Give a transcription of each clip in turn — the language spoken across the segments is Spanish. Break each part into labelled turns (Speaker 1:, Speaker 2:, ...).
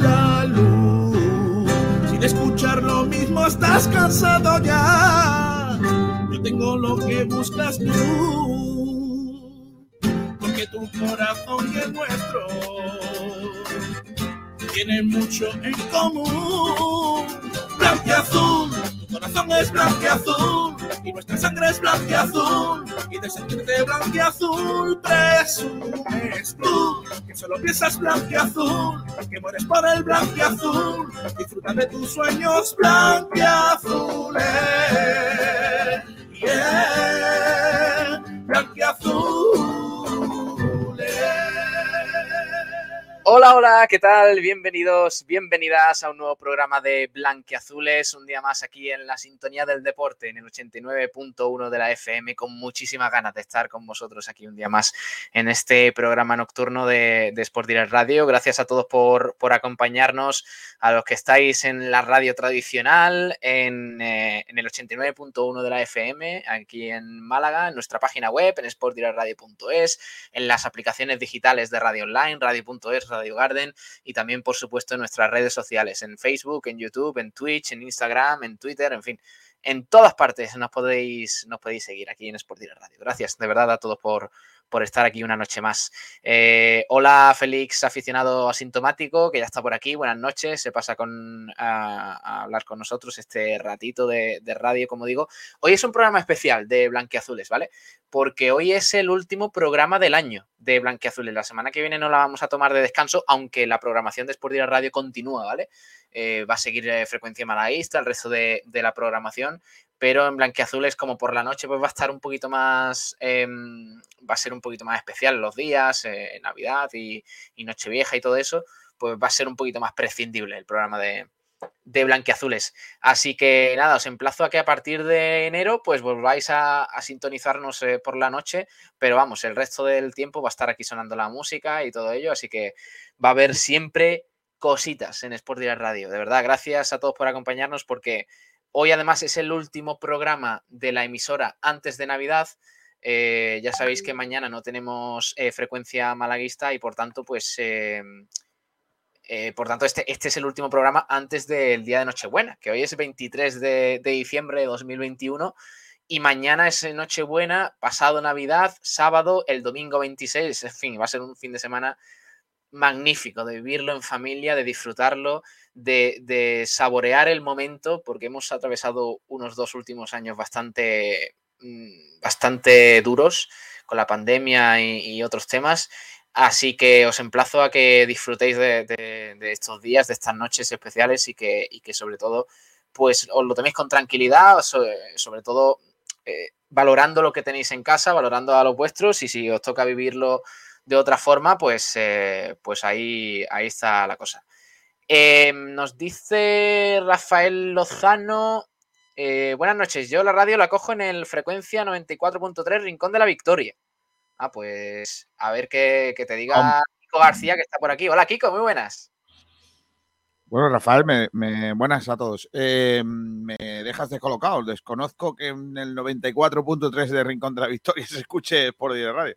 Speaker 1: la luz. Sin escuchar lo mismo estás cansado ya. Yo tengo lo que buscas tú. Porque tu corazón y el nuestro tienen mucho en común. Blanco y azul, corazón es blanco y nuestra sangre es blanca y de sentirte blanco y azul presumes tú que solo piensas blanco y azul que mueres por el blanco y azul disfruta de tus sueños blanco y azules yeah,
Speaker 2: Hola, hola, ¿qué tal? Bienvenidos, bienvenidas a un nuevo programa de Blanquiazules, un día más aquí en la sintonía del deporte, en el 89.1 de la FM, con muchísimas ganas de estar con vosotros aquí un día más en este programa nocturno de, de Sport Direct Radio. Gracias a todos por, por, acompañarnos, a los que estáis en la radio tradicional, en, eh, en el 89.1 de la FM, aquí en Málaga, en nuestra página web, en sportdirectradio.es, en las aplicaciones digitales de Radio Online, radio.es, Radio Garden y también, por supuesto, en nuestras redes sociales, en Facebook, en YouTube, en Twitch, en Instagram, en Twitter, en fin, en todas partes nos podéis, nos podéis seguir aquí en Sport Direct Radio. Gracias de verdad a todos por, por estar aquí una noche más. Eh, hola, Félix, aficionado asintomático, que ya está por aquí. Buenas noches. Se pasa con, a, hablar con nosotros este ratito de, radio, como digo. Hoy es un programa especial de Blanquiazules, ¿vale? Porque hoy es el último programa del año de Blanquiazules. La semana que viene no la vamos a tomar de descanso, aunque la programación de Sport Radio continúa, ¿vale? Eh, va a seguir eh, frecuencia malaguista, el resto de, la programación, pero en Blanquiazules como por la noche pues va a estar un poquito más, eh, va a ser un poquito más especial los días, eh, Navidad y, Nochevieja y todo eso, pues va a ser un poquito más prescindible el programa de, de Blanquiazules. Así que nada, os emplazo a que a partir de enero pues volváis a, a sintonizarnos eh, por la noche, pero vamos, el resto del tiempo va a estar aquí sonando la música y todo ello, así que va a haber siempre cositas en Sport Direct Radio. De verdad, gracias a todos por acompañarnos porque hoy además es el último programa de la emisora antes de Navidad. Eh, ya sabéis que mañana no tenemos eh, frecuencia malaguista y por tanto, pues, eh, por tanto, este, este, es el último programa antes del día de Nochebuena, que hoy es 23 de, de diciembre de 2021 y mañana es Nochebuena, pasado Navidad, sábado, el domingo 26, en fin, va a ser un fin de semana magnífico, de vivirlo en familia, de disfrutarlo, de, saborear el momento, porque hemos atravesado unos dos últimos años bastante, mm, bastante duros con la pandemia y, otros temas. Así que os emplazo a que disfrutéis de, estos días, de estas noches especiales y que, y que, sobre todo pues os lo tenéis con tranquilidad, sobre, sobre todo eh, valorando lo que tenéis en casa, valorando a los vuestros y si os toca vivirlo de otra forma, pues, eh, pues ahí, ahí está la cosa. Eh, nos dice Rafael Lozano. Eh, buenas noches. Yo la radio la cojo en el frecuencia 94.3 Rincón de la Victoria. Ah, pues a ver qué, te diga Kiko García, que está por aquí. Hola, Kiko, muy buenas.
Speaker 3: Bueno, Rafael, me, me, buenas a todos. Eh, me dejas descolocado. Desconozco que en el 94.3 de Rincón de la Victoria se escuche por radio.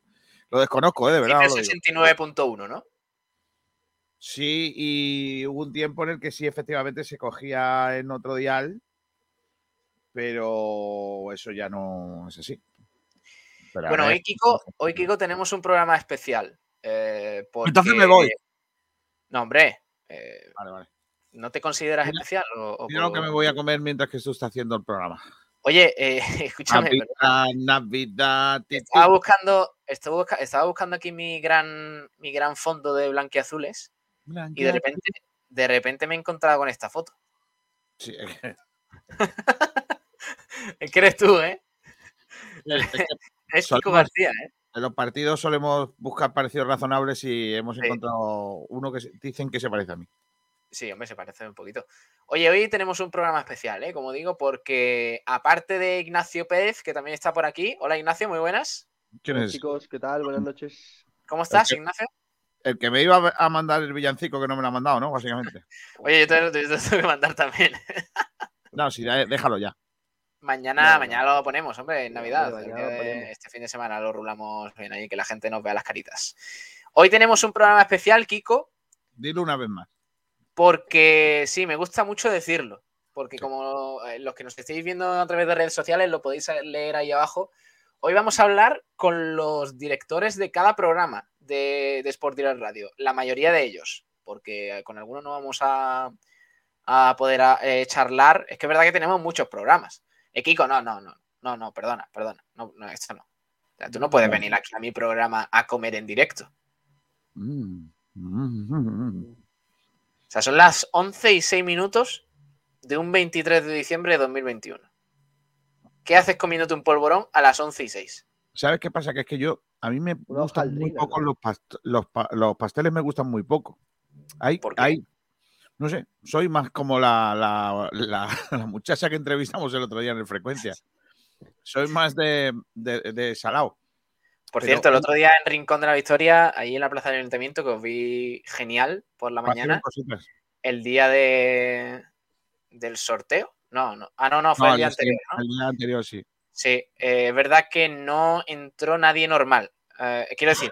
Speaker 3: Lo desconozco, ¿eh? de verdad.
Speaker 2: Sí, 69.1, ¿no?
Speaker 3: Sí, y hubo un tiempo en el que sí, efectivamente, se cogía en otro dial, pero eso ya no es así.
Speaker 2: Pero bueno, hoy Kiko, hoy, Kiko, tenemos un programa especial. Eh, porque...
Speaker 3: Entonces me voy.
Speaker 2: No, hombre. Eh, vale, vale. ¿No te consideras especial? O,
Speaker 3: o Yo que me voy a comer mientras que tú estás haciendo el programa.
Speaker 2: Oye, eh, escúchame.
Speaker 3: Navidad, Navidad.
Speaker 2: Estaba buscando, estaba, busca, estaba buscando aquí mi gran, mi gran fondo de blanqueazules y de repente, de repente me he encontrado con esta foto.
Speaker 3: Sí.
Speaker 2: es que eres tú, ¿eh? es Kiko García, ¿eh?
Speaker 3: En los partidos solemos buscar parecidos razonables y hemos sí. encontrado uno que dicen que se parece a mí.
Speaker 2: Sí, hombre, se parece un poquito. Oye, hoy tenemos un programa especial, ¿eh? Como digo, porque aparte de Ignacio Pérez, que también está por aquí. Hola, Ignacio, muy buenas.
Speaker 3: ¿Quién es?
Speaker 4: chicos, ¿qué tal? Buenas noches.
Speaker 2: ¿Cómo estás,
Speaker 3: el
Speaker 2: que, Ignacio?
Speaker 3: El que me iba a mandar el villancico que no me lo ha mandado, ¿no? Básicamente.
Speaker 2: Oye, yo te, lo tengo que mandar también.
Speaker 3: no, sí, déjalo ya.
Speaker 2: Mañana, no, mañana lo ponemos, hombre, en Navidad. No, este fin de semana lo rulamos bien ahí, que la gente nos vea las caritas. Hoy tenemos un programa especial, Kiko.
Speaker 3: Dilo una vez más.
Speaker 2: Porque sí, me gusta mucho decirlo. Porque como eh, los que nos estéis viendo a través de redes sociales lo podéis leer ahí abajo. Hoy vamos a hablar con los directores de cada programa de, de Sport Direct Radio. La mayoría de ellos. Porque con algunos no vamos a, a poder eh, charlar. Es que es verdad que tenemos muchos programas. Eh, Kiko, no, no, no, no, no, perdona, perdona. No, no, esto no. O sea, tú no puedes venir aquí a mi programa a comer en directo.
Speaker 3: Mm, mm, mm,
Speaker 2: O sea, son las 11 y 6 minutos de un 23 de diciembre de 2021. ¿Qué haces comiéndote un polvorón a las 11 y 6?
Speaker 3: ¿Sabes qué pasa? Que es que yo, a mí me
Speaker 4: Una
Speaker 3: gustan muy poco
Speaker 4: ¿no?
Speaker 3: los, past- los, pa- los pasteles, me gustan muy poco. Hay,
Speaker 2: ¿Por qué?
Speaker 3: hay, no sé, soy más como la, la, la- la muchacha que entrevistamos el otro día en el Frecuencia. Soy más de, de, de salado.
Speaker 2: Por
Speaker 3: Pero-
Speaker 2: cierto, el otro día en Rincón de la Victoria, ahí en la Plaza del Ayuntamiento, que os vi genial por la mañana, el día de del sorteo. No, no. Ah, no, no, fue
Speaker 3: No,
Speaker 2: el día anterior, ¿no?
Speaker 3: el día anterior sí.
Speaker 2: Sí, eh, es verdad que no entró nadie normal. Eh, quiero decir,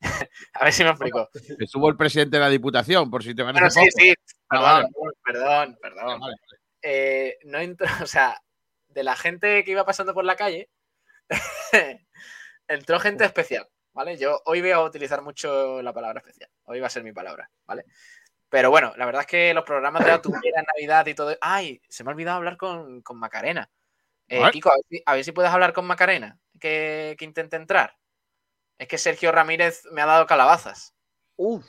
Speaker 2: a ver si me explico.
Speaker 3: Estuvo el presidente de la Diputación, por si te parece
Speaker 2: Bueno, sí, sí,
Speaker 3: Ah,
Speaker 2: perdón, perdón, perdón.
Speaker 3: Vale,
Speaker 2: Eh, no entró, o sea, de la gente que iba pasando por la calle, entró gente especial, ¿vale? Yo hoy voy a utilizar mucho la palabra especial. Hoy va a ser mi palabra, ¿vale? Pero bueno, la verdad es que los programas de la tuviera, Navidad y todo. ¡Ay! Se me ha olvidado hablar con, con Macarena. Eh. Kiko, a ver, si, a ver si puedes hablar con Macarena, que, que intente entrar. Es que Sergio Ramírez me ha dado calabazas.
Speaker 4: Uf,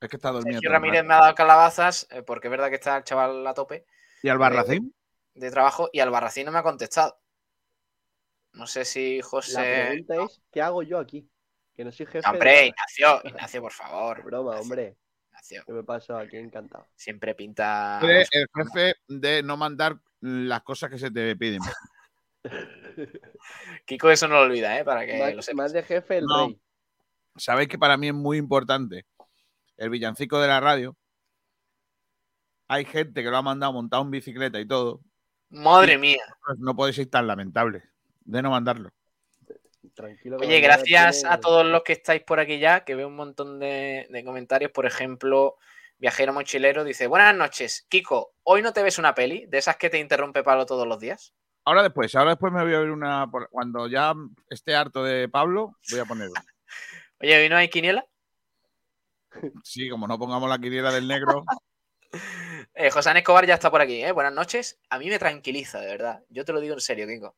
Speaker 3: Es que está dormido.
Speaker 2: Sergio Ramírez me ha dado calabazas, eh, porque es verdad que está el chaval a tope
Speaker 3: ¿Y Albarracín?
Speaker 2: de trabajo y Albarracín no me ha contestado. No sé si
Speaker 4: la
Speaker 2: José.
Speaker 4: pregunta es, ¿qué hago yo aquí? Que no soy jefe
Speaker 2: No, hombre. Ignacio, Ignacio, por favor.
Speaker 4: Broma, hombre.
Speaker 2: Ignacio,
Speaker 4: ¿Qué me pasó aquí? Encantado.
Speaker 2: siempre pinta.
Speaker 3: El jefe de no mandar las cosas que se te piden.
Speaker 2: Kiko, eso no lo olvida, ¿eh? Para que lo
Speaker 4: Más,
Speaker 2: sepas.
Speaker 4: más de jefe el
Speaker 3: No.
Speaker 4: rey.
Speaker 3: Sabéis que para mí es muy importante el villancico de la radio. Hay gente que lo ha mandado montado en bicicleta y todo.
Speaker 2: Madre mía.
Speaker 3: No podéis ser tan lamentables de no mandarlo.
Speaker 4: Tranquilo.
Speaker 2: Oye, gracias
Speaker 4: tiene-
Speaker 2: a todos los que estáis por aquí ya, que veo un montón de, de comentarios. Por ejemplo, Viajero Mochilero dice: Buenas noches, Kiko. ¿Hoy no te ves una peli de esas que te interrumpe Pablo todos los días?
Speaker 3: Ahora después, ahora después me voy a ver una. por- Cuando ya esté harto de Pablo, voy a poner una.
Speaker 2: Oye, ¿hoy no hay quiniela?
Speaker 3: Sí, como no pongamos la quiniela del negro.
Speaker 2: Eh, José Escobar ya está por aquí, ¿eh? Buenas noches. A mí me tranquiliza, de verdad. Yo te lo digo en serio, Kiko.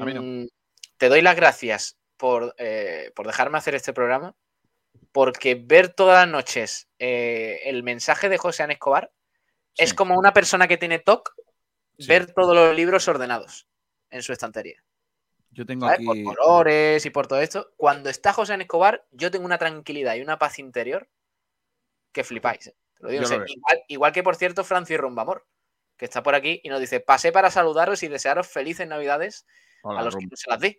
Speaker 3: A mí no.
Speaker 2: Mm, Te doy las gracias por, eh, por dejarme hacer este programa, porque ver todas las noches eh, el mensaje de José Ana Escobar es como una persona que tiene TOC
Speaker 3: sí.
Speaker 2: ver todos los libros ordenados en su estantería.
Speaker 3: Yo tengo
Speaker 2: ¿sabes?
Speaker 3: aquí.
Speaker 2: Por colores y por todo esto. Cuando está José Ana Escobar, yo tengo una tranquilidad y una paz interior que flipáis. ¿eh? Te lo digo
Speaker 3: lo.
Speaker 2: Igual, igual que, por cierto, Francis Rombamor, que está por aquí y nos dice: Pasé para saludaros y desearos felices Navidades
Speaker 3: Hola,
Speaker 2: a los que no se las di.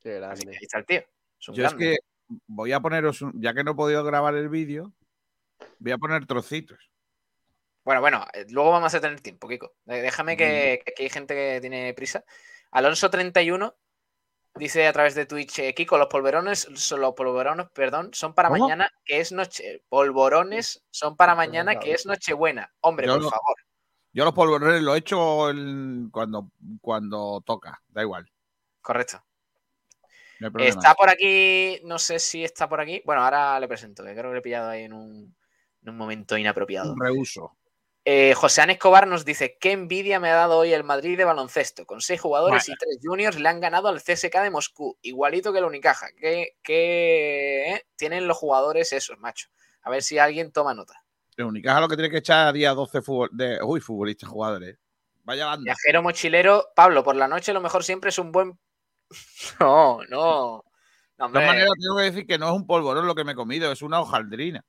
Speaker 4: Qué
Speaker 2: Así que ahí está el tío. Es un
Speaker 3: Yo es que voy a poneros, un- ya que no he podido grabar el vídeo, voy a poner trocitos.
Speaker 2: Bueno, bueno, eh, luego vamos a tener tiempo, Kiko. Eh, Déjame que, que aquí hay gente que tiene prisa. Alonso31 dice a través de Twitch, eh, Kiko, los polvorones, son- los polvorones, perdón, son para
Speaker 3: ¿Cómo?
Speaker 2: mañana, que es noche. Polvorones son para mañana, que es nochebuena. Hombre,
Speaker 3: Yo
Speaker 2: por
Speaker 3: no-
Speaker 2: favor.
Speaker 3: Yo los polvorones lo he hecho el- cuando, cuando toca, da igual.
Speaker 2: Correcto.
Speaker 3: No.
Speaker 2: Está por aquí, no sé si está por aquí. Bueno, ahora le presento, que creo que le he pillado ahí en un, en un momento inapropiado.
Speaker 3: Un reuso.
Speaker 2: Eh, José Ana Escobar nos dice: Qué envidia me ha dado hoy el Madrid de baloncesto. Con seis jugadores y tres juniors le han ganado al CSK de Moscú, igualito que el Unicaja. ¿Qué, qué, eh? tienen los jugadores esos, macho? A ver si alguien toma nota.
Speaker 3: El Unicaja lo que tiene que echar a día 12 fútbol, de, uy, futbolistas, jugadores. Vaya banda.
Speaker 2: Viajero mochilero, Pablo, por la noche lo mejor siempre es un buen. No, no. No,
Speaker 3: De maneras, tengo que decir que no es un polvorón lo que me he comido, es una hojaldrina.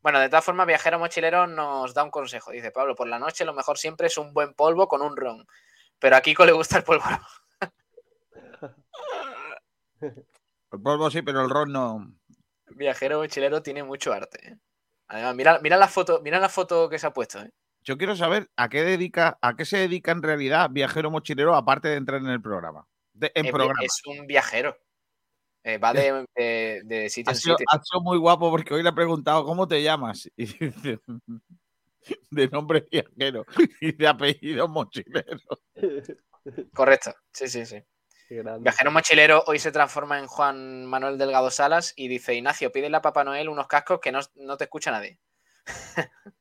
Speaker 2: Bueno, de todas formas, Viajero Mochilero nos da un consejo. Dice Pablo, por la noche lo mejor siempre es un buen polvo con un ron. Pero a Kiko le gusta el polvo.
Speaker 3: El polvo sí, pero el ron no.
Speaker 2: Viajero Mochilero tiene mucho arte. ¿eh? Además, mira, mira la foto, mira la foto que se ha puesto. ¿eh?
Speaker 3: Yo quiero saber a qué dedica, a qué se dedica en realidad viajero mochilero aparte de entrar en el programa. De- en
Speaker 2: Es,
Speaker 3: programa.
Speaker 2: es un viajero. Eh, va de, de- de sitio
Speaker 3: Ha
Speaker 2: en
Speaker 3: sido,
Speaker 2: sitio.
Speaker 3: ha sido muy guapo porque hoy le he preguntado cómo te llamas. Y dice, de nombre viajero y de apellido mochilero.
Speaker 2: Correcto. Sí, sí, sí. Viajero mochilero hoy se transforma en Juan Manuel Delgado Salas y dice, Ignacio, pídele a Papá Noel unos cascos que no, no te escucha nadie.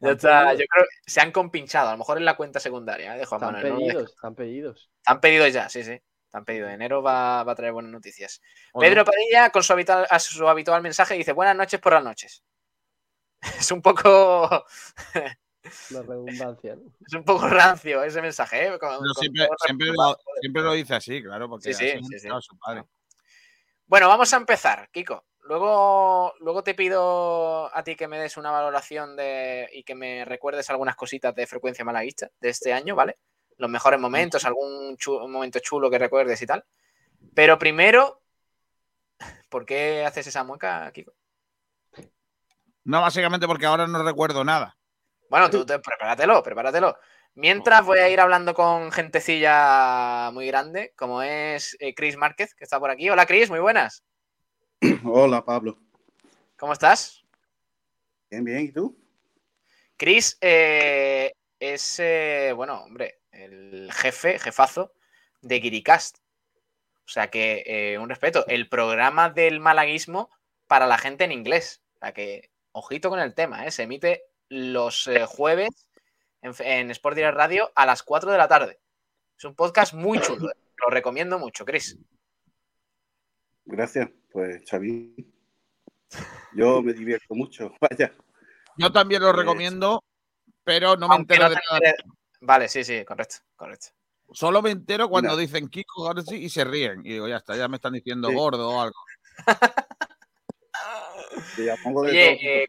Speaker 2: Ya está, yo creo que se han compinchado, a lo mejor en la cuenta secundaria ¿eh? de Juan
Speaker 4: Están
Speaker 2: Manuel. ¿no?
Speaker 4: pedidos, están pedidos.
Speaker 2: Están pedidos ya, sí, sí. Están pedidos. Enero va, va a traer buenas noticias. Pedro Padilla, con su habitual, a su habitual mensaje, dice: Buenas noches por las noches. Es un poco.
Speaker 4: La redundancia, ¿no?
Speaker 2: Es un poco rancio ese mensaje, ¿eh? Con-
Speaker 3: siempre, siempre, lo, siempre lo dice así, claro, porque
Speaker 2: Sí, sí,
Speaker 3: así
Speaker 2: sí,
Speaker 3: ha
Speaker 2: sí.
Speaker 3: educado a su padre.
Speaker 2: Bueno, vamos a empezar, Kiko. Luego, luego te pido a ti que me des una valoración de, y que me recuerdes algunas cositas de frecuencia malaguista de este año, ¿vale? Los mejores momentos, algún momento chulo que recuerdes y tal. Pero primero, ¿por qué haces esa mueca, Kiko?
Speaker 3: No, básicamente porque ahora no recuerdo nada.
Speaker 2: Bueno, tú te- prepáratelo, prepáratelo. Mientras voy a ir hablando con gentecilla muy grande, como es eh, Chris Márquez, que está por aquí. Hola, Chris, muy buenas.
Speaker 5: Hola, Pablo.
Speaker 2: ¿Cómo estás?
Speaker 5: Bien, bien. ¿Y tú?
Speaker 2: Chris eh, es, eh, bueno, hombre, el jefe, jefazo de Guiricast. O sea que, eh, un respeto, el programa del malaguismo para la gente en inglés. O sea que, ojito con el tema, se emite los eh, jueves en, en Sport Direct Radio a las 4 de la tarde. Es un podcast muy chulo, ¿eh? lo recomiendo mucho, Chris.
Speaker 5: Gracias. Pues, Xavi. Yo me divierto mucho. Vaya.
Speaker 3: Yo también lo
Speaker 5: Pues-
Speaker 3: recomiendo, pero no me
Speaker 2: Aunque
Speaker 3: entero
Speaker 2: no
Speaker 3: de nada.
Speaker 2: Vale, sí, sí, correcto, correcto.
Speaker 3: Solo me entero cuando
Speaker 5: Mira.
Speaker 3: dicen Kiko Garci y se ríen. Y digo, ya está, ya me están diciendo
Speaker 5: Sí.
Speaker 3: gordo o algo.
Speaker 5: Te la pongo de
Speaker 2: Oye,
Speaker 5: todo.
Speaker 2: eh,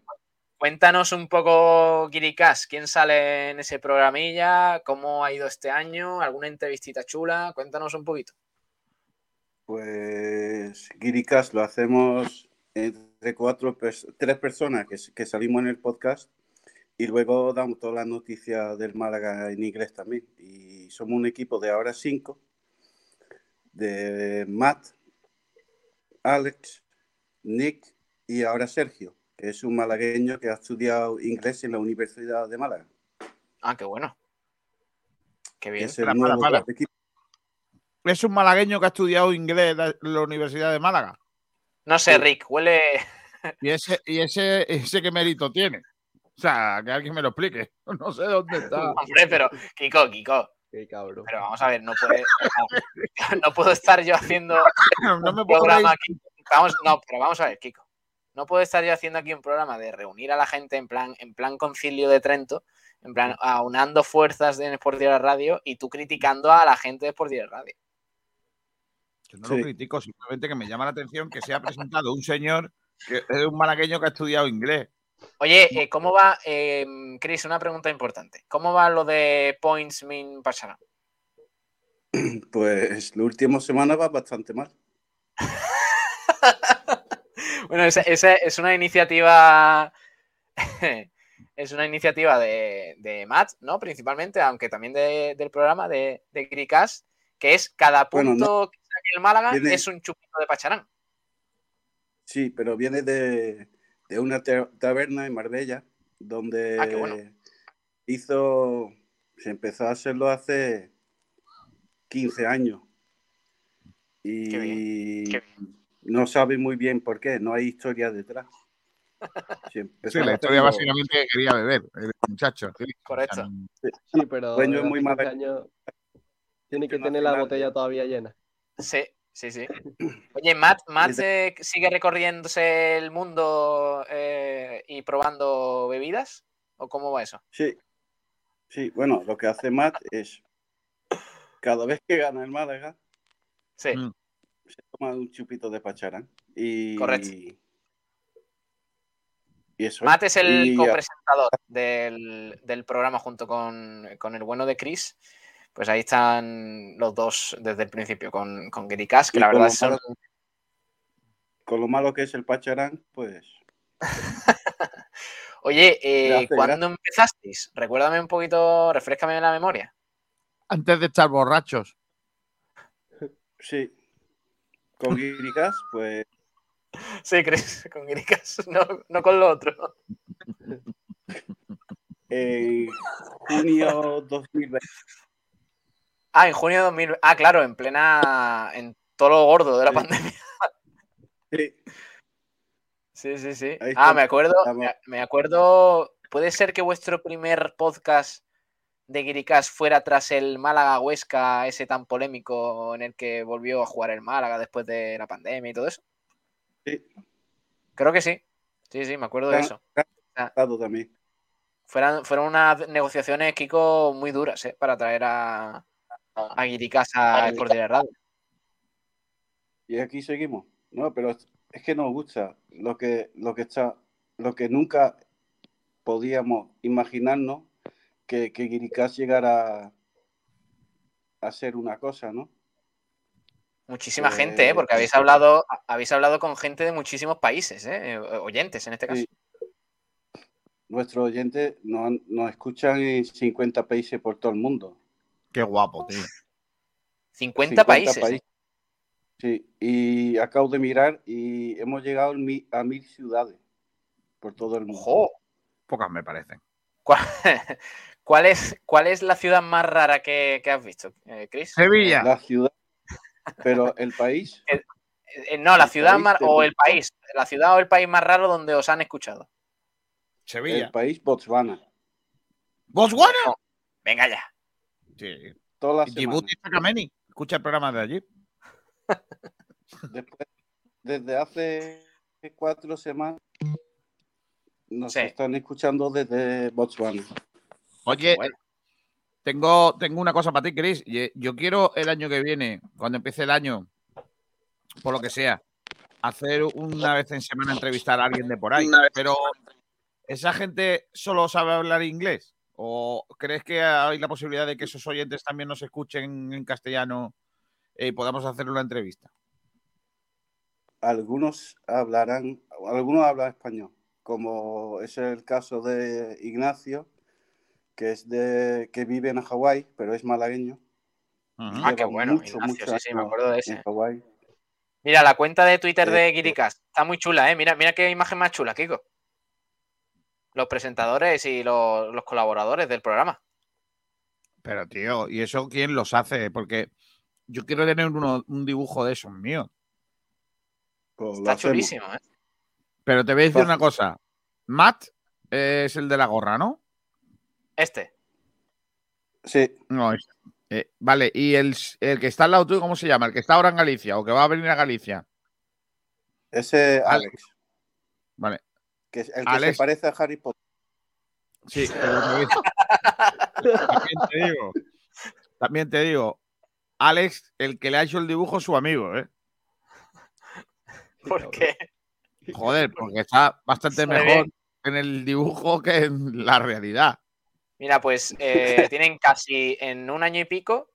Speaker 2: cuéntanos un poco, Kirikás, quién sale en ese programilla, cómo ha ido este año, alguna entrevistita chula, cuéntanos un poquito.
Speaker 5: Pues, Guiricas lo hacemos entre cuatro, tres personas que, que salimos en el podcast y luego damos todas las noticias del Málaga en inglés también. Y somos un equipo de ahora cinco, de Matt, Alex, Nick y ahora Sergio, es un malagueño que ha estudiado inglés en la Universidad de Málaga.
Speaker 2: Ah, qué bueno. Qué bien.
Speaker 5: es el
Speaker 3: Para,
Speaker 5: nuevo
Speaker 3: para, para.
Speaker 5: equipo.
Speaker 3: Es un malagueño que ha estudiado inglés en la- la Universidad de Málaga.
Speaker 2: No sé, Rick, huele.
Speaker 3: Y ese, y ese, ese qué mérito tiene. O sea, que alguien me lo explique. No sé dónde está.
Speaker 2: Hombre, pero, Kiko, Kiko,
Speaker 4: Qué cabrón.
Speaker 2: pero vamos a ver, no puede. No puedo estar yo haciendo
Speaker 3: No me
Speaker 2: un
Speaker 3: puedo
Speaker 2: programa aquí. Vamos, no, pero vamos a ver, Kiko. No puedo estar yo haciendo aquí un programa de reunir a la gente en plan, en plan concilio de Trento, en plan aunando fuerzas de Sport Direct Radio y tú criticando a la gente de Sport Direct Radio.
Speaker 3: Yo no
Speaker 5: Sí.
Speaker 3: lo critico, simplemente que me llama la atención que se ha presentado un señor que es un malagueño que ha estudiado inglés.
Speaker 2: Oye, eh, ¿cómo va, eh, Chris? Una pregunta importante. ¿Cómo va lo de Points Min Pacharán?
Speaker 5: Pues la última semana va bastante mal.
Speaker 2: Bueno, esa, esa es una iniciativa. es una iniciativa de, de Matt, ¿no? Principalmente, aunque también de- del programa de, de Gricas, que es cada
Speaker 5: Bueno,
Speaker 2: punto que saque el Málaga es un chupito de Pacharán.
Speaker 5: Sí, pero viene de, de una ta- taberna en Marbella, donde
Speaker 2: Ah, bueno.
Speaker 5: hizo, se empezó a hacerlo hace 15 años. Y
Speaker 2: Qué bien, qué
Speaker 5: no sabe muy bien por qué, no hay historia detrás. Empezó
Speaker 3: Sí, la historia básicamente que quería beber, el muchacho. sí.
Speaker 2: Correcto.
Speaker 4: Sí,
Speaker 3: sea,
Speaker 4: pero
Speaker 5: dueño es muy
Speaker 4: hace 15
Speaker 5: mal-
Speaker 4: años tiene que tener la botella todavía llena.
Speaker 2: Sí, sí, sí. Oye, Matt, Matt eh, sigue recorriéndose el mundo eh, y probando bebidas. ¿O cómo va eso?
Speaker 5: Sí, sí, bueno, lo que hace Matt es, cada vez que gana el Málaga,
Speaker 2: Sí.
Speaker 5: Se toma un chupito de pacharán. Y,
Speaker 2: Correcto.
Speaker 5: Y eso.
Speaker 2: Matt es el
Speaker 5: Y,
Speaker 2: copresentador del, del programa junto con, con el bueno de Chris. Pues ahí están los dos desde el principio, con, con Gary Cash, que
Speaker 5: Y
Speaker 2: la verdad son...
Speaker 5: malo- Con lo malo que es el pacharán, pues
Speaker 2: Oye, eh,
Speaker 5: Gracias,
Speaker 2: ¿cuándo empezasteis? Recuérdame un poquito, refrescame la memoria.
Speaker 3: Antes de estar borrachos.
Speaker 5: sí. Con Guiricas, pues
Speaker 2: Sí, Chris, con Guiricas, no, no con lo otro.
Speaker 5: en junio 2020.
Speaker 2: Ah, en junio de 2000. Ah, claro, en plena. En todo lo gordo de la
Speaker 5: Sí.
Speaker 2: pandemia.
Speaker 5: Sí,
Speaker 2: Sí, sí, sí. Ah, me acuerdo. Me acuerdo. ¿Puede ser que vuestro primer podcast de Guiricas fuera tras el Málaga Huesca, ese tan polémico en el que volvió a jugar el Málaga después de la pandemia y todo eso?
Speaker 5: sí,
Speaker 2: Creo que sí. Sí, sí, me acuerdo de eso.
Speaker 5: también.
Speaker 2: Fueron, fueron unas negociaciones, Kiko, muy duras, ¿eh? Para traer a, a Guiricas a Sport Direct Radio.
Speaker 5: Y aquí seguimos. No, pero es- es que nos gusta lo que, lo que está, lo que nunca podíamos imaginarnos que, que Guiricás llegara a ser una cosa, ¿no?
Speaker 2: Muchísima
Speaker 5: Pues-
Speaker 2: gente, ¿eh? Porque habéis hablado, habéis hablado con gente de muchísimos países, ¿eh? Oyentes en este caso.
Speaker 5: Sí. Nuestros oyentes nos, nos escuchan en 50 países por todo el mundo.
Speaker 3: Qué guapo, tío.
Speaker 2: 50, países. ¿eh?
Speaker 5: Sí, y acabo de mirar y hemos llegado a mil ciudades por todo el mundo.
Speaker 2: Ojo.
Speaker 3: Pocas me parecen.
Speaker 2: ¿Cuál, es, ¿Cuál es la ciudad más rara que, que has visto, eh, Chris?
Speaker 3: Sevilla.
Speaker 5: La ciudad, pero el país,
Speaker 2: Eh, no, la
Speaker 5: el
Speaker 2: ciudad más, o el país. La ciudad o el país más raro donde os han escuchado.
Speaker 3: Sevilla.
Speaker 5: el país Botswana.
Speaker 3: ¿Botswana?
Speaker 2: Venga ya.
Speaker 3: Sí.
Speaker 5: Todas
Speaker 3: Djibouti Sacameni. Escucha el programa de allí.
Speaker 5: Después, desde hace cuatro semanas nos
Speaker 2: Sí.
Speaker 5: están escuchando desde Botswana.
Speaker 3: Oye,
Speaker 2: Bueno.
Speaker 3: tengo, tengo una cosa para ti, Chris. Yo quiero el año que viene, cuando empiece el año, por lo que sea, hacer una vez en semana entrevistar a alguien de por ahí. Pero, ¿esa gente solo sabe hablar inglés? ¿O crees que hay la posibilidad de que esos oyentes también nos escuchen en castellano eh, y podamos hacer una entrevista?
Speaker 5: Algunos hablarán, algunos hablan español, como es el caso de Ignacio, que es de que vive en Hawái, pero es malagueño.
Speaker 2: Ah, qué bueno,
Speaker 5: mucho,
Speaker 2: Ignacio,
Speaker 5: mucho
Speaker 2: sí, sí, me acuerdo de ese.
Speaker 5: En.
Speaker 2: Mira, la cuenta de Twitter de
Speaker 5: Eh,
Speaker 2: Guiricas está muy chula, ¿eh? Mira, mira qué imagen más chula, Kiko. Los presentadores y los, los colaboradores del programa.
Speaker 3: Pero, tío, ¿y eso quién los hace? Porque yo quiero tener uno- un dibujo de esos míos.
Speaker 5: Pues
Speaker 2: Está chulísimo, ¿eh?
Speaker 3: Pero te voy a decir una cosa. Matt es el de la gorra, ¿no?
Speaker 2: Este.
Speaker 5: Sí,
Speaker 3: No, es- eh, vale, y el, el que está al lado tuyo, ¿cómo se llama? El que está ahora en Galicia o que va a venir a Galicia.
Speaker 5: ese
Speaker 3: Alex. Vale,
Speaker 5: que es el que
Speaker 3: Alex.
Speaker 5: se parece a Harry Potter.
Speaker 3: sí. pero te- también te digo, también te digo, Alex, el que le ha hecho el dibujo es su amigo, ¿eh?
Speaker 2: ¿Por qué?
Speaker 3: Joder, porque está bastante mejor en el dibujo que en la realidad.
Speaker 2: Mira, pues eh, tienen casi, en un año y pico,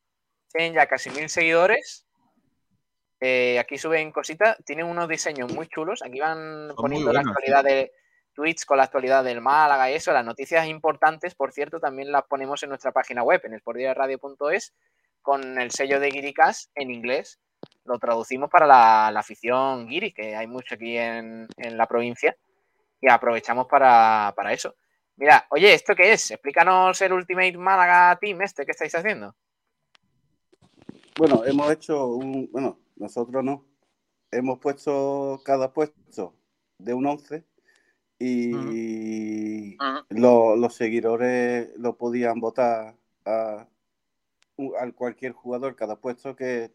Speaker 2: tienen ya casi mil seguidores. Eh, aquí suben cositas, tienen unos diseños muy chulos. Aquí van poniendo la actualidad de tweets con la actualidad del Málaga y eso. Las noticias importantes, por cierto, también las ponemos en nuestra página web, en sportdiarradio.es, con el sello de Guiricas en inglés. Lo traducimos para la, la afición guiri, que hay mucho aquí en, en la provincia, y aprovechamos para, para eso. Mira, oye, ¿esto qué es? Explícanos el Ultimate Málaga Team este que estáis haciendo.
Speaker 5: Bueno, hemos hecho un, bueno, nosotros no, hemos puesto cada puesto de un 11 y lo- los seguidores lo podían votar a, a cualquier jugador cada puesto que,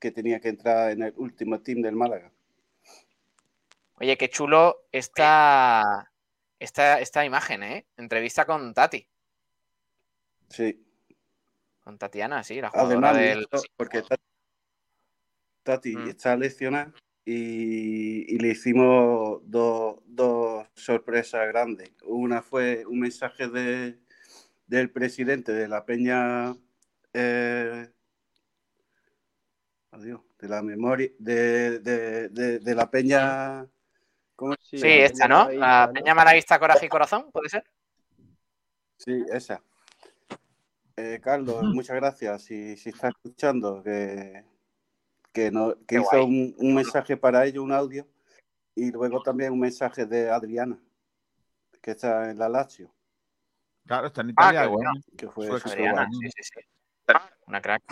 Speaker 5: que tenía que entrar en el último team del Málaga.
Speaker 2: Oye, qué chulo esta, esta, esta imagen, ¿eh? Entrevista con Tati,
Speaker 5: Sí,
Speaker 2: con Tatiana, sí, la jugadora
Speaker 5: además, de
Speaker 2: del...
Speaker 5: porque Tati, Tati
Speaker 2: Mm.
Speaker 5: está lesionada y, y le hicimos dos, dos sorpresas grandes. Una fue un mensaje de, del presidente de la Peña, eh, adiós, de la memoria, de, de, de, de la Peña, ¿cómo
Speaker 2: Sí, esta,
Speaker 4: Peña
Speaker 2: ¿no? La. Peña Malaguista Coraje y Corazón, ¿puede ser?
Speaker 5: Sí, esa. Eh, Carlos, muchas gracias. Si, si está escuchando, que, que, no, que hizo un, un mensaje para ello, un audio, y luego también un mensaje de Adriana, que está en la Lazio,
Speaker 3: Claro, está en
Speaker 2: Ah,
Speaker 3: Italia.
Speaker 2: bueno.
Speaker 5: que fue
Speaker 2: Adriana, sí, sí, sí. Una crack.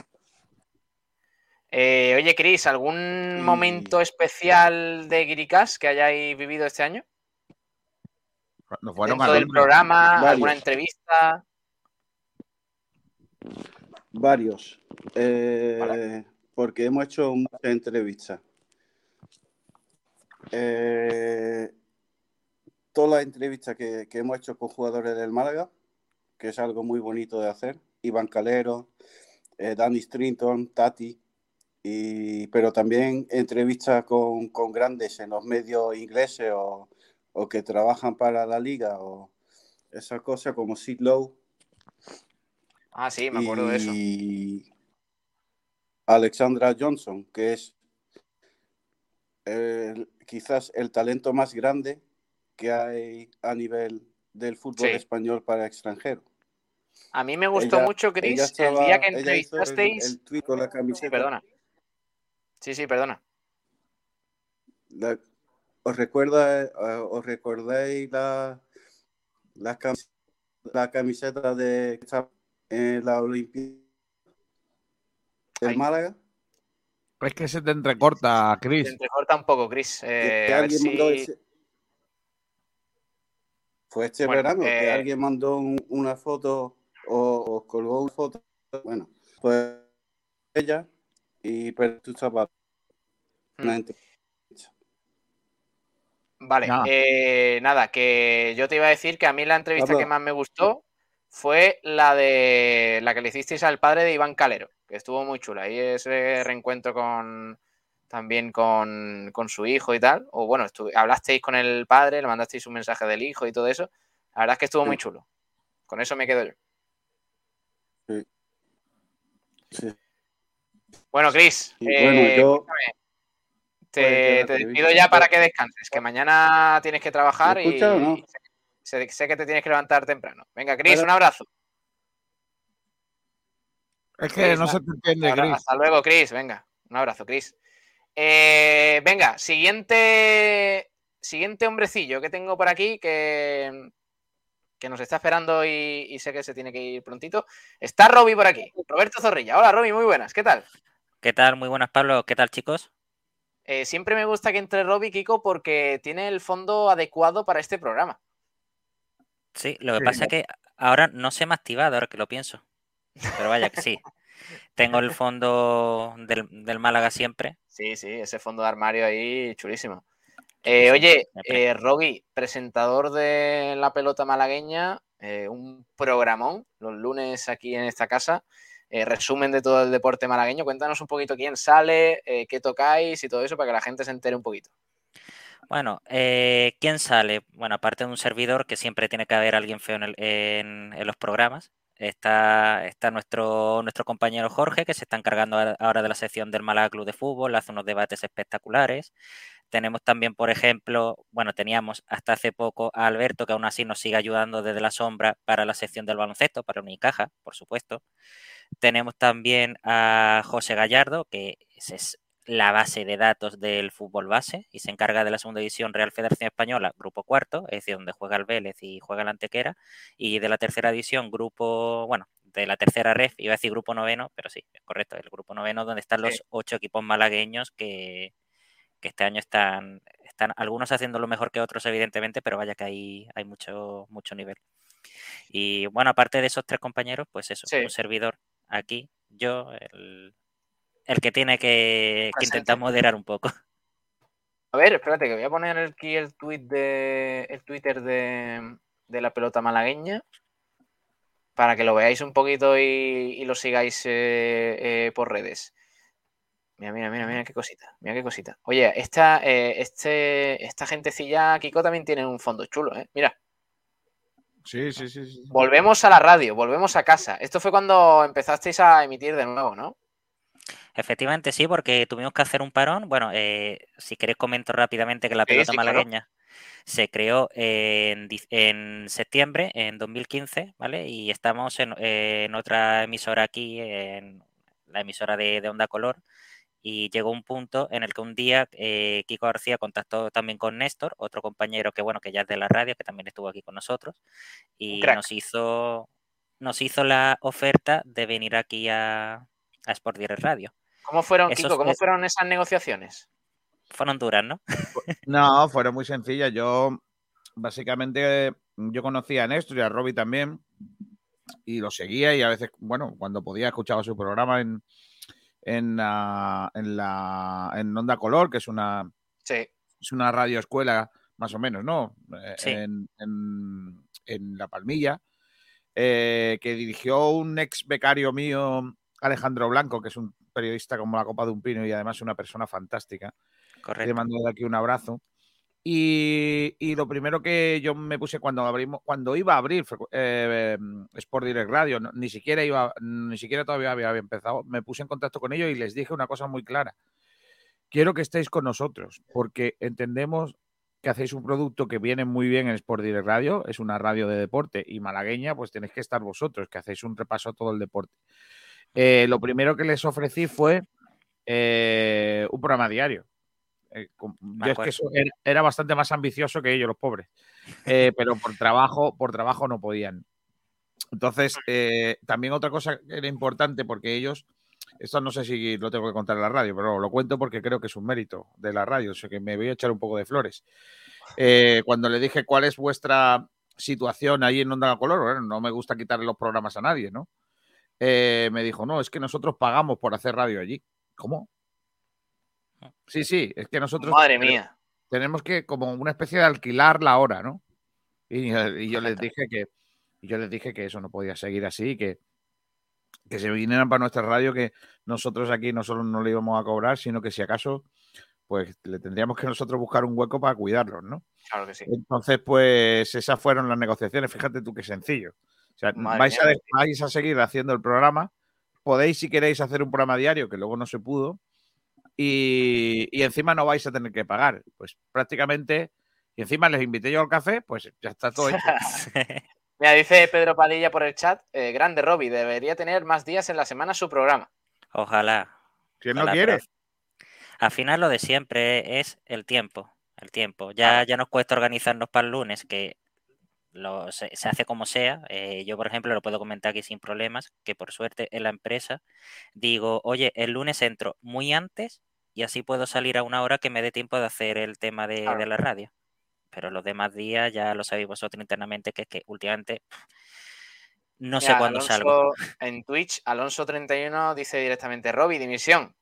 Speaker 2: Eh, oye, Cris, ¿algún
Speaker 5: Y-
Speaker 2: momento especial de Guiricas que hayáis vivido este año?
Speaker 3: Nos fueron
Speaker 2: Dentro del programa,
Speaker 5: Varios.
Speaker 2: alguna entrevista.
Speaker 5: Varios, eh,
Speaker 2: Vale.
Speaker 5: porque hemos hecho muchas entrevistas. Eh, todas las entrevistas que, que hemos hecho con jugadores del Málaga, que es algo muy bonito de hacer. Iván Calero, eh, Danny Strinton, Tati, y, pero también entrevistas con, con grandes en los medios ingleses o, o que trabajan para la liga o esas cosas como Sid Lowe
Speaker 2: Ah, sí, me acuerdo de eso.
Speaker 5: y Alexandra Johnson, que es el- quizás el talento más grande que hay a nivel del fútbol
Speaker 2: Sí.
Speaker 5: español para extranjeros.
Speaker 2: A mí me gustó
Speaker 5: Ella-
Speaker 2: mucho,
Speaker 5: estaba-
Speaker 2: el día que
Speaker 5: el-
Speaker 2: entrevistasteis.
Speaker 5: El, tweet con la
Speaker 2: Sí,
Speaker 5: camiseta.
Speaker 2: perdona. Sí, sí, perdona.
Speaker 5: La- ¿Os, recuerda, eh, ¿Os recordáis la, la, camis- la camiseta de que estaba en la Olimpia del
Speaker 2: Ay.
Speaker 5: Málaga?
Speaker 3: Es que se te entrecorta,
Speaker 2: Se
Speaker 3: Chris.
Speaker 2: entrecorta un poco, Cris.
Speaker 5: Que-
Speaker 2: Eh,
Speaker 5: que
Speaker 2: a ver
Speaker 5: alguien
Speaker 2: si-
Speaker 5: mandó ese- Fue este
Speaker 2: Bueno,
Speaker 5: verano que
Speaker 2: eh,
Speaker 5: alguien mandó un- una foto o, o colgó una foto. Bueno, pues ella y pero tú estabas
Speaker 2: Hmm.
Speaker 5: una entrevista.
Speaker 2: Vale,
Speaker 3: Nada.
Speaker 2: eh, nada, que yo te iba a decir que a mí la entrevista
Speaker 5: Pablo.
Speaker 2: que más me gustó fue la de la que le hicisteis al padre de Iván Calero, que estuvo muy chula. Y ese reencuentro con también con, con su hijo y tal. O bueno, estu- hablasteis con el padre, le mandasteis un mensaje del hijo y todo eso. La verdad es que estuvo
Speaker 5: Sí.
Speaker 2: muy chulo. Con eso me quedo yo.
Speaker 5: Sí.
Speaker 2: Bueno, Cris,
Speaker 5: bueno,
Speaker 2: eh,
Speaker 5: yo-
Speaker 2: te, te despido ya para que descanses, que mañana tienes que trabajar
Speaker 5: ¿Me
Speaker 2: y,
Speaker 5: no?
Speaker 2: sé, sé que te tienes que levantar temprano. Venga, Cris, un abrazo.
Speaker 3: Es que
Speaker 2: Chris,
Speaker 3: no se te entiende, Chris.
Speaker 2: hasta luego, Cris. Venga, un abrazo, Cris. Eh, venga, siguiente, siguiente hombrecillo que tengo por aquí que, que nos está esperando y, y sé que se tiene que ir prontito. Está Roby por aquí. Roberto Zorrilla. Hola, Roby, muy buenas. ¿Qué tal?
Speaker 6: ¿Qué tal? Muy buenas, Pablo. ¿Qué tal, chicos?
Speaker 2: Eh, siempre me gusta que entre Roby Kiko porque tiene el fondo adecuado para este programa.
Speaker 6: Sí, lo que
Speaker 3: Sí.
Speaker 6: pasa es que ahora no se me ha activado, ahora que lo pienso. Pero vaya que sí. Tengo el fondo del, del Málaga siempre.
Speaker 2: Sí, sí, ese fondo de armario ahí chulísimo. Eh, oye, eh, Roby, presentador de La Pelota Malagueña, eh, un programón los lunes aquí en esta casa. Eh, resumen de todo el deporte malagueño. Cuéntanos un poquito quién sale, eh, qué tocáis y todo eso para que la gente se entere un poquito.
Speaker 6: Bueno, eh, ¿quién sale? Bueno, aparte de un servidor, que siempre tiene que haber alguien feo en, los programas, está, nuestro, nuestro compañero Jorge, que se está encargando ahora de la sección del Málaga Club de Fútbol, hace unos debates espectaculares. Tenemos también, por ejemplo, bueno, teníamos hasta hace poco a Alberto, que aún así nos sigue ayudando desde la sombra para la sección del baloncesto, para Unicaja, por supuesto. Tenemos también a José Gallardo, que es- la base de datos del fútbol base y se encarga de la segunda división Real Federación Española, grupo cuarto, es decir, donde juega el Vélez y juega el Antequera, y de la tercera división, grupo, bueno, de la tercera ref, iba a decir grupo noveno, pero sí, es correcto, el grupo noveno, donde están los ocho equipos malagueños que, que este año están, están algunos haciéndolo mejor que otros, evidentemente, pero vaya que hay, hay mucho, mucho nivel. Y bueno, aparte de esos tres compañeros, pues eso,
Speaker 2: Sí.
Speaker 6: un servidor aquí, yo, el, el que tiene que, que intentar moderar un poco.
Speaker 2: A ver, espérate, que voy a poner aquí el tweet de el Twitter de, de la pelota malagueña para que lo veáis un poquito y, y lo sigáis eh, eh, por redes. Mira, mira, mira, mira qué cosita, mira qué cosita. Oye, esta, eh, este, esta gentecilla, Kiko, también tiene un fondo chulo, ¿eh? Mira,
Speaker 3: Sí, sí, sí. sí.
Speaker 2: volvemos a la radio, volvemos a casa. Esto fue cuando empezasteis a emitir de nuevo, ¿no?
Speaker 6: Efectivamente, sí, porque tuvimos que hacer un parón. Bueno, eh, si queréis comento rápidamente que la pelota
Speaker 2: sí,
Speaker 6: malagueña se creó en, en septiembre, en 2015, ¿vale? Y estamos en, en otra emisora aquí, en la emisora de, de Onda Color. Y llegó un punto en el que un día eh, Kiko García contactó también con Néstor, otro compañero que bueno, que ya es de la radio, que también estuvo aquí con nosotros, y nos hizo, nos hizo la oferta de venir aquí a, a Sport Direct Radio.
Speaker 2: ¿Cómo fueron, Kiko, cómo fueron esas negociaciones?
Speaker 6: Fueron duras, ¿no?
Speaker 3: No, fueron muy sencillas. Yo, básicamente, yo conocía a Néstor y a Robbie también y lo seguía y a veces, bueno, cuando podía escuchaba su programa en, en, ah, en la en Onda Color, que es una,
Speaker 2: Sí.
Speaker 3: es una radio escuela más o menos, ¿no? Eh,
Speaker 6: Sí.
Speaker 3: En, en- en La Palmilla, eh, que dirigió un ex becario mío, Alejandro Blanco, que es un periodista como la copa de un pino y además una persona fantástica. Le mando de aquí un abrazo. Y, lo primero que yo me puse cuando abrimos, cuando iba a abrir eh, Sport Direct Radio, ni siquiera iba, ni siquiera todavía había, había empezado, me puse en contacto con ellos y les dije una cosa muy clara. Quiero que estéis con nosotros, porque entendemos que hacéis un producto que viene muy bien en Sport Direct Radio, es una radio de deporte y malagueña, pues tenéis que estar vosotros, que hacéis un repaso a todo el deporte. Eh, lo primero que les ofrecí fue eh, un programa diario. Eh, com- yo es que
Speaker 6: acuerdo.
Speaker 3: eso era, era bastante más ambicioso que ellos, los pobres. Eh, pero por trabajo, por trabajo no podían. Entonces, eh, también otra cosa que era importante, porque ellos, esto no sé si lo tengo que contar en la radio, pero lo cuento porque creo que es un mérito de la radio, o sea que me voy a echar un poco de flores. Cuando le dije cuál es vuestra situación ahí en Onda Color, bueno, no me gusta quitarle los programas a nadie, ¿no? Me dijo, no, es que nosotros pagamos por hacer radio allí. ¿Cómo? Sí, sí, es que nosotros
Speaker 2: Madre mía.
Speaker 3: tenemos que como una especie de alquilar la hora, ¿no? Y, y yo les dije que yo les dije que eso no podía seguir así, que, que se vinieran para nuestra radio, que nosotros aquí no solo no le íbamos a cobrar, sino que si acaso, pues le tendríamos que nosotros buscar un hueco para cuidarlos, ¿no?
Speaker 2: Claro que sí.
Speaker 3: Entonces, pues esas fueron las negociaciones. Fíjate tú qué sencillo. O sea, vais a, vais a seguir haciendo el programa. Podéis, si queréis, hacer un programa diario, que luego no se pudo. Y, y encima no vais a tener que pagar. Pues prácticamente. Y encima les invité yo al café, pues ya está todo hecho.
Speaker 2: Mira, dice Pedro Padilla por el chat, eh, grande Robbie, debería tener más días en la semana su programa.
Speaker 6: Ojalá.
Speaker 3: ¿Quién no
Speaker 6: ojalá,
Speaker 3: quiere?
Speaker 6: pero Al final lo de siempre es el tiempo. El tiempo. Ya, ya nos cuesta organizarnos para el lunes, que lo, se, se hace como sea. Eh, yo, por ejemplo, lo puedo comentar aquí sin problemas, que por suerte en la empresa digo, oye, el lunes entro muy antes y así puedo salir a una hora que me dé tiempo de hacer el tema de,
Speaker 2: Claro.
Speaker 6: de la radio. Pero los demás días ya lo sabéis vosotros internamente, que es que últimamente no sé cuándo salgo.
Speaker 2: En Twitch, Alonso31 dice directamente, Robbie, dimisión.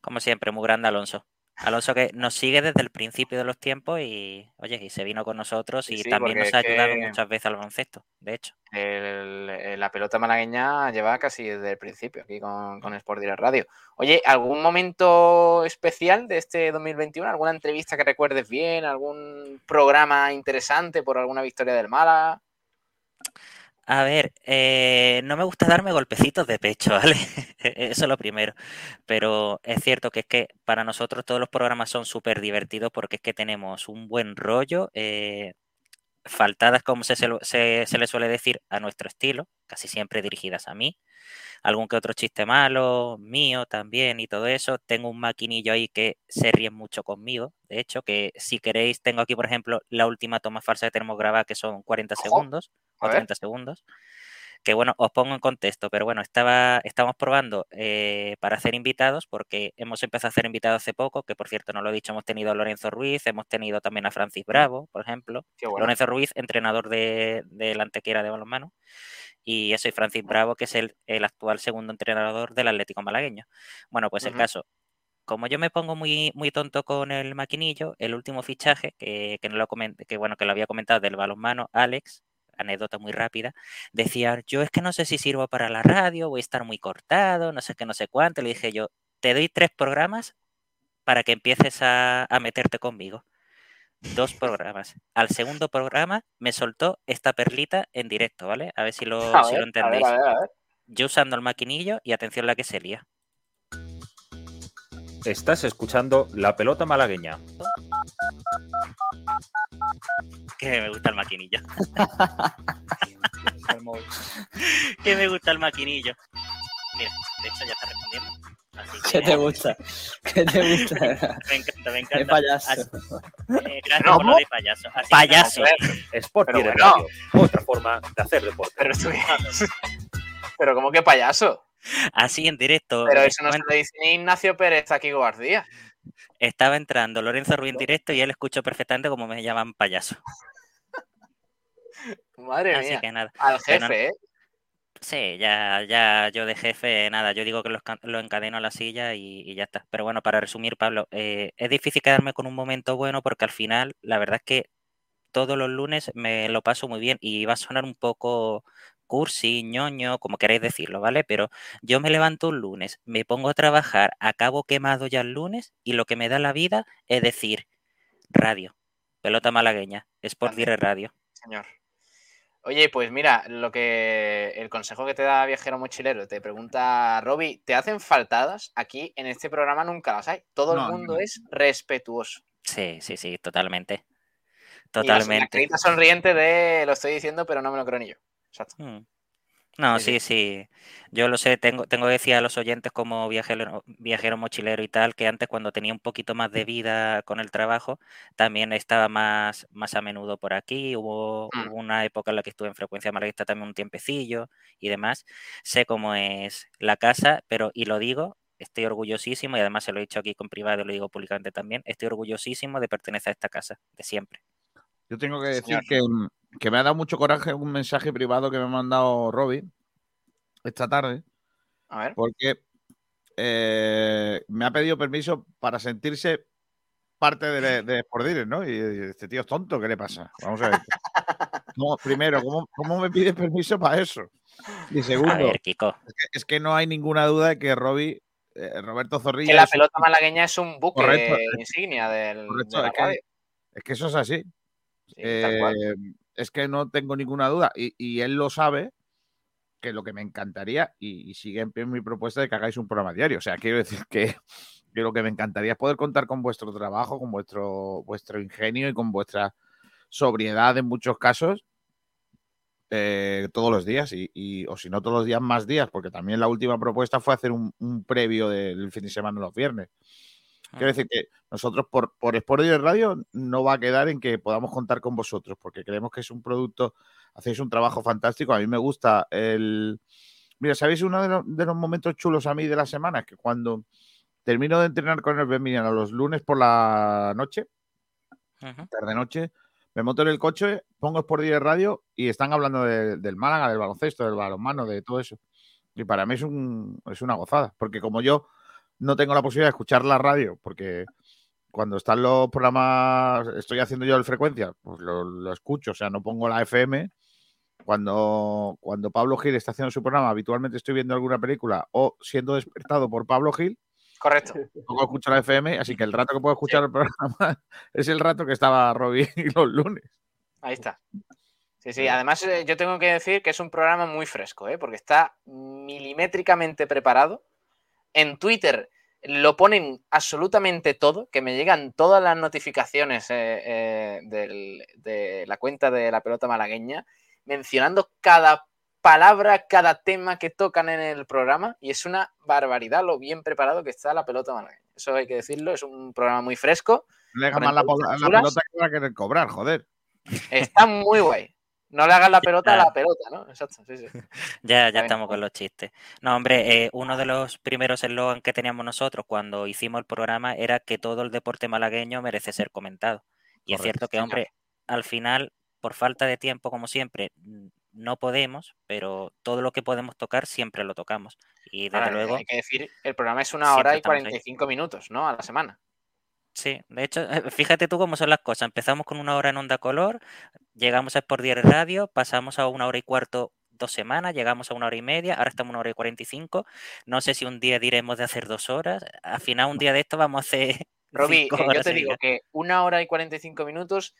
Speaker 6: Como siempre, muy grande Alonso. Alonso que nos sigue desde el principio de los tiempos y, oye, y se vino con nosotros y
Speaker 2: sí,
Speaker 6: también nos ha ayudado muchas veces al baloncesto, de hecho.
Speaker 2: El- la pelota malagueña lleva casi desde el principio aquí con, con Sport Direct Radio. Oye, ¿algún momento especial de este 2021? ¿Alguna entrevista que recuerdes bien? ¿Algún programa interesante por alguna victoria del Málaga?
Speaker 6: A ver, eh, no me gusta darme golpecitos de pecho, ¿vale? Eso es lo primero. Pero es cierto que es que para nosotros todos los programas son súper divertidos porque es que tenemos un buen rollo, eh, faltadas, como se, se, se- le suele decir, a nuestro estilo, casi siempre dirigidas a mí. Algún que otro chiste malo, mío también y todo eso. Tengo un maquinillo ahí que se ríe mucho conmigo. De hecho, que si queréis, tengo aquí, por ejemplo, la última toma falsa que tenemos grabada, que son 40
Speaker 2: Ojo,
Speaker 6: segundos o
Speaker 2: ver.
Speaker 6: 30 segundos. Que bueno, os pongo en contexto, pero bueno, estaba, estamos probando eh, para hacer invitados, porque hemos empezado a hacer invitados hace poco, que por cierto no lo he dicho, hemos tenido a Lorenzo Ruiz, hemos tenido también a Francis Bravo, por ejemplo.
Speaker 2: Bueno.
Speaker 6: Lorenzo Ruiz, entrenador de, de la Antequera de balonmano, y eso, y Francis Bravo, que es el, el actual segundo entrenador del Atlético Malagueño. Bueno, pues el caso, como yo me pongo muy, muy tonto con el maquinillo, el último fichaje, que, que no lo comen- que bueno, que lo había comentado del balonmano, Alex, anécdota muy rápida, decía, yo es que no sé si sirvo para la radio, voy a estar muy cortado, no sé qué, no sé cuánto. Le dije yo, te doy tres programas para que empieces a, a meterte conmigo. Dos programas. Al segundo programa me soltó esta perlita en directo, ¿vale? A ver si lo,
Speaker 2: A
Speaker 6: si
Speaker 2: ver,
Speaker 6: lo entendéis.
Speaker 2: a ver, a ver.
Speaker 6: Yo usando el maquinillo y atención la que se lía.
Speaker 7: Estás escuchando La Pelota Malagueña.
Speaker 6: Que me gusta el maquinillo. que me gusta el maquinillo. Mira, de hecho ya está respondiendo. Así
Speaker 8: ¿Qué
Speaker 6: que-
Speaker 8: te gusta? ¿Qué te gusta?
Speaker 6: Me encanta, me
Speaker 8: Qué
Speaker 6: encanta.
Speaker 8: payaso.
Speaker 6: Eh, gracias por lo de payaso. Así que
Speaker 2: Payaso.
Speaker 6: nada,
Speaker 7: Sport
Speaker 2: bueno.
Speaker 7: Otra forma de hacer deporte.
Speaker 2: Pero es? Pero como que payaso.
Speaker 6: Así en directo.
Speaker 2: Pero
Speaker 6: les
Speaker 2: eso no se lo dice ni Ignacio Pérez aquí Guardía.
Speaker 6: Estaba entrando Lorenzo Rubio en directo y él escuchó perfectamente como me llaman payaso.
Speaker 2: Madre
Speaker 6: Así
Speaker 2: mía.
Speaker 6: que nada.
Speaker 2: Al jefe, ¿eh?
Speaker 6: Sí, ya, ya yo de jefe, nada, yo digo que lo, encadeno a la silla y, y ya está. Pero bueno, para resumir, Pablo, eh, es difícil quedarme con un momento bueno porque al final, la verdad es que todos los lunes me lo paso muy bien y va a sonar un poco cursi, ñoño, como queréis decirlo, ¿vale? Pero yo me levanto un lunes, me pongo a trabajar, acabo quemado ya el lunes y lo que me da la vida es decir, radio, pelota malagueña, Sport
Speaker 2: Grande.
Speaker 6: Direct Radio.
Speaker 2: Señor. Oye, pues mira, lo que el consejo que te da Viajero Mochilero, te pregunta Roby, ¿te hacen faltadas? Aquí en este programa nunca las hay. Todo
Speaker 3: No,
Speaker 2: el mundo
Speaker 3: no.
Speaker 2: es respetuoso.
Speaker 6: Sí, sí, sí, totalmente.
Speaker 2: Y la- La,
Speaker 6: Totalmente.
Speaker 2: carita sonriente de lo estoy diciendo, pero no me lo creo ni yo. Exacto.
Speaker 6: Mm. No,
Speaker 2: Sí,
Speaker 6: sí, sí. Yo lo sé, tengo, tengo que decir a los oyentes como viajero, viajero mochilero y tal, que antes cuando tenía un poquito más de vida con el trabajo, también estaba más, más a menudo por aquí. Hubo,
Speaker 2: Mm.
Speaker 6: hubo una época en la que estuve en frecuencia malaguista también un tiempecillo y demás. Sé cómo es la casa, pero, y lo digo, estoy orgullosísimo, y además se lo he dicho aquí con privado y lo digo públicamente también, estoy orgullosísimo de pertenecer a esta casa, de siempre.
Speaker 3: Yo tengo que decir
Speaker 2: Señor.
Speaker 3: que, mm, que me ha dado mucho coraje un mensaje privado que me ha mandado Robin esta tarde,
Speaker 2: A ver.
Speaker 3: porque eh, me ha pedido permiso para sentirse parte de, de Sport Direct, ¿no? Y, y este tío es tonto, ¿qué le pasa? Vamos a ver. ¿Cómo- primero, ¿cómo, ¿cómo me pide permiso para eso? Y segundo,
Speaker 6: ver, Kiko.
Speaker 3: es que, es que no hay ninguna duda de que Robbie, eh, Roberto Zorrilla,
Speaker 2: Que la pelota malagueña es un buque
Speaker 3: Correcto.
Speaker 2: insignia del,
Speaker 3: Correcto,
Speaker 2: de la
Speaker 3: es que-
Speaker 2: radio.
Speaker 3: es que eso es así.
Speaker 2: Sí, tal cual.
Speaker 3: Eh, es que no tengo ninguna duda. Y, él lo sabe, que lo que me encantaría, y, sigue en pie mi propuesta de que hagáis un programa diario. O sea, quiero decir que, que lo que me encantaría es poder contar con vuestro trabajo, con vuestro, vuestro ingenio y con vuestra sobriedad en muchos casos. eh, todos los días y, y- o si no todos los días más días porque también la última propuesta fue hacer un, un previo del fin de semana los viernes Quiero decir que nosotros por, por Sport Direct Radio no va a quedar en que podamos contar con vosotros, porque creemos que es un producto, hacéis un trabajo fantástico. A mí me gusta el... Mira, ¿sabéis uno de los, de los momentos chulos a mí de la semana? Es que cuando termino de entrenar con el a los lunes por la noche, tarde-noche, me monto en el coche, pongo Sport Direct Radio y están hablando de- del Málaga, del baloncesto, del balonmano, de todo eso. Y para mí es, un, es una gozada, porque como yo no tengo la posibilidad de escuchar la radio, porque cuando están los programas, estoy haciendo yo el frecuencia, pues lo, lo escucho, o sea, no pongo la FM. Cuando, cuando Pablo Gil está haciendo su programa, habitualmente estoy viendo alguna película o siendo despertado por Pablo Gil,
Speaker 2: Correcto.
Speaker 3: luego escucho la FM, así que el rato que puedo escuchar el programa es el rato que estaba Robbie los lunes.
Speaker 2: Ahí está. Sí, sí. Además, eh, yo tengo que decir que es un programa muy fresco, ¿eh? porque está milimétricamente preparado. En Twitter lo ponen absolutamente todo, que me llegan todas las notificaciones eh, eh, del- de la cuenta de la pelota malagueña, mencionando cada palabra, cada tema que tocan en el programa, y es una barbaridad lo bien preparado que está la pelota malagueña. Eso hay que decirlo, es un programa muy fresco,
Speaker 3: le más la, la pelota que va a querer cobrar, joder.
Speaker 2: está muy guay. No le hagas la pelota a la pelota, ¿no? Exacto, sí, sí.
Speaker 6: Ya, ya estamos con los chistes. No, hombre, eh, uno de los primeros eslogan que teníamos nosotros cuando hicimos el programa era que todo el deporte malagueño merece ser comentado. Y es cierto que, hombre, al final, por falta de tiempo, como siempre, no podemos, pero todo lo que podemos tocar siempre lo tocamos. Y desde
Speaker 2: Ahora,
Speaker 6: luego,
Speaker 2: hay que decir, el programa es una hora y
Speaker 6: estamos ahí.
Speaker 2: 45 minutos, ¿no? A la semana.
Speaker 6: Sí, de hecho, fíjate tú cómo son las cosas. Empezamos con una hora en onda color, llegamos a Sport Direct Radio, pasamos a una hora y cuarto dos semanas, llegamos a una hora y media, ahora estamos a una hora y 45. No sé si un día diremos de hacer dos horas. Al final, un día de esto vamos a hacer.
Speaker 2: Roby,
Speaker 6: cinco
Speaker 2: eh, yo te digo que una hora y 45 minutos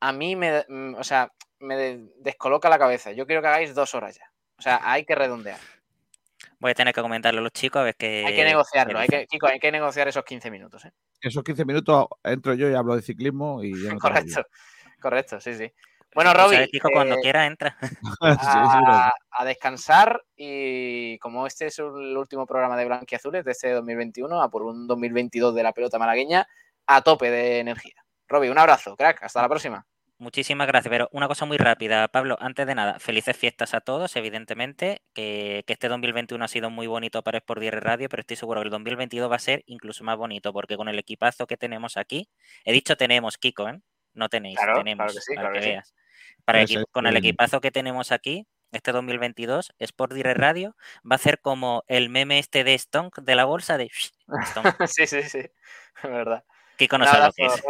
Speaker 2: a mí me, mm, o sea, me de- descoloca la cabeza. Yo quiero que hagáis dos horas ya. O sea, hay que redondear.
Speaker 6: Voy a tener que comentarle a los chicos a ver qué.
Speaker 2: Hay que negociarlo. Hay que, chicos, hay que negociar esos 15 minutos. ¿eh?
Speaker 3: Esos 15 minutos entro yo y hablo de ciclismo y ya no
Speaker 2: Correcto. Correcto, sí, sí. Bueno, Robbie,
Speaker 6: sabes, Kiko, cuando
Speaker 2: eh,
Speaker 6: quiera entra.
Speaker 2: a, a descansar y como este es el último programa de Blanquiazules de este 2021, a por un 2022 de la pelota malagueña a tope de energía. Robbie, un abrazo, crack, hasta la próxima.
Speaker 6: Muchísimas gracias, pero una cosa muy rápida, Pablo, antes de nada, felices fiestas a todos, evidentemente, que, que este 2021 ha sido muy bonito para Sport Direct Radio, pero estoy seguro que el 2022 va a ser incluso más bonito, porque con el equipazo que tenemos aquí, he dicho tenemos, Kiko, ¿eh? No tenéis,
Speaker 2: Claro,
Speaker 6: tenemos,
Speaker 2: claro que sí,
Speaker 6: para
Speaker 2: claro
Speaker 6: que
Speaker 2: que sí.
Speaker 6: veas. Para con el equipazo que tenemos aquí, este 2022, Sport Direct Radio va a ser como el meme este de Stonk de la bolsa de Stonk.
Speaker 2: sí, sí, sí, es verdad.
Speaker 6: Kiko no sabe lo que es.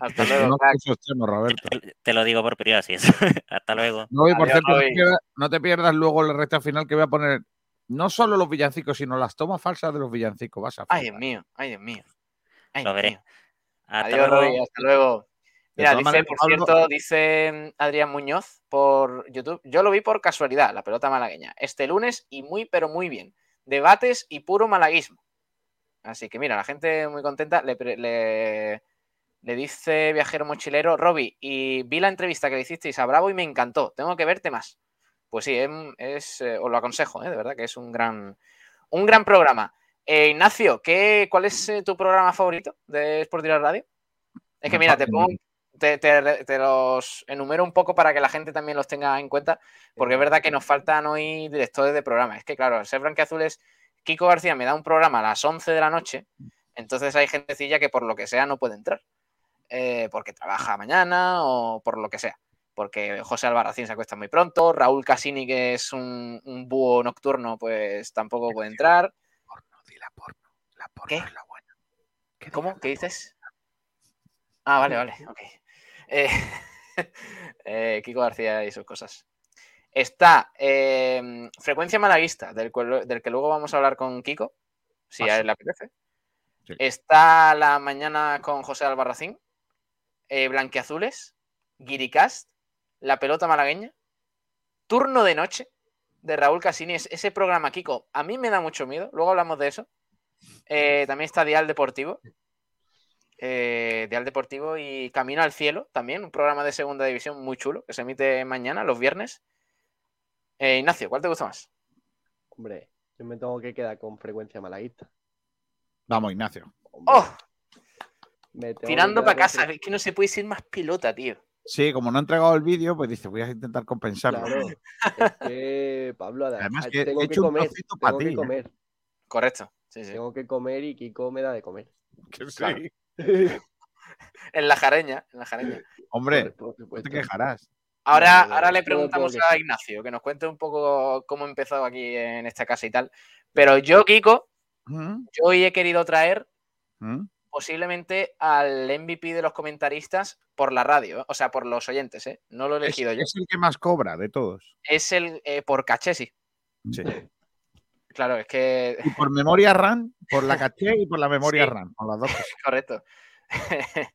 Speaker 2: Hasta
Speaker 3: No
Speaker 2: luego,
Speaker 3: temas, Roberto.
Speaker 6: Te, te lo digo por privado, sí. Hasta luego.
Speaker 3: No, y por
Speaker 2: Adiós,
Speaker 3: cierto, no te, pierdas, no te pierdas luego la recta final que voy a poner no solo los villancicos, sino las tomas falsas de los villancicos. Vas a
Speaker 2: Ay. Dios mío, ay, Dios mío. Ay,
Speaker 6: Lo veré.
Speaker 2: mío.
Speaker 6: Hasta
Speaker 2: Adiós,
Speaker 6: luego.
Speaker 2: Hasta luego. Mira, dice,
Speaker 3: maneras,
Speaker 2: por cierto, dice mm, Adrián Muñoz por YouTube. Yo lo vi por casualidad, la pelota malagueña. Este lunes y muy, pero muy bien. Debates y puro malaguismo. Así que mira, la gente muy contenta. Le- le dice Viajero Mochilero, Robbie, y vi la entrevista que le hicisteis a Bravo y me encantó. Tengo que verte más. Pues sí, em- es, eh, os lo aconsejo, eh, de verdad que es un gran, un gran programa. Eh, Ignacio, ¿qué, ¿cuál es eh, tu programa favorito de Sport Direct Radio? Es que mira, te,
Speaker 3: parece
Speaker 2: pongo, te, te- te los enumero un poco para que la gente también los tenga en cuenta, porque es verdad que nos faltan hoy directores de programa. Es que, claro, al ser Blanquiazules, Kiko García me da un programa a las 11 de la noche, entonces hay gentecilla que por lo que sea no puede entrar, eh, porque trabaja mañana o por lo que sea. Porque José Albarracín se acuesta muy pronto, Raúl Casini, que es un, un búho nocturno, pues tampoco puede entrar.
Speaker 3: Porno, di la porno. La porno
Speaker 2: ¿Qué?
Speaker 3: es la buena.
Speaker 2: ¿Cómo? ¿Qué dices? Ah, vale, vale, ok. Eh, eh, Kiko García y sus cosas. Está eh, Frecuencia Malaguista, del, cual- del que luego vamos a hablar con Kiko, si a
Speaker 3: Paso.
Speaker 2: él le apetece.
Speaker 3: Sí.
Speaker 2: Está la mañana con José Albarracín, eh, Blanquiazules, Guiricast, La Pelota Malagueña, Turno de Noche, de Raúl Casini. Es- ese programa, Kiko, a mí me da mucho miedo, luego hablamos de eso. Eh, también está Dial Deportivo. eh, Dial Deportivo y Camino al Cielo, también, un programa de segunda división muy chulo que se emite mañana, los viernes. Eh, Ignacio, ¿cuál te gusta más?
Speaker 4: Hombre, yo me tengo que quedar con frecuencia malaguista.
Speaker 3: Vamos, Ignacio.
Speaker 4: Hombre,
Speaker 2: ¡Oh! Tirando para casa, es que no se puede ser más pilota, tío.
Speaker 3: Sí, como no he entregado el vídeo, pues dice, voy a intentar compensarlo.
Speaker 4: Claro, es que, Pablo, además,
Speaker 3: que
Speaker 4: tengo
Speaker 3: he
Speaker 4: que
Speaker 3: hecho un
Speaker 4: comer,
Speaker 3: pa'
Speaker 4: tengo
Speaker 3: ti,
Speaker 4: que
Speaker 3: ¿eh?
Speaker 4: comer,
Speaker 2: Correcto. Sí, sí.
Speaker 4: tengo que comer y Kiko me da de comer.
Speaker 3: Que sí.
Speaker 2: Claro. En la jareña, en la jareña.
Speaker 3: Hombre,
Speaker 4: Por
Speaker 3: te quejarás.
Speaker 2: Ahora,
Speaker 4: No,
Speaker 2: ahora le preguntamos a. Ignacio que nos cuente un poco cómo empezó aquí en esta casa y tal. Pero yo, Kiko,
Speaker 3: ¿Mm?
Speaker 2: yo hoy he querido traer
Speaker 3: ¿Mm?
Speaker 2: Posiblemente al MVP de los comentaristas por la radio, ¿eh? o sea, por los oyentes, ¿eh? No lo he
Speaker 3: Es,
Speaker 2: elegido yo.
Speaker 3: es el que más cobra de todos.
Speaker 2: Es el eh, por caché, sí.
Speaker 3: Sí.
Speaker 2: Claro, es que
Speaker 3: Y por memoria RAM, por la caché y por la memoria
Speaker 2: Sí.
Speaker 3: RAM. Con las dos cosas.
Speaker 2: correcto.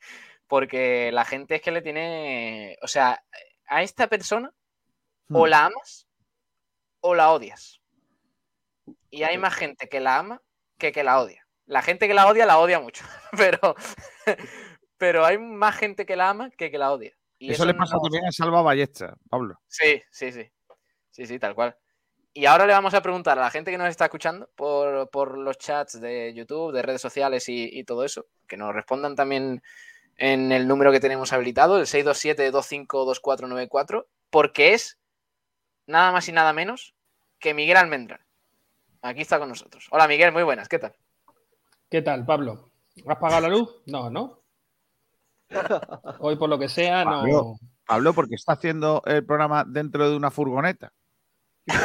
Speaker 2: Porque la gente es que le tiene, o sea, a esta persona o
Speaker 3: Hmm.
Speaker 2: la amas o la odias. Y hay más gente que la ama que que la odia. La gente que la odia la odia mucho, pero, pero hay más gente que la ama que que la odia. Y
Speaker 3: Eso, le pasa
Speaker 2: no-
Speaker 3: también a Salva Ballesta, Pablo.
Speaker 2: Sí, sí, sí. Sí, sí, tal cual. Y ahora le vamos a preguntar a la gente que nos está escuchando por, por los chats de YouTube, de redes sociales y, y todo eso, que nos respondan también en el número que tenemos habilitado, el 627-252494, porque es nada más y nada menos que Miguel Almendral. Aquí está con nosotros. Hola Miguel, muy buenas, ¿qué tal?
Speaker 9: ¿Qué tal, Pablo? ¿Has pagado la luz? No, ¿no? Hoy, por lo que sea, no.
Speaker 3: Pablo. Pablo, porque está haciendo el programa dentro de una furgoneta.
Speaker 2: Ah,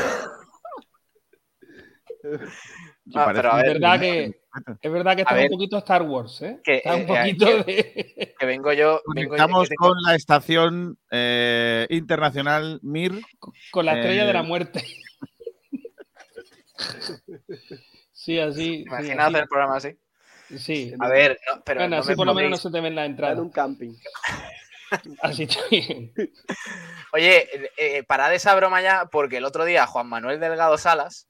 Speaker 3: parece
Speaker 2: pero a
Speaker 3: un
Speaker 2: ver,
Speaker 9: Es verdad que, es verdad que está
Speaker 2: ver.
Speaker 9: un poquito Star Wars, ¿eh?
Speaker 2: Que,
Speaker 9: está un
Speaker 2: eh,
Speaker 9: poquito
Speaker 2: que-
Speaker 9: de.
Speaker 2: Que vengo yo. vengo yo- tengo-
Speaker 3: con la estación eh, internacional MIR.
Speaker 9: con la estrella de la
Speaker 3: Eh,
Speaker 9: muerte. Sí, así. sí,
Speaker 2: Imagina
Speaker 9: así.
Speaker 2: hacer el programa así.
Speaker 9: Sí.
Speaker 2: A ver, no, pero
Speaker 9: Bueno,
Speaker 2: no
Speaker 9: así
Speaker 2: me
Speaker 9: por lo menos no se te ven la entrada.
Speaker 4: en un camping.
Speaker 9: Así está bien.
Speaker 2: Oye, eh, eh, parad esa broma ya, porque el otro día Juan Manuel Delgado Salas,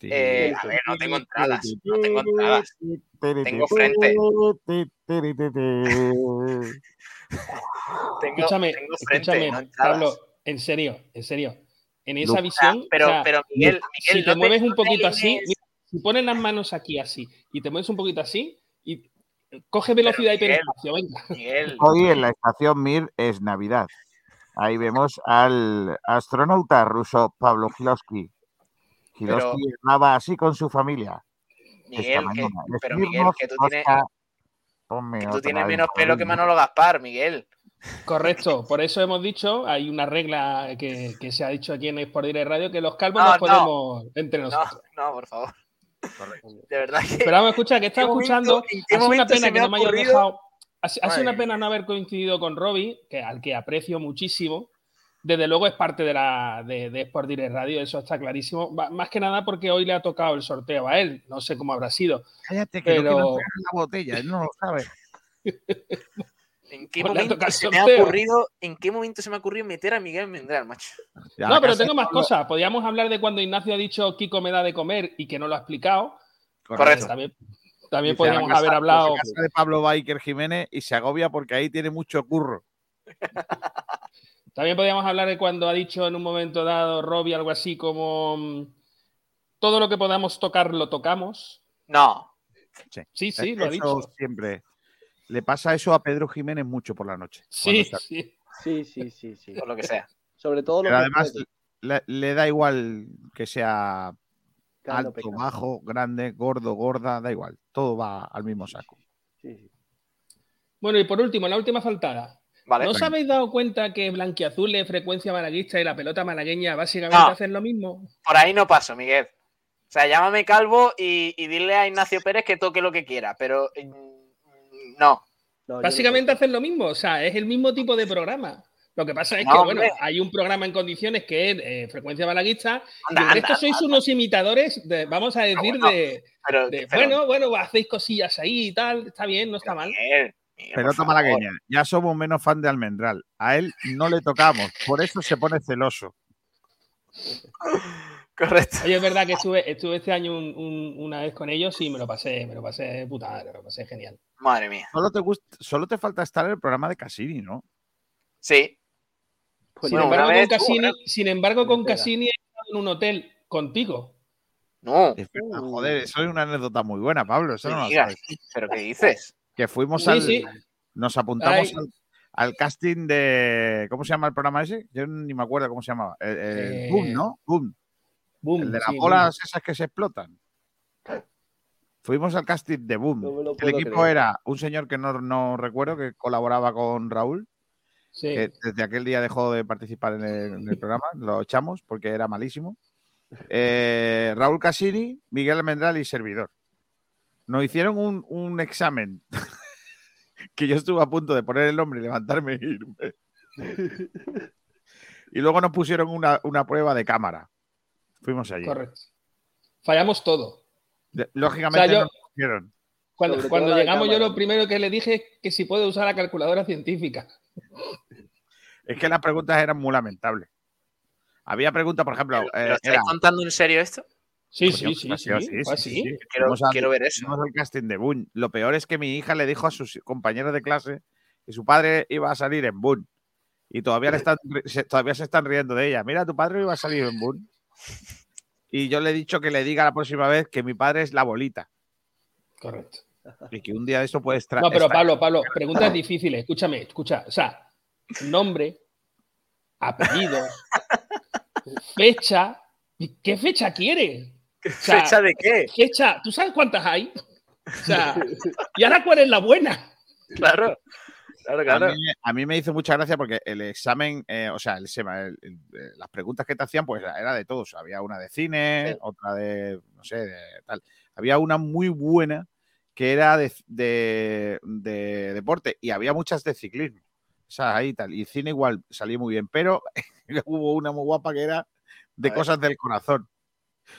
Speaker 2: eh, a ver, no tengo entradas, no tengo entradas. Tengo frente. tengo,
Speaker 9: Escúchame,
Speaker 2: tengo frente,
Speaker 9: escúchame,
Speaker 2: no.
Speaker 9: Pablo, en serio, en serio. En esa visión,
Speaker 2: pero,
Speaker 9: o sea,
Speaker 2: pero Miguel, Miguel,
Speaker 9: si te
Speaker 2: no
Speaker 9: mueves un poquito así, si pones las manos aquí así y te mueves un poquito así y coge velocidad
Speaker 2: Miguel,
Speaker 9: hiperespacio, venga.
Speaker 2: Miguel,
Speaker 3: Hoy en la estación Mir es Navidad. Ahí vemos al astronauta ruso Pablo Kilowski. Kilowski hablaba así con su familia.
Speaker 2: Miguel, que, pero Miguel, que tú tienes, que tú tienes menos pelo que. Manolo Gaspar, Miguel.
Speaker 9: Correcto, por eso hemos dicho, hay una regla que, que se ha dicho aquí en Sport Direct Radio, que los calvos
Speaker 2: No,
Speaker 9: nos
Speaker 2: no.
Speaker 9: podemos entre
Speaker 2: No,
Speaker 9: nosotros.
Speaker 2: no, por favor. De verdad que.
Speaker 9: Pero vamos, escucha, que
Speaker 2: ¿En
Speaker 9: está
Speaker 2: qué momento-
Speaker 9: escuchando.
Speaker 2: en qué
Speaker 9: Ha sido una pena
Speaker 2: me
Speaker 9: que no me
Speaker 2: ocurrido?
Speaker 9: dejado. Ha, ha sido
Speaker 2: Madre
Speaker 9: una pena no haber coincidido con Robbie, que, al que aprecio muchísimo. Desde luego es parte de la de, de Sport Direct Radio, eso está clarísimo. Va- Más que nada porque hoy le ha tocado el sorteo a él. No sé cómo habrá sido.
Speaker 3: Cállate, que no
Speaker 9: Pero-
Speaker 3: entregar la botella, él no lo sabe.
Speaker 2: ¿En qué momento se me ha ocurrido, en qué momento se me ha ocurrido meter a Miguel Mendral, macho?
Speaker 3: Ya
Speaker 9: no, pero tengo más cosas. Podríamos hablar de cuando Ignacio ha dicho Kiko me da de comer y que no lo ha explicado.
Speaker 2: Correcto.
Speaker 9: También, también podríamos
Speaker 3: casa-
Speaker 9: haber hablado.
Speaker 3: casa de Pablo Biker Jiménez y se agobia porque ahí tiene mucho curro.
Speaker 9: También podríamos hablar de cuando ha dicho en un momento dado Robbie algo así como mm, todo lo que podamos tocar lo tocamos.
Speaker 2: No.
Speaker 9: Sí, sí, lo ha dicho.
Speaker 3: siempre. Le pasa eso a Pedro Jiménez mucho por la noche.
Speaker 9: Sí, sí.
Speaker 4: Sí, sí, sí, sí.
Speaker 2: Por lo que sea.
Speaker 4: Sobre todo lo
Speaker 3: Pero
Speaker 4: que
Speaker 3: además le, le da igual que sea alto, bajo, grande, gordo, gorda, da igual. Todo va al mismo saco.
Speaker 4: Sí, sí.
Speaker 9: Bueno, y por último, la última faltada.
Speaker 2: Vale.
Speaker 9: ¿No os habéis dado cuenta que Blanquiazules, frecuencia malaguista y la pelota malagueña básicamente
Speaker 2: No.
Speaker 9: hacen lo mismo?
Speaker 2: Por ahí no paso, Miguel. O sea, llámame calvo y, y dile a Ignacio Pérez que toque lo que quiera, pero mm, no.
Speaker 9: Básicamente
Speaker 4: no
Speaker 9: hacen lo mismo, o sea, es el mismo tipo de programa. Lo que pasa es
Speaker 2: No,
Speaker 9: que,
Speaker 2: hombre.
Speaker 9: bueno, hay un programa en condiciones que es eh, frecuencia resto
Speaker 2: anda,
Speaker 9: sois unos imitadores, de, vamos a decir,
Speaker 2: bueno,
Speaker 9: de,
Speaker 2: Pero,
Speaker 9: de,
Speaker 2: pero,
Speaker 9: bueno, bueno, hacéis cosillas ahí y tal, está bien, no está mal.
Speaker 2: Miguel, por
Speaker 3: Pelota malagueña. Ya somos menos fan de Almendral. A él no le tocamos. Por eso se pone celoso.
Speaker 2: Correcto.
Speaker 9: Oye, es verdad que estuve, estuve este año un- un- una vez con ellos y me lo pasé, me lo pasé puta madre, me lo pasé genial.
Speaker 2: Madre mía.
Speaker 3: Solo te, gust- solo te falta estar en el programa de Cassini, ¿no?
Speaker 2: Sí.
Speaker 4: Pues
Speaker 9: sin, embargo, con Cassini, sin embargo, con. Cassini he estado en un hotel contigo.
Speaker 2: No.
Speaker 3: Es verdad, joder, eso es una anécdota muy buena, Pablo. Eso no lo
Speaker 2: Diga.
Speaker 3: sabes.
Speaker 2: ¿Pero qué dices?
Speaker 3: Que fuimos
Speaker 9: Sí,
Speaker 3: al.
Speaker 9: sí.
Speaker 3: Nos apuntamos al, al casting de. ¿Cómo se llama el programa ese? Yo ni me acuerdo cómo se llamaba. El, el
Speaker 9: Eh,
Speaker 3: Boom, ¿no? Boom.
Speaker 9: Boom,
Speaker 3: El de las
Speaker 9: sí,
Speaker 3: bolas esas que se explotan. Fuimos al casting de Boom.
Speaker 4: No
Speaker 3: el equipo
Speaker 4: creer.
Speaker 3: era un señor que no, no recuerdo, que colaboraba con Raúl,
Speaker 9: sí.
Speaker 3: que desde aquel día dejó de participar en el, en el programa, lo echamos porque era malísimo. Eh, Raúl Casini, Miguel Almendral y servidor. Nos hicieron un, un examen que yo estuve a punto de poner el nombre y levantarme e irme. Y luego nos pusieron una, una prueba de cámara. Fuimos allí.
Speaker 9: Correcto. Fallamos todo.
Speaker 3: Lógicamente
Speaker 9: O sea, yo-
Speaker 3: no nos pusieron.
Speaker 9: Cuando, llegamos, yo lo primero que le dije es que si puede usar la calculadora científica.
Speaker 3: Es que las preguntas eran muy lamentables. Había preguntas, por ejemplo,
Speaker 2: ¿Pero,
Speaker 3: eh,
Speaker 2: ¿lo estáis
Speaker 3: era,
Speaker 2: contando en serio esto?
Speaker 9: Sí, sí, sí,
Speaker 3: ha
Speaker 9: sí,
Speaker 3: sí, sí.
Speaker 2: Quiero, quiero ver eso.
Speaker 3: fuimos al casting de Boone. Lo peor es que mi hija le dijo a sus compañeros de clase que su padre iba a salir en Boone. Y todavía, le están, se- todavía se están riendo de ella. Mira, tu padre iba a salir en Boone. Y yo le he dicho que le diga la próxima vez que mi padre es la bolita.
Speaker 9: Correcto.
Speaker 3: Y que un día de eso puede estar.
Speaker 9: No, pero Pablo, Pablo, preguntas difíciles. Escúchame, escucha. O sea, nombre, apellido, fecha. ¿Y ¿Qué fecha quieres? sea,
Speaker 2: ¿Fecha de qué?
Speaker 9: Fecha, ¿tú sabes cuántas hay? O sea, ¿y ahora cuál es la buena?
Speaker 2: Claro. Claro,
Speaker 3: A mí, a mí me hizo mucha gracia porque el examen, eh, o sea, el el- el- eh, las preguntas que te hacían, pues era de todos. Había una de cine,
Speaker 2: Sí.
Speaker 3: otra de, no sé, de tal. Había una muy buena que era de, de- de deporte y había muchas de ciclismo. Esas ahí y tal. Y cine igual salió muy bien, pero hubo una muy guapa que era de cosas del corazón.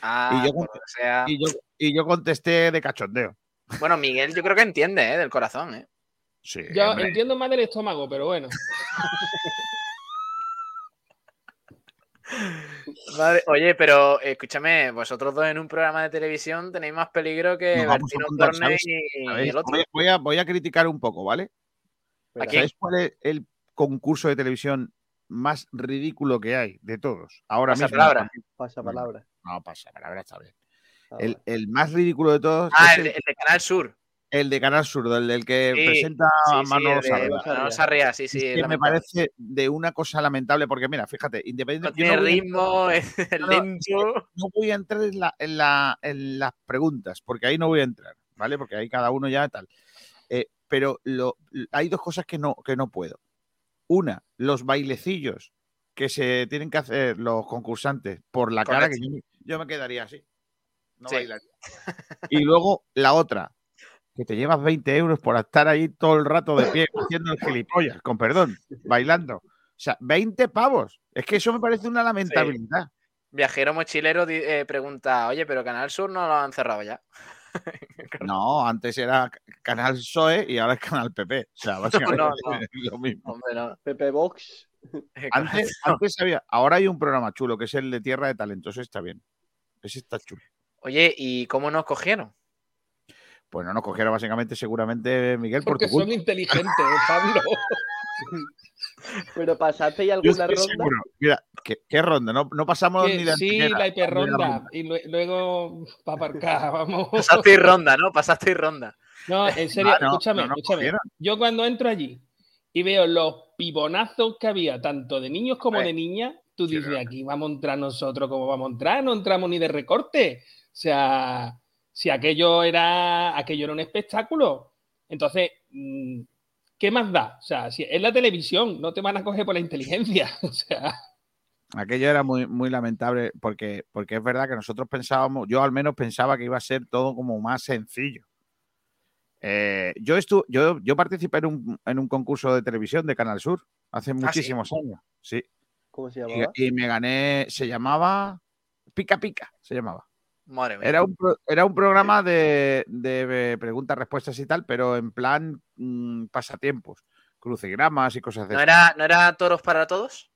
Speaker 2: Ah,
Speaker 3: y yo-
Speaker 2: que sea.
Speaker 3: Y yo, y yo contesté de cachondeo.
Speaker 2: Bueno, Miguel, yo creo que entiende, ¿eh? Del corazón, ¿eh?
Speaker 3: Sí,
Speaker 9: Yo
Speaker 3: hombre.
Speaker 9: entiendo más del estómago, pero bueno.
Speaker 2: Vale, Oye, pero escúchame, vosotros dos en un programa de televisión tenéis más peligro que
Speaker 3: a
Speaker 2: Bertino
Speaker 3: ¿sabes?
Speaker 2: y, y
Speaker 3: ¿Sabéis?
Speaker 2: el otro.
Speaker 3: Voy, voy a, voy a criticar un poco, ¿vale? ¿Sabes cuál es el concurso de televisión más ridículo que hay de todos? Ahora
Speaker 2: Pasa
Speaker 3: mismo.
Speaker 2: palabra.
Speaker 4: Pasa palabra.
Speaker 3: No, pasa palabra, está bien. El, más ridículo de todos
Speaker 2: Ah,
Speaker 3: es
Speaker 2: el,
Speaker 3: el,
Speaker 2: de- el de Canal Sur.
Speaker 3: El de Canal Sur, el del que
Speaker 2: Sí,
Speaker 3: presenta
Speaker 2: Sí,
Speaker 3: a
Speaker 2: sí,
Speaker 3: Manolo
Speaker 2: de
Speaker 3: Sarria.
Speaker 2: Manolo Sarria, sí, sí.
Speaker 3: Es que me parece de una cosa lamentable, porque mira, fíjate,
Speaker 2: No
Speaker 3: independientemente.
Speaker 2: tiene ritmo, es
Speaker 3: no,
Speaker 2: lento.
Speaker 3: no voy a entrar en, la- en la- en las preguntas, porque ahí no voy a entrar, ¿vale? Porque ahí cada uno ya tal. Eh, pero lo- hay dos cosas que no, que no puedo. Una, los bailecillos que se tienen que hacer los concursantes por la cara, que yo, me- yo me quedaría así. No
Speaker 2: Sí.
Speaker 3: bailaría. Y luego la otra, que te llevas 20 euros por estar ahí todo el rato de pie haciendo el gilipollas, con perdón, bailando. O sea, 20 pavos. Es que eso me parece una lamentabilidad.
Speaker 2: Viajero mochilero eh, pregunta, oye, pero Canal Sur no lo han cerrado ya.
Speaker 3: No, antes era Canal PSOE y ahora es Canal PP. O sea, básicamente
Speaker 2: no, no.
Speaker 3: es lo mismo.
Speaker 2: Hombre, no.
Speaker 4: Pepe Box.
Speaker 3: Antes, antes había, ahora hay un programa chulo que es el de Tierra de Talento. Eso está bien. Ese está chulo.
Speaker 2: Oye, ¿y cómo nos cogieron?
Speaker 3: Pues no nos cogieron básicamente, seguramente, Miguel, por
Speaker 9: Porque
Speaker 3: tu culpa.
Speaker 9: son inteligentes, Pablo.
Speaker 4: Pero pasaste
Speaker 3: Yo
Speaker 4: alguna ronda.
Speaker 3: seguro. Mira, ¿qué, qué ronda? No, no pasamos
Speaker 9: Que
Speaker 3: ni de
Speaker 9: sí,
Speaker 3: primera,
Speaker 9: la hiperronda.
Speaker 3: ronda.
Speaker 9: Y lue- luego para aparcar, vamos.
Speaker 2: Pasaste y ronda, ¿no? Pasaste y ronda.
Speaker 9: No, en serio,
Speaker 3: Ah, no,
Speaker 9: escúchame,
Speaker 3: no
Speaker 9: escúchame.
Speaker 3: cogieron.
Speaker 9: Yo cuando entro allí y veo los pibonazos que había, tanto de niños como
Speaker 2: Eh,
Speaker 9: de niñas, tú dices, aquí vamos a entrar nosotros como vamos a entrar, no entramos ni de recorte. O sea, si aquello era, aquello era un espectáculo, entonces, mm, ¿qué más da? O sea, si es la televisión, no te van a coger por la inteligencia. O sea,
Speaker 3: Aquello era muy, muy lamentable porque, porque es verdad que nosotros pensábamos, yo al menos pensaba que iba a ser todo como más sencillo. Eh, yo, estu- yo, yo participé en un, en un concurso de televisión de Canal Sur hace muchísimos años, sí.
Speaker 4: ¿Cómo se
Speaker 3: Y,
Speaker 4: llamaba?
Speaker 3: y me gané, se llamaba Pica Pica, se llamaba.
Speaker 2: Madre mía.
Speaker 3: Era un, pro- era un programa de, de preguntas, respuestas y tal, pero en plan mm, pasatiempos, crucigramas y cosas de
Speaker 2: ¿No era, ¿No era toros para todos?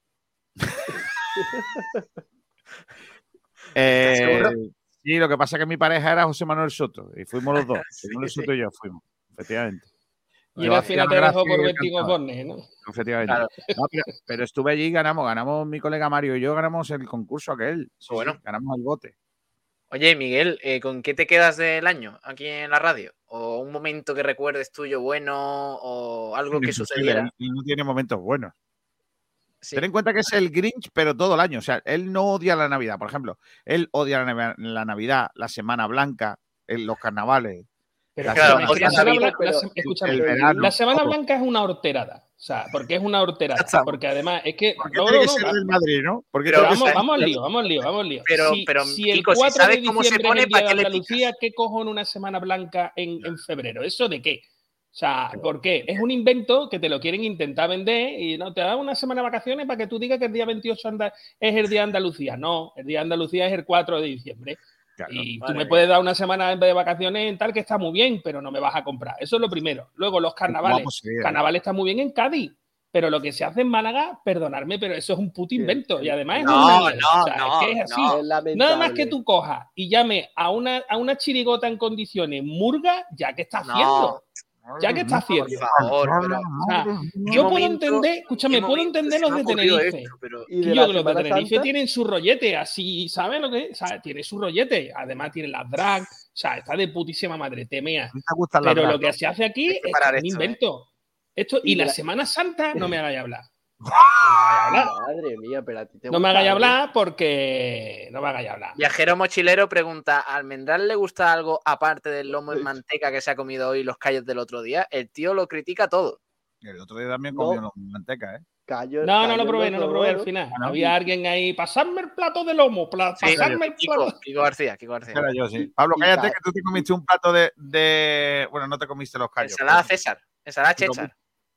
Speaker 3: Eh, sí, lo que pasa es que mi pareja era José Manuel Soto y fuimos los dos.
Speaker 2: Sí,
Speaker 3: Manuel
Speaker 2: sí.
Speaker 3: Soto y yo fuimos, efectivamente.
Speaker 9: y
Speaker 3: Yo
Speaker 9: al final te dejó por
Speaker 3: y él
Speaker 9: 21
Speaker 3: cantaba.
Speaker 9: bornes, ¿no?
Speaker 3: Efectivamente.
Speaker 2: Claro.
Speaker 3: No, pero, pero estuve allí y ganamos, ganamos mi colega Mario y yo ganamos el concurso aquel. Sí, sí,
Speaker 2: Bueno.
Speaker 3: ganamos el bote.
Speaker 2: Oye, Miguel, eh, ¿con qué te quedas del año aquí en la radio? ¿O un momento que recuerdes tuyo bueno o algo que sucediera?
Speaker 3: no tiene momentos buenos.
Speaker 2: Sí.
Speaker 3: Ten en cuenta que es el Grinch, pero todo el año. O sea, él no odia la Navidad, por ejemplo. Él odia la, Nav- la Navidad, la Semana Blanca, los carnavales.
Speaker 9: Pero
Speaker 3: La
Speaker 9: Semana Blanca- es una horterada. O sea, porque es una horterada. Porque además es que. Vamos, vamos al lío, vamos al lío, vamos al lío.
Speaker 2: Pero-
Speaker 9: si,
Speaker 2: pero,
Speaker 9: si el
Speaker 2: Kiko, si
Speaker 9: 4
Speaker 2: sabes
Speaker 9: de
Speaker 2: cómo se
Speaker 9: diciembre
Speaker 2: pone,
Speaker 9: es el
Speaker 2: ¿para
Speaker 9: día
Speaker 2: qué
Speaker 9: de Andalucía? ¿qué cojones una Semana Blanca en, en febrero? ¿Eso de qué? O sea, ¿por qué? Es un invento que te lo quieren intentar vender y no te dan una semana de vacaciones para que tú digas que el día 28 anda- es el día de Andalucía. No, el día de Andalucía es el 4 de diciembre.
Speaker 3: Claro.
Speaker 9: Y tú me puedes dar una semana de vacaciones en tal que está muy bien, pero no me vas a comprar. Eso es lo primero. Luego, los carnavales. Carnaval está muy bien en Cádiz, pero lo que se hace en Málaga, perdonadme, pero eso es un puto invento. Y además es
Speaker 2: No,
Speaker 9: O sea,
Speaker 2: no,
Speaker 9: es que es así.
Speaker 2: no.
Speaker 4: Es lamentable.
Speaker 9: Nada más que tú cojas y llames a una, a una chirigota en condiciones murga, ya que está haciendo. Ya que está
Speaker 2: Por
Speaker 9: haciendo.
Speaker 2: favor, pero...
Speaker 9: O sea,
Speaker 2: ¿qué
Speaker 9: yo puedo
Speaker 2: momento-
Speaker 9: entender, escúchame, puedo entender los de Tenerife.
Speaker 2: esto? Pero-
Speaker 4: Y
Speaker 9: yo que los de Tenerife
Speaker 4: Santa,
Speaker 9: tienen su rollete, así, ¿sabes lo que es? O sea, tiene su rollete. Además, tiene las drag. O sea, está de putísima madre, temea. Pero lo que se hace aquí es un
Speaker 2: esto, ¿eh?
Speaker 9: invento. Esto, y,
Speaker 4: Y
Speaker 9: la
Speaker 4: la-
Speaker 9: Semana Santa no me hagáis hablar. No me hagáis hablar.
Speaker 4: Madre mía, pero a ti te
Speaker 9: No me hagáis hablar porque no me hagáis hablar.
Speaker 2: Viajero mochilero pregunta, ¿a Almendral le gusta algo aparte del lomo en manteca que se ha comido hoy y los callos del otro día? El tío lo critica todo.
Speaker 3: El otro día también
Speaker 4: No.
Speaker 3: comió los manteca, ¿eh?
Speaker 4: Callo-
Speaker 9: No, no lo probé,
Speaker 4: en
Speaker 9: no lo probé al final.
Speaker 3: Ah, ¿no?
Speaker 9: Había alguien ahí, pasarme el plato de lomo, pla-
Speaker 2: Sí,
Speaker 9: pasarme el plato.
Speaker 2: Kiko García, Kiko García.
Speaker 3: Era yo, sí. Pablo, cállate que tú te comiste un plato de, de- Bueno, no te comiste los callos.
Speaker 2: Ensalada
Speaker 3: pero-
Speaker 2: César, ensalada.
Speaker 3: Eh,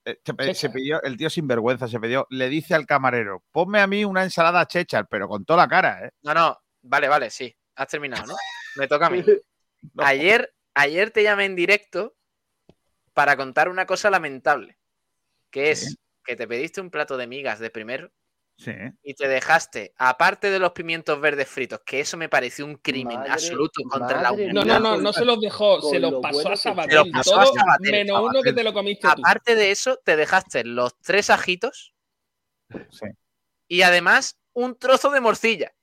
Speaker 3: se,
Speaker 9: Chechar.
Speaker 3: se pidió, el tío sinvergüenza se pidió, le dice al camarero, ponme a mí una ensalada Chechar, pero con toda la cara, ¿eh?
Speaker 2: No, no, vale, vale, sí. Has terminado, ¿no? Me toca a mí.
Speaker 3: No.
Speaker 2: Ayer, ayer te llamé en directo para contar una cosa lamentable, que es
Speaker 3: Sí.
Speaker 2: que te pediste un plato de migas de primero
Speaker 3: Sí.
Speaker 2: y te dejaste, aparte de los pimientos verdes fritos, que eso me pareció un crimen
Speaker 4: Madre-
Speaker 2: absoluto contra la humanidad.
Speaker 9: No, no, no, no se los dejó, se los
Speaker 4: lo
Speaker 9: pasó
Speaker 4: bueno
Speaker 9: a Sabatel.
Speaker 2: Se los pasó a Sabatel,
Speaker 9: menos uno que te lo comiste tú.
Speaker 2: Aparte de eso, te dejaste los tres ajitos
Speaker 3: Sí.
Speaker 2: y además un trozo de morcilla.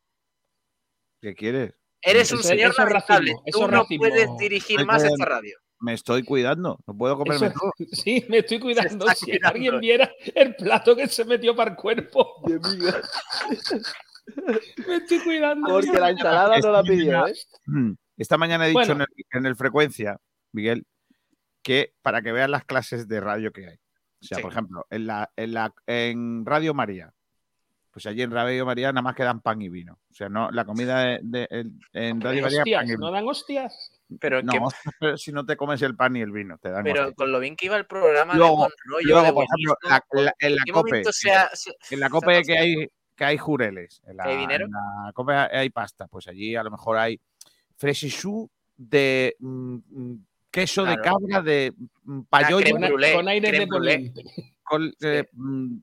Speaker 3: ¿Qué quieres?
Speaker 2: Eres un
Speaker 9: Eso-
Speaker 2: señor
Speaker 9: eso es
Speaker 2: lamentable.
Speaker 9: racismo,
Speaker 2: Tú no
Speaker 9: racismo.
Speaker 2: puedes dirigir
Speaker 3: Hay
Speaker 2: más
Speaker 3: que-
Speaker 2: esta radio.
Speaker 3: Me estoy cuidando. No puedo comerme
Speaker 9: Eso-
Speaker 3: todo.
Speaker 9: Sí, me estoy cuidando. Si
Speaker 2: cuidando.
Speaker 9: alguien viera el plato que se metió para el cuerpo,
Speaker 4: Dios mío.
Speaker 9: me estoy cuidando.
Speaker 4: Porque la ensalada no la
Speaker 3: Esta
Speaker 4: pidió,
Speaker 3: mañana-
Speaker 4: ¿eh?
Speaker 3: Mm. Esta mañana he dicho
Speaker 9: Bueno.
Speaker 3: en, el, en el frecuencia, Miguel, que para que veas las clases de radio que hay. O sea,
Speaker 2: Sí.
Speaker 3: por ejemplo, en, la, en, la, en Radio María, pues allí en Radio María nada más que dan pan y vino. O sea, no, la comida de, de- en, en Radio María
Speaker 9: Hostias,
Speaker 3: pan y vino.
Speaker 9: ¿no dan hostias?
Speaker 2: Pero,
Speaker 3: No,
Speaker 2: que-
Speaker 3: hostias, pero si no te comes el pan y el vino, te dan
Speaker 2: pero con lo bien que iba el programa
Speaker 3: Luego-
Speaker 2: de
Speaker 3: Luego,
Speaker 2: de
Speaker 3: por ejemplo, la- la- en la
Speaker 2: ¿qué
Speaker 3: COPE,
Speaker 2: momento se ha- se-
Speaker 3: en la COPE que
Speaker 2: pasado?
Speaker 3: hay, que hay jureles, en la,
Speaker 2: ¿Que hay dinero?
Speaker 3: en la COPE hay pasta, pues allí a lo mejor hay fresichú de mm, mm, queso de cabra, de mm,
Speaker 2: Ah,
Speaker 3: payoyo,
Speaker 9: Con, aire de
Speaker 3: con, eh, mm,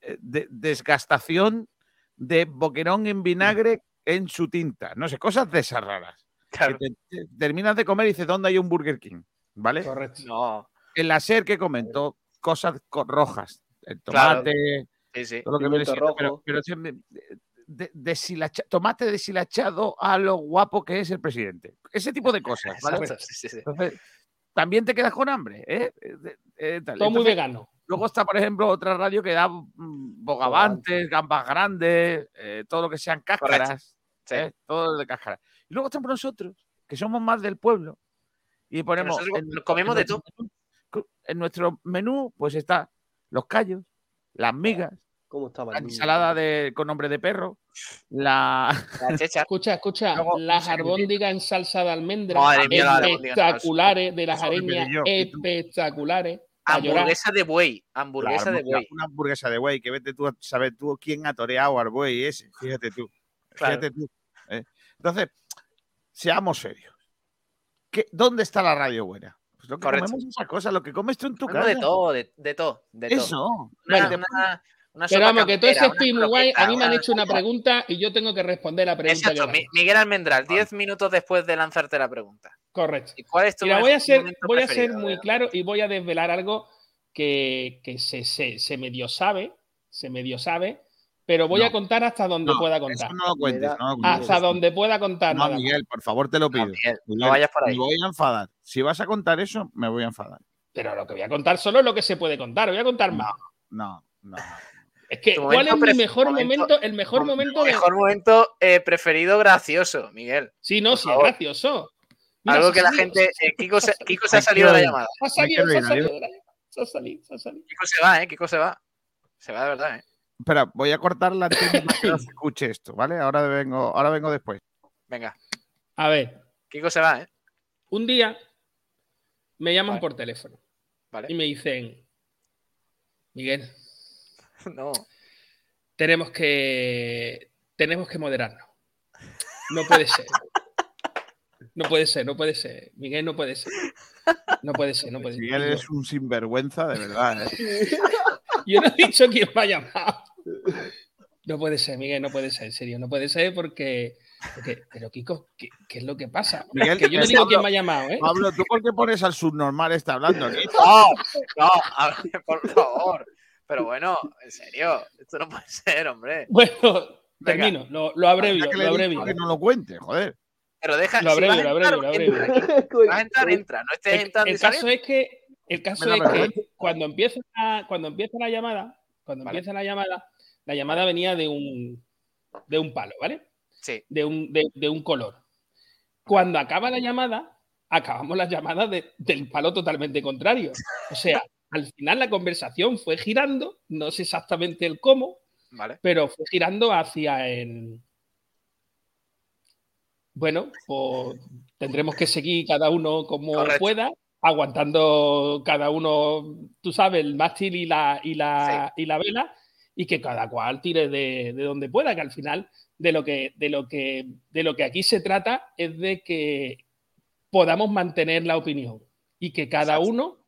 Speaker 3: eh, de- desgastación de boquerón en vinagre en su tinta. No sé, cosas de esas raras. Que
Speaker 2: Claro.
Speaker 3: te- te- terminas de comer y dices, ¿dónde hay un Burger King? ¿Vale?
Speaker 9: Correcto.
Speaker 2: No,
Speaker 3: En la SER que comentó cosas co- rojas. El
Speaker 2: Claro.
Speaker 3: tomate,
Speaker 2: sí, sí.
Speaker 3: todo lo que viene siendo, pero, de- deshilacha- tomate deshilachado a lo guapo que es el presidente. Ese tipo de cosas, ¿vale?
Speaker 2: Sí.
Speaker 3: Entonces, también te quedas con hambre, ¿eh? Eh, eh, tal.
Speaker 9: Todo muy vegano.
Speaker 3: Luego está, por ejemplo, otra radio que da mm, bogavantes, gambas grandes, eh, todo lo que sean cáscaras,
Speaker 2: Sí.
Speaker 3: ¿eh? todo de cáscara. Y luego estamos nosotros, que somos más del pueblo, y ponemos.
Speaker 2: nosotros comemos
Speaker 3: en
Speaker 2: de
Speaker 3: menú- En nuestro menú, pues está los callos, las migas,
Speaker 4: ¿Cómo estaba
Speaker 3: la ensalada de, con nombre de perro, la.
Speaker 2: La checha.
Speaker 9: Escucha, escucha,
Speaker 3: Luego,
Speaker 9: las albóndigas en salsa de almendra,
Speaker 2: Madre mía, la albóndiga en salsa.
Speaker 9: espectaculares, de las areñas espectaculares.
Speaker 2: Hamburguesa de buey. Hamburguesa de buey.
Speaker 3: Una hamburguesa de buey, que vete tú a saber tú quién ha toreado al buey ese. Fíjate tú.
Speaker 2: Claro.
Speaker 3: Fíjate tú. ¿eh? Entonces, seamos serios. ¿Qué- ¿Dónde está la radio buena? Pues lo que
Speaker 2: Correcto.
Speaker 3: comemos esas cosas, lo que comes tú en tu casa.
Speaker 2: de todo, de, de todo, de todo.
Speaker 3: Eso.
Speaker 2: Una,
Speaker 9: Bueno,
Speaker 2: una- una
Speaker 9: Pero vamos, que todo ese
Speaker 2: campera, una
Speaker 9: speed muy guay. A mí me han hecho una pregunta y yo tengo que responder la pregunta.
Speaker 2: Exacto,
Speaker 9: que
Speaker 2: Miguel Almendral, 10 minutos después de lanzarte la pregunta.
Speaker 9: Correcto.
Speaker 2: ¿Y cuál es tu
Speaker 9: Mira, voy a ser, voy a ser muy claro y voy a desvelar algo que, que se, se, se medio sabe, se medio sabe, pero voy
Speaker 3: No.
Speaker 9: a contar hasta donde
Speaker 3: No,
Speaker 9: pueda
Speaker 3: eso
Speaker 9: contar.
Speaker 3: no lo cuentes. No, lo cuentes.
Speaker 9: Hasta donde pueda contar.
Speaker 3: No,
Speaker 9: nada.
Speaker 3: Miguel, por favor, te lo pido.
Speaker 2: No, Miguel, no vayas por ahí.
Speaker 3: Me voy a enfadar. Si vas a contar eso, me voy a enfadar.
Speaker 9: Pero lo que voy a contar solo es lo que se puede contar. Voy a contar más.
Speaker 3: No, no.
Speaker 9: Es que, ¿cuál es mi mejor
Speaker 2: momento-
Speaker 9: momento? El mejor
Speaker 2: Mom-
Speaker 9: momento de.
Speaker 2: Mejor momento eh, preferido gracioso, Miguel.
Speaker 9: Sí, no, sí, es gracioso. Mira,
Speaker 2: Algo que la
Speaker 9: salido-
Speaker 2: gente. eh, Kiko, se, Kiko se ha salido de la llamada.
Speaker 9: Se ha salido, se ha salido. de la- Se ha salido, se ha salido.
Speaker 2: Kiko se va, ¿eh? Kiko se va. Se va de verdad, ¿eh?
Speaker 3: Espera, voy a cortar la antena para que no se escuche esto, ¿vale? Ahora vengo, ahora vengo después.
Speaker 2: Venga,
Speaker 9: A ver,
Speaker 2: Kiko se va, ¿eh?
Speaker 9: un día me llaman
Speaker 2: Vale.
Speaker 9: por teléfono y
Speaker 2: Vale.
Speaker 9: me dicen, Miguel,
Speaker 2: No.
Speaker 9: tenemos que tenemos que moderarnos. No puede ser. No puede ser, no puede ser. Miguel, no puede ser. No puede ser, no puede ser.
Speaker 3: Miguel es un sinvergüenza, de verdad. ¿eh?
Speaker 9: Yo no he dicho quién me ha llamado. No puede ser, Miguel, no puede ser, en serio, no puede ser porque. porque- pero, Kiko, ¿qué, qué es lo que pasa?
Speaker 3: Miguel,
Speaker 9: que yo no
Speaker 3: que
Speaker 9: digo
Speaker 3: Pablo-
Speaker 9: quién me ha llamado, ¿eh?
Speaker 3: Pablo, ¿tú por qué pones al subnormal está hablando aquí?
Speaker 2: No, no, a ver, por favor. Pero bueno, en serio, esto no puede ser, hombre.
Speaker 9: Bueno,
Speaker 2: Venga.
Speaker 9: termino, lo, lo abrevio, lo abrevio.
Speaker 3: que no lo cuente, joder.
Speaker 2: Pero deja.
Speaker 9: Lo
Speaker 2: si
Speaker 9: abrevio, lo
Speaker 2: entrar,
Speaker 9: abrevio, lo
Speaker 2: entra.
Speaker 9: abrevio.
Speaker 2: Si vas a entrar, entra. No estés
Speaker 9: El,
Speaker 2: entrando y
Speaker 9: el caso es que, el caso es que cuando empieza la, cuando empieza la llamada, cuando
Speaker 2: Vale.
Speaker 9: empieza la llamada, la llamada venía de un de un palo, ¿vale?
Speaker 2: Sí,
Speaker 9: De un, de, de un color. Cuando acaba la llamada, acabamos la llamada de- del palo totalmente contrario. O sea, al final la conversación fue girando, no sé exactamente el cómo,
Speaker 2: vale.
Speaker 9: pero fue girando hacia el. Bueno, pues tendremos que seguir cada uno como
Speaker 2: Correcto.
Speaker 9: pueda, aguantando cada uno, tú sabes, el mástil y la, y la, y la vela, y que cada cual tire de, de donde pueda, que al final de lo que, de, lo que, de lo que aquí se trata es de que podamos mantener la opinión y que cada uno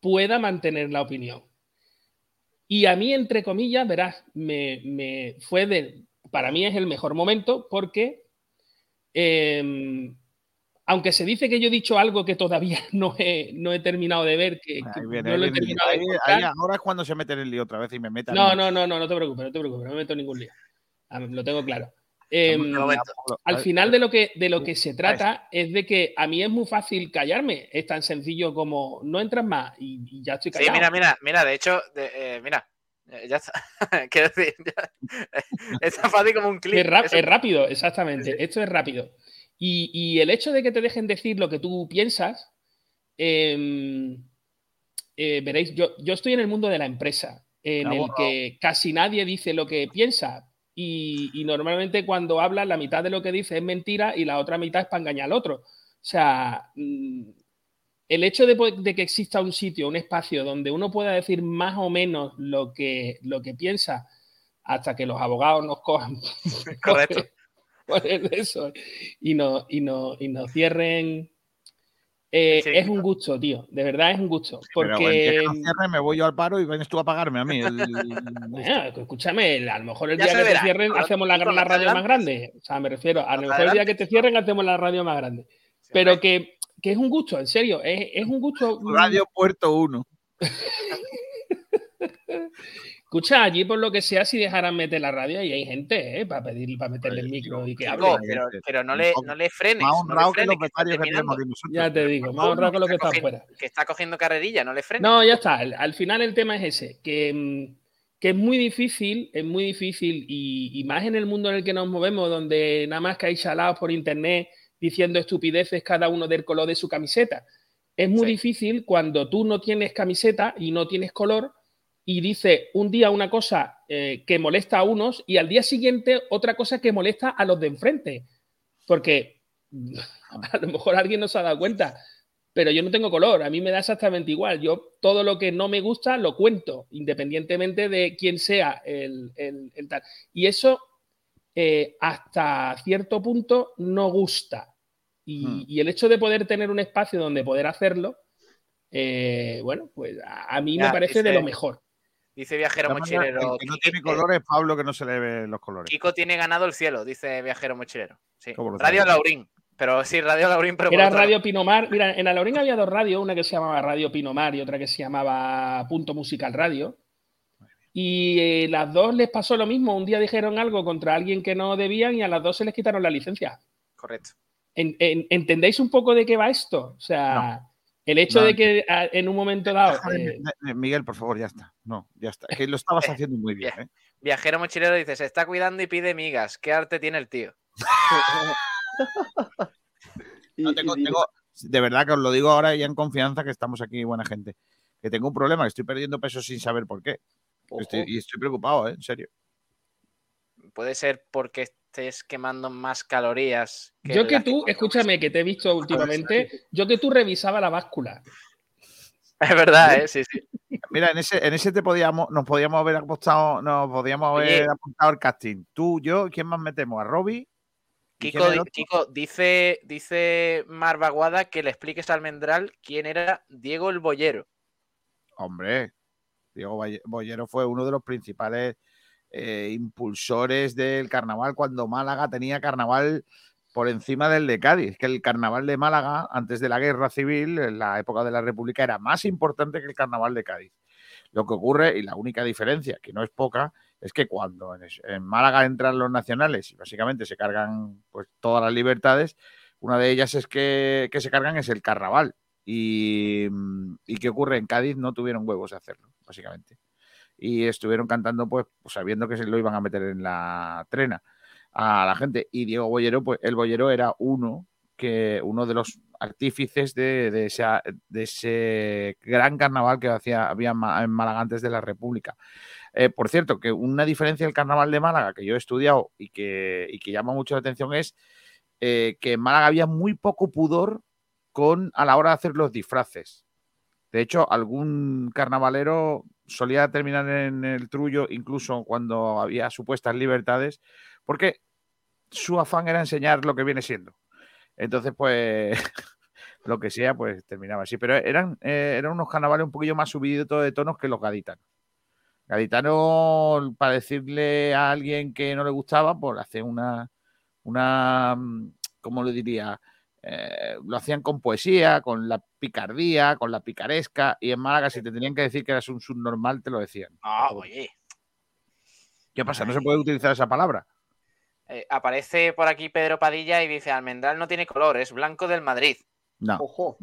Speaker 9: pueda mantener la opinión. Y a mí, entre comillas, verás, me, me fue de, para mí es el mejor momento porque, em, aunque se dice que yo he dicho algo que todavía no he, no he terminado de ver, que, que
Speaker 3: Ahí viene,
Speaker 9: no lo he
Speaker 3: viene.
Speaker 9: terminado de
Speaker 3: Ahí- ahora es cuando se mete en el lío otra vez y me meta.
Speaker 9: No, no, no, no, no te preocupes, no te preocupes, no me meto en ningún lío. Lo tengo claro. Em, al final de lo que de lo que se trata es de que a mí es muy fácil callarme. Es tan sencillo como no entras más y, y ya estoy
Speaker 2: Sí,
Speaker 9: callado.
Speaker 2: mira, mira, mira, de hecho, de- eh, mira, eh, ya está. Quiero decir, ya- es tan fácil como un clic.
Speaker 9: Es rápido, exactamente. Esto es rápido. Y, y el hecho de que te dejen decir lo que tú piensas, em, eh, veréis, yo, yo estoy en el mundo de la empresa, en el que casi nadie dice lo que piensa. Y, y normalmente cuando habla, la mitad de lo que dice es mentira y la otra mitad es para engañar al otro. O sea, mm, el hecho de, de que exista un sitio, un espacio donde uno pueda decir más o menos lo que, lo que piensa hasta que los abogados nos cojan
Speaker 2: Correcto.
Speaker 9: por eso y, no, y, no, y nos cierren. Eh,
Speaker 2: Sí.
Speaker 9: Es un gusto, tío. De verdad es un gusto.
Speaker 3: Pero
Speaker 9: Porque,
Speaker 3: que nos cierre, me voy yo al paro y vienes tú a pagarme a mí. el-
Speaker 9: Bueno, escúchame, a lo mejor el
Speaker 2: Ya
Speaker 9: día que te cierren hacemos la, radio más grande. O sea, me refiero, a lo mejor el día que te cierren hacemos la radio más grande. Pero que, que es un gusto, en serio, es, es un gusto.
Speaker 3: Radio Puerto 1.
Speaker 9: Escucha, allí por lo que sea, si dejaran meter la radio, y hay gente, ¿eh? Para pedir, para meterle el micro y que hable.
Speaker 2: pero, pero no, le, no le frenes.
Speaker 3: Más
Speaker 2: no
Speaker 3: honrado que los becarios que tenemos
Speaker 2: terminando.
Speaker 3: aquí nosotros.
Speaker 9: Ya te digo, más honrado que lo que
Speaker 2: está
Speaker 9: están fuera.
Speaker 2: que está cogiendo carrerilla, no le frenes.
Speaker 9: No, ya está. Al, al final el tema es ese, que, mm, que es muy difícil, es muy difícil, y, y más en el mundo en el que nos movemos, donde nada más que hay chalados por internet diciendo estupideces cada uno del color de su camiseta. Es muy
Speaker 2: Sí.
Speaker 9: difícil cuando tú no tienes camiseta y no tienes color y dices un día una cosa eh, que molesta a unos y al día siguiente otra cosa que molesta a los de enfrente. Porque a lo mejor alguien no se ha dado cuenta, pero yo no tengo color, a mí me da exactamente igual. Yo todo lo que no me gusta lo cuento, independientemente de quién sea el, el- el tal. Y eso eh, hasta cierto punto no gusta. Y,
Speaker 3: Hmm.
Speaker 9: y el hecho de poder tener un espacio donde poder hacerlo, eh, bueno, pues a, a mí me parece de
Speaker 2: dice-
Speaker 9: lo mejor.
Speaker 2: Dice Viajero Mochilero.
Speaker 3: El que no tiene
Speaker 2: eh,
Speaker 3: colores, Pablo, que no se le ve los colores.
Speaker 2: Kiko tiene ganado el cielo, dice Viajero Mochilero. Sí.
Speaker 3: ¿Cómo lo
Speaker 2: Radio
Speaker 3: sabes?
Speaker 2: Laurín. Pero sí, Radio Laurín, pero
Speaker 9: Era Radio Pinomar. Mira, en Alaurín había dos radios, una que se llamaba Radio Pinomar y otra que se llamaba Punto Musical Radio. Y eh, las dos les pasó lo mismo. Un día dijeron algo contra alguien que no debían y a las dos se les quitaron la licencia.
Speaker 2: Correcto.
Speaker 9: En- en- ¿Entendéis un poco de qué va esto? O sea, el hecho
Speaker 3: No.
Speaker 9: de que a- en un momento dado.
Speaker 3: Déjame,
Speaker 9: eh,
Speaker 3: eh, Miguel, por favor, ya está. No, ya está. Es que lo estabas haciendo muy bien. ¿eh?
Speaker 2: Viajero Mochilero dice: Se está cuidando y pide migas. ¿Qué arte tiene el tío?
Speaker 4: Y-
Speaker 3: No, tengo-
Speaker 4: y-
Speaker 3: tengo- de verdad que os lo digo ahora ya en confianza que estamos aquí, buena gente. Que tengo un problema, que estoy perdiendo peso sin saber por qué. Estoy- y estoy preocupado, ¿eh? en serio.
Speaker 2: Puede ser porque estés quemando más calorías.
Speaker 9: yo que tú, escúchame, que te he visto últimamente, yo que tú revisaba la báscula.
Speaker 2: Es verdad, ¿eh? Sí, sí.
Speaker 3: Mira, en ese, en ese te podíamos, nos podíamos haber apostado, nos podíamos
Speaker 2: Oye.
Speaker 3: haber apuntado el casting. Tú, yo, ¿quién más metemos? ¿A Robbie? ¿Y
Speaker 2: Kiko? Kiko, dice, dice Mar Baguada que le expliques al Mendral quién era Diego el Boyero.
Speaker 3: Hombre, Diego Bollero fue uno de los principales eh, impulsores del carnaval cuando Málaga tenía carnaval por encima del de Cádiz. Que el carnaval de Málaga, antes de la guerra civil, en la época de la República, era más importante que el carnaval de Cádiz. Lo que ocurre, y la única diferencia, que no es poca, es que cuando en, Málaga entran los nacionales y básicamente se cargan pues, todas las libertades, una de ellas es que, que se cargan es el carnaval. Y, ¿Y qué ocurre? En Cádiz no tuvieron huevos de hacerlo, básicamente. Y estuvieron cantando, pues, sabiendo que se lo iban a meter en la trena a la gente. Y Diego Bollero, pues, el Bollero era uno que uno de los artífices de, de ese gran carnaval que hacía, había en Málaga antes de la República. Eh, por cierto, que una diferencia del carnaval de Málaga que yo he estudiado y que, y que llama mucho la atención es eh, que en Málaga había muy poco pudor con a la hora de hacer los disfraces. De hecho, algún carnavalero solía terminar en el trullo, incluso cuando había supuestas libertades, porque su afán era enseñar lo que viene siendo. Entonces, pues, lo que sea, pues terminaba así. Pero eran, eh, eran unos carnavales un poquillo más subidos de tonos que los gaditanos. Gaditano, para decirle a alguien que no le gustaba, pues hace una, una, mm, ¿cómo le diría? Eh, lo hacían con poesía, con la picardía, con la picaresca, y en Málaga si te tenían que decir que eras un subnormal, te lo decían.
Speaker 2: Ah, oye.
Speaker 3: ¿Qué pasa? ¿No se puede utilizar esa palabra?
Speaker 2: Eh, aparece por aquí Pedro Padilla y dice, Almendral no tiene color, es blanco del Madrid.
Speaker 3: No.
Speaker 4: Ojo.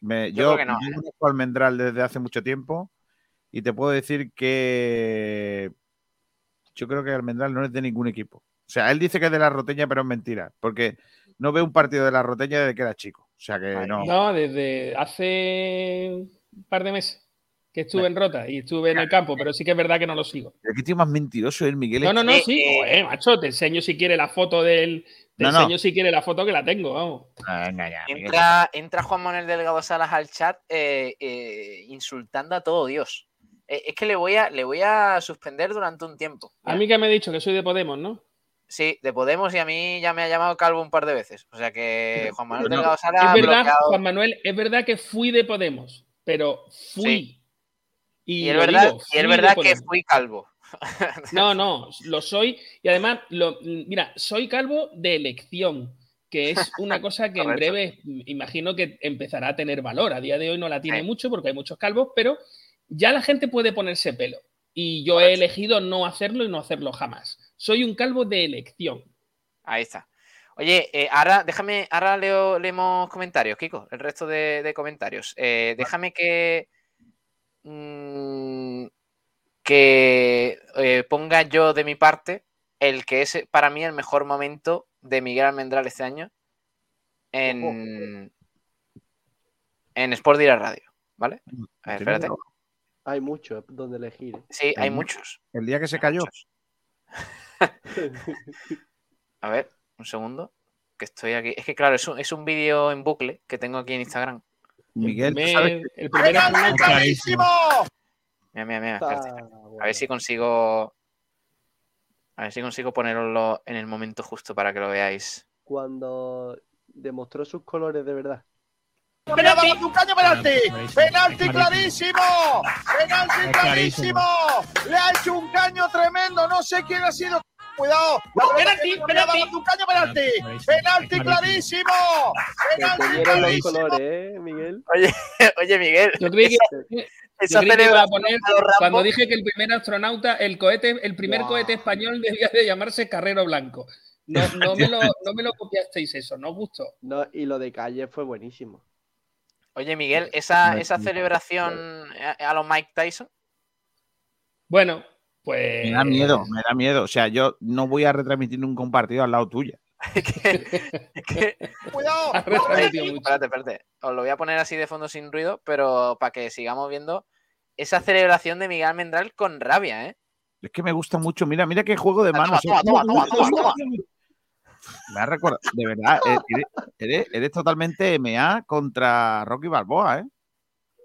Speaker 3: Me-
Speaker 2: Yo
Speaker 3: yo
Speaker 2: creo que no,
Speaker 3: Almendral desde hace mucho tiempo y te puedo decir que yo creo que Almendral no es de ningún equipo. O sea, él dice que es de la Roteña, pero es mentira, porque no ve un partido de la Roteña desde que era chico. O sea que
Speaker 2: Ay,
Speaker 3: no.
Speaker 9: No, desde hace un par de meses que estuve en Rota y estuve en el campo, pero sí que es verdad que no lo sigo.
Speaker 3: ¿Qué tío más mentiroso es Miguel?
Speaker 9: No, no, no,
Speaker 2: Eh,
Speaker 9: sí.
Speaker 2: eh,
Speaker 9: macho, te enseño si quiere la foto del. Te
Speaker 3: No, no.
Speaker 9: enseño si quiere la foto que la tengo, vamos.
Speaker 3: Venga ya.
Speaker 2: Entra, entra Juan Manuel Delgado Salas al chat eh, eh, insultando a todo Dios. Eh, es que le voy, a, le voy a suspender durante un tiempo.
Speaker 9: A mí que me he dicho que soy de Podemos, ¿no?
Speaker 2: Sí, de Podemos y a mí ya me ha llamado calvo un par de veces. O sea que Juan Manuel
Speaker 3: Bueno,
Speaker 2: Delgado Salas
Speaker 9: Es verdad,
Speaker 2: bloqueado.
Speaker 9: Juan Manuel, es verdad que fui de Podemos, pero fui. Y,
Speaker 2: Y es verdad,
Speaker 9: digo,
Speaker 2: y es
Speaker 9: fui de
Speaker 2: verdad que fui calvo.
Speaker 9: No, no, lo soy. Y además, lo, mira, soy calvo de elección, que es una cosa que en breve imagino que empezará a tener valor. A día de hoy no la tiene
Speaker 2: Sí.
Speaker 9: mucho porque hay muchos calvos, pero ya la gente puede ponerse pelo. Y yo he elegido no hacerlo y no hacerlo jamás. Soy un calvo de elección.
Speaker 2: Ahí está. Oye, eh, ahora déjame, ahora leo, leemos comentarios, Kiko, el resto de, de comentarios. Eh, déjame que, mm, que eh, ponga yo de mi parte el que es para mí el mejor momento de Miguel Almendral este año en, en Sport Direct Radio, ¿vale? A ver, espérate.
Speaker 4: Hay mucho donde elegir.
Speaker 2: Sí, hay muchos.
Speaker 3: El día que se cayó.
Speaker 2: muchos. A ver, un segundo. Que estoy aquí. Es que claro, es un, es un vídeo en bucle que tengo aquí en Instagram.
Speaker 3: Miguel,
Speaker 9: El
Speaker 3: sabes
Speaker 9: primer- el primer
Speaker 3: clarísimo.
Speaker 2: Mira, mira, mira.
Speaker 4: Está
Speaker 2: espérate. A ver si consigo. A ver si consigo poneroslo en el momento justo para que lo veáis.
Speaker 4: Cuando demostró sus colores de verdad.
Speaker 1: ¡Penalti! ¡Un caño penalti!
Speaker 8: Clarísimo.
Speaker 1: ¡Penalti
Speaker 8: Clarísimo.
Speaker 1: ¡Penalti
Speaker 8: clarísimo!
Speaker 1: ¡Le ha hecho un caño tremendo! No sé quién ha sido. Cuidado. La
Speaker 9: Penalti, penalti.
Speaker 1: dado Un caño penalti. ¡Penalti clarísimo! ¡Penalti clarísimo!
Speaker 4: colores, ¿eh, Miguel?
Speaker 2: Oye, Miguel.
Speaker 9: Yo creí que,
Speaker 2: Esa
Speaker 9: yo creí que iba a poner, cuando dije que el primer astronauta, el cohete, el primer
Speaker 4: Guau.
Speaker 9: cohete español debía de llamarse Carrero Blanco. No, no, me lo, no me lo copiasteis eso, no os gustó.
Speaker 4: No, y lo de calle fue buenísimo.
Speaker 2: Oye, Miguel, esa, esa celebración a, a los Mike Tyson.
Speaker 9: Bueno, pues.
Speaker 3: Me da miedo, me da miedo. O sea, yo no voy a retransmitir nunca un partido al lado tuya.
Speaker 2: Es que- es que-
Speaker 1: ¡Cuidado!
Speaker 2: Espérate, espérate. Os lo voy a poner así de fondo sin ruido, pero para que sigamos viendo esa celebración de Miguel Almendral con rabia, ¿eh?
Speaker 3: Es que me gusta mucho. Mira, mira qué juego de
Speaker 2: Toma,
Speaker 3: manos.
Speaker 2: toma, toma, toma, toma, toma.
Speaker 3: Me ha recordado, de verdad, eh, eres, eres- eres totalmente MA contra Rocky Balboa, ¿eh?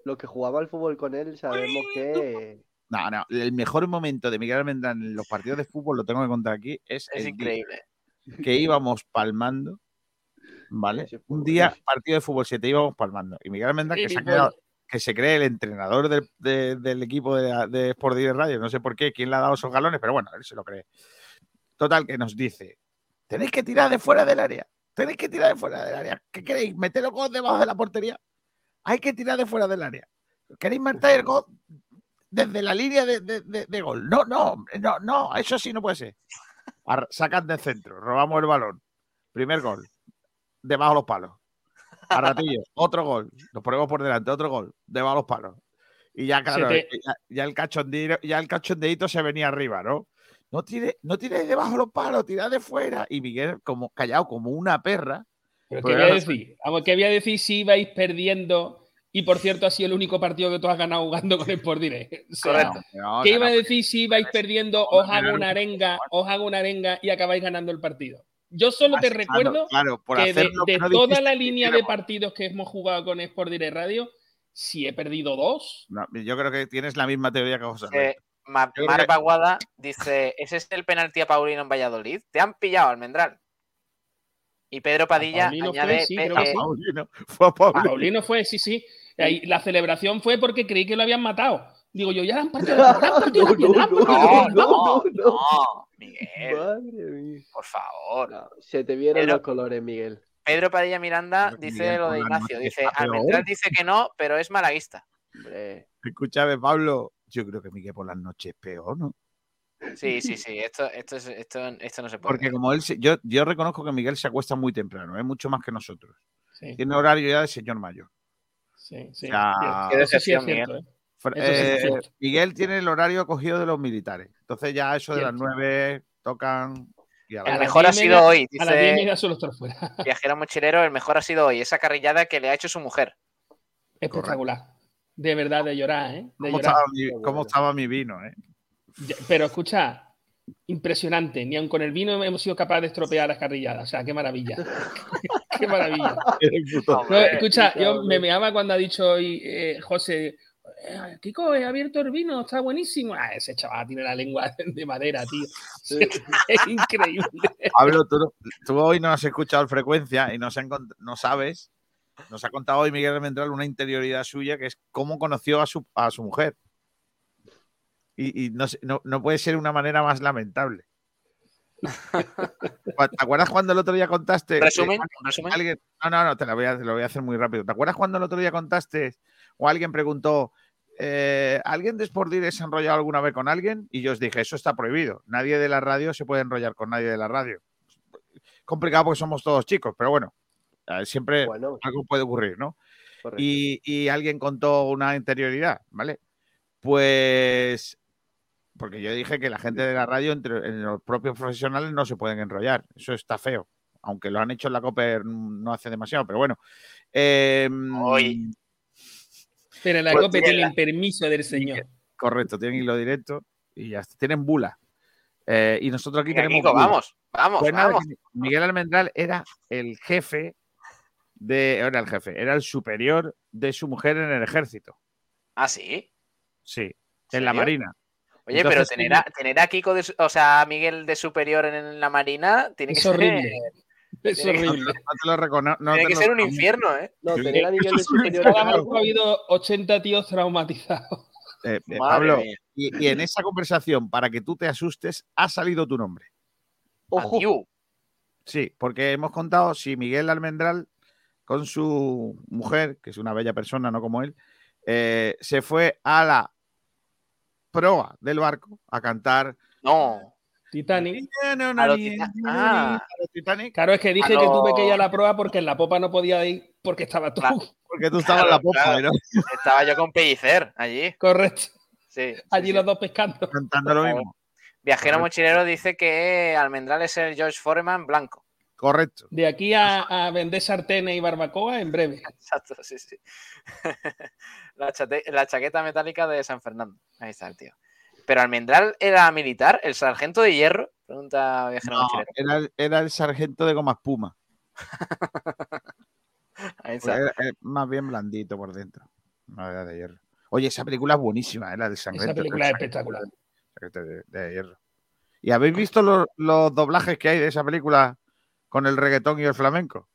Speaker 4: Los que jugaba al fútbol con él sabemos que
Speaker 3: No, no, el mejor momento de Miguel Almendral en los partidos de fútbol, lo tengo que contar aquí, es,
Speaker 2: Es
Speaker 3: el día
Speaker 2: increíble.
Speaker 3: que íbamos palmando, ¿vale? Un día, partido de fútbol 7, íbamos palmando. Y Miguel Almendral, que, se ha
Speaker 9: mi
Speaker 3: quedado- que se cree el entrenador del, de- del equipo de, de Sport Direct Radio, no sé por qué, quién le ha dado esos galones, pero bueno, él se lo cree. Total, que nos dice, tenéis que tirar de fuera del área, tenéis que tirar de fuera del área. ¿Qué queréis? ¿Meter el gol debajo de la portería? Hay que tirar de fuera del área. ¿Queréis meter el gol desde la línea de, de- de- de gol? No, no, no, no, eso sí no puede ser. Sacan del centro, robamos el balón. Primer gol, debajo de los palos. A ratillos, otro gol, nos ponemos por delante, otro gol, debajo de los palos. Y ya, claro,
Speaker 9: te-
Speaker 3: ya, ya el cachondeo, ya el cachondeito se venía arriba, ¿no? No tire, no tire debajo de los palos, tira de fuera. Y Miguel, como callado, como una perra.
Speaker 9: ¿Pero
Speaker 3: Pues
Speaker 9: ¿Qué voy a decir? Vamos, ¿qué voy a decir si ibais perdiendo? Y por cierto, ha sido el único partido que tú has ganado jugando con Sport Direct. O sea,
Speaker 2: Correcto.
Speaker 3: No,
Speaker 9: ¿Qué iba a decir si ibais perdiendo? Os hago una arenga, os hago una arenga y acabáis ganando el partido. Yo solo te recuerdo
Speaker 3: claro, por
Speaker 9: que de,
Speaker 3: que
Speaker 9: toda la línea de partidos que hemos jugado con Sport Direct Radio, si he perdido dos,
Speaker 3: No, yo creo que tienes la misma teoría que José.
Speaker 2: Eh, Mar dice: ¿Es este el penalti a Paulino en Valladolid? Te han pillado, Almendral. Y Pedro Padilla
Speaker 9: Paulino fue,
Speaker 2: añade:
Speaker 9: sí, creo que
Speaker 2: eh,
Speaker 9: sí.
Speaker 3: Paulino, fue a Paulino.
Speaker 9: Paulino fue, sí, sí. Ahí, la celebración fue porque creí que lo habían matado. Digo yo, ya la han partido la partido
Speaker 4: No, no,
Speaker 2: No, no,
Speaker 4: no,
Speaker 2: no, Miguel,
Speaker 4: Madre mía.
Speaker 2: por favor.
Speaker 4: No, se te vieron los colores, Miguel.
Speaker 2: Pedro Padilla Miranda dice
Speaker 3: Miguel
Speaker 2: lo de Ignacio. Dice. Almendral dice que no, pero es malaguista.
Speaker 4: Hombre,
Speaker 3: Escúchame, Pablo. Yo creo que Miguel por las noches es peor, ¿no?
Speaker 2: Sí, sí, sí. Esto, esto, es- esto, esto no se puede.
Speaker 3: Porque como él, se- yo, yo reconozco que Miguel se acuesta muy temprano, es mucho más que nosotros.
Speaker 9: Sí,
Speaker 3: Tiene horario ya de señor mayor.
Speaker 9: sí, sí.
Speaker 3: Ya.
Speaker 9: cierto.
Speaker 2: Qué
Speaker 9: sí
Speaker 2: decepción,
Speaker 9: cierto, ¿eh?
Speaker 3: Eh. Miguel tiene el horario cogido de los militares. Entonces ya eso de las nueve tocan y a la
Speaker 2: El mejor ha
Speaker 9: 10 y
Speaker 2: sido
Speaker 9: media-
Speaker 2: hoy,
Speaker 9: A las 10 y
Speaker 2: dice
Speaker 9: media suelo estar fuera.
Speaker 2: Viajero Mochilero, el mejor ha sido hoy. Esa carrillada que le ha hecho su mujer.
Speaker 9: Espectacular. De verdad, de llorar, ¿eh? De
Speaker 3: ¿Cómo,
Speaker 9: llorar.
Speaker 3: estaba mi, cómo estaba mi vino? eh?
Speaker 9: Pero escucha, impresionante. Ni aun con el vino hemos sido capaces de estropear las carrilladas. O sea, qué maravilla. qué maravilla. No, escucha, yo me meaba cuando ha dicho hoy eh, José, eh, Kiko, he abierto el vino, está buenísimo. Ah, ese chaval tiene la lengua de madera, tío. Es increíble.
Speaker 3: Pablo, tú, hoy no has escuchado en frecuencia y no, se han no sabes. Nos ha contado hoy Miguel Almendral una interioridad suya que es cómo conoció a su, a su mujer. Y, y no, no, no puede ser una manera más lamentable. ¿Te acuerdas cuando el otro día contaste?
Speaker 2: Resumen, resumen.
Speaker 3: alguien, no, no, no, te lo, voy a, te lo voy a hacer muy rápido. ¿Te acuerdas cuando el otro día contaste o alguien preguntó, eh, ¿alguien de Sport Direct se ha enrollado alguna vez con alguien? Y yo os dije, eso está prohibido. Nadie de la radio se puede enrollar con nadie de la radio. Complicado porque somos todos chicos, pero bueno, siempre
Speaker 4: bueno,
Speaker 3: algo puede ocurrir, ¿no? Y, y alguien contó una interioridad, ¿vale? Pues porque yo dije que la gente de la radio, entre en los propios profesionales, no se pueden enrollar. Eso está feo. Aunque lo han hecho en la COPER no hace demasiado, pero bueno. Eh,
Speaker 2: Hoy.
Speaker 9: Pero la
Speaker 2: Pues
Speaker 9: COPE
Speaker 2: tiene
Speaker 9: el permiso del señor.
Speaker 3: Correcto, tienen hilo directo y ya está. Tienen bula. Eh, y nosotros aquí tenemos.
Speaker 2: Kiko, vamos, vamos,
Speaker 3: Pues nada,
Speaker 2: vamos.
Speaker 3: que Miguel Almendral era el jefe de. Era el jefe, era el superior de su mujer en el ejército.
Speaker 2: Ah, sí.
Speaker 3: Sí, en
Speaker 2: ¿En
Speaker 3: la marina.
Speaker 2: Oye,
Speaker 3: Entonces,
Speaker 2: pero tener a, tener a Kiko, de o sea, a Miguel de superior en la marina, tiene que
Speaker 9: Es
Speaker 2: ser,
Speaker 9: horrible. Es
Speaker 2: Tiene que-
Speaker 3: No,
Speaker 9: horrible.
Speaker 3: te lo reconozco. No
Speaker 2: tiene
Speaker 3: te
Speaker 2: que
Speaker 3: lo
Speaker 2: ser un infierno, ¿eh?
Speaker 4: No, tener a Miguel de superior.
Speaker 9: Ha habido 80 tíos traumatizados.
Speaker 3: Eh, eh, Pablo, y, y en esa conversación, para que tú te asustes, ha salido tu nombre.
Speaker 4: Ojo,
Speaker 2: Adiós.
Speaker 3: Sí, porque hemos contado si Miguel Almendral, con su mujer, que es una bella persona, no como él, eh, se fue a la proa del barco a cantar.
Speaker 2: No.
Speaker 9: Titanic.
Speaker 2: Tita- ah.
Speaker 3: Titanic,
Speaker 9: Claro, es que dije que tuve que ir a la prueba porque en la popa no podía ir porque estaba tú.
Speaker 2: Claro.
Speaker 3: porque tú estabas en la popa,
Speaker 2: claro.
Speaker 3: ¿no?
Speaker 2: Estaba yo con Pellicer allí.
Speaker 9: Correcto.
Speaker 2: Sí.
Speaker 9: Allí
Speaker 2: sí.
Speaker 9: los dos pescando.
Speaker 3: cantando lo mismo.
Speaker 2: Viajero mochilero dice que Almendral es el George Foreman blanco.
Speaker 3: Correcto.
Speaker 9: De aquí a, a vender sartenes y barbacoa en breve.
Speaker 2: Exacto, sí, sí. la, chate- la chaqueta metálica de San Fernando. Ahí está el tío. Pero Almendral era militar, el sargento de hierro. Pregunta Viajero
Speaker 3: No, era, el- era el sargento de goma espuma.
Speaker 2: Ahí está.
Speaker 3: Era- era más bien blandito por dentro. No era de hierro. Oye, esa película es buenísima, ¿eh? la del sargento.
Speaker 9: Esa película es espectacular.
Speaker 3: de, de hierro. ¿Y habéis visto los, los doblajes que hay de esa película con el reggaetón y el flamenco?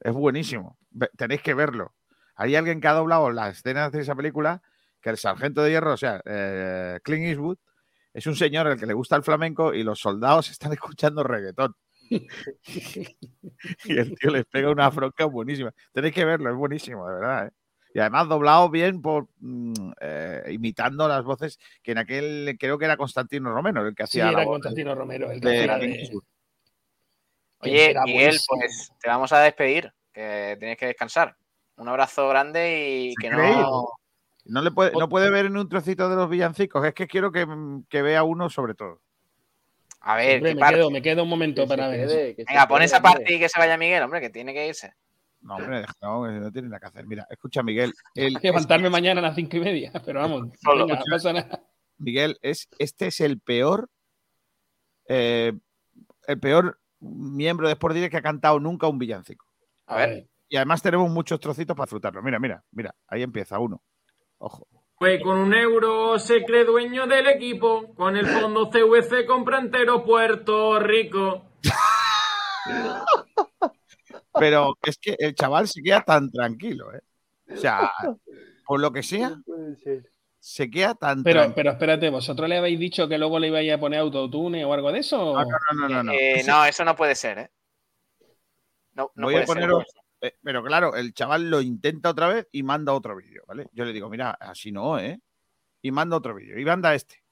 Speaker 3: Es buenísimo. Tenéis que verlo. Hay alguien que ha doblado las escenas de esa película que el sargento de hierro, o sea, eh, Clint Eastwood, es un señor al que le gusta el flamenco y los soldados están escuchando reggaetón. y el tío les pega una bronca buenísima. Tenéis que verlo, es buenísimo, de verdad. ¿eh? Y además doblado bien por mm, eh, imitando las voces que en aquel creo que era Constantino Romero el que
Speaker 9: Sí,
Speaker 3: hacía la
Speaker 9: era
Speaker 3: voz
Speaker 9: Constantino Romero. El que
Speaker 3: de
Speaker 9: hacía
Speaker 3: Clint
Speaker 9: de-
Speaker 3: Eastwood.
Speaker 2: Oye, Miguel,
Speaker 9: buenísimo.
Speaker 2: pues te vamos a despedir, que tienes que descansar. Un abrazo grande y
Speaker 3: ¿Se
Speaker 2: que
Speaker 3: cree?
Speaker 2: no.
Speaker 3: No, le puede, no puede ver en un trocito de los villancicos. Es que quiero que, que vea uno sobre todo.
Speaker 2: A ver,
Speaker 9: Hombre,
Speaker 2: ¿qué
Speaker 9: me,
Speaker 2: parte?
Speaker 9: quedo, me quedo un momento
Speaker 4: que
Speaker 9: para ver.
Speaker 4: quede,
Speaker 2: Venga, pon esa parte y que se vaya Miguel, hombre, que tiene que irse.
Speaker 3: No, hombre, no, no tiene nada que hacer. Mira, escucha, Miguel. el-
Speaker 9: Levantarme mañana a las cinco y media, pero vamos,
Speaker 2: Solo,
Speaker 9: venga, no pasa nada.
Speaker 3: Miguel, es, este es el peor, eh, el peor miembro de Sport Direct que ha cantado nunca un villancico.
Speaker 2: A ver.
Speaker 3: Y además tenemos muchos trocitos para disfrutarlo. Mira, mira, mira, ahí empieza uno. Ojo.
Speaker 10: Pues con un euro se cree dueño del equipo. Con el fondo CVC compra entero Puerto Rico.
Speaker 3: Pero es que el chaval se queda tan tranquilo, ¿eh? O sea, por lo que sea,
Speaker 4: No puede ser.
Speaker 3: Se queda tan.
Speaker 9: Pero,
Speaker 3: tranquilo.
Speaker 9: pero espérate, ¿vosotros le habéis dicho que luego le ibais a poner autotune o algo de eso?
Speaker 3: No, no, no, no, no.
Speaker 2: Eh, no, eso no puede ser, ¿eh? No, no
Speaker 3: Voy
Speaker 2: puede
Speaker 3: a poner
Speaker 2: ser.
Speaker 3: eh, pero claro, el chaval lo intenta otra vez y manda otro vídeo, ¿vale? Yo le digo, mira, así no, ¿eh? Y manda otro vídeo. Y manda este.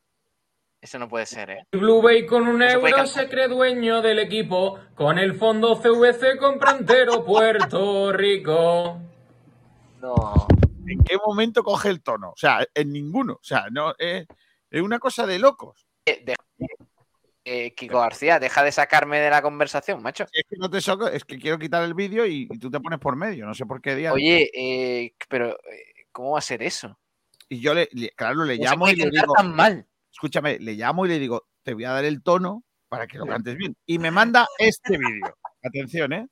Speaker 2: Eso no puede ser, ¿eh?
Speaker 10: Blue Bay con un euro se cree dueño del equipo. Con el fondo CVC compra entero Puerto Rico.
Speaker 2: No.
Speaker 3: ¿En qué momento coge el tono? O sea, en ninguno. O sea, no es, es una cosa de locos.
Speaker 2: Eh, Kiko García, deja de sacarme de la conversación, macho.
Speaker 3: Es que no te soco, es que quiero quitar el vídeo y, y tú te pones por medio. No sé por qué día.
Speaker 2: Oye, eh, pero eh, ¿cómo va a ser eso?
Speaker 3: Y yo le, le- claro, le
Speaker 2: ¿Cómo se
Speaker 3: llamo y le digo,
Speaker 2: tan mal?
Speaker 3: escúchame, le llamo y le digo, te voy a dar el tono para que lo cantes bien. Y me manda este vídeo. Atención, ¿eh?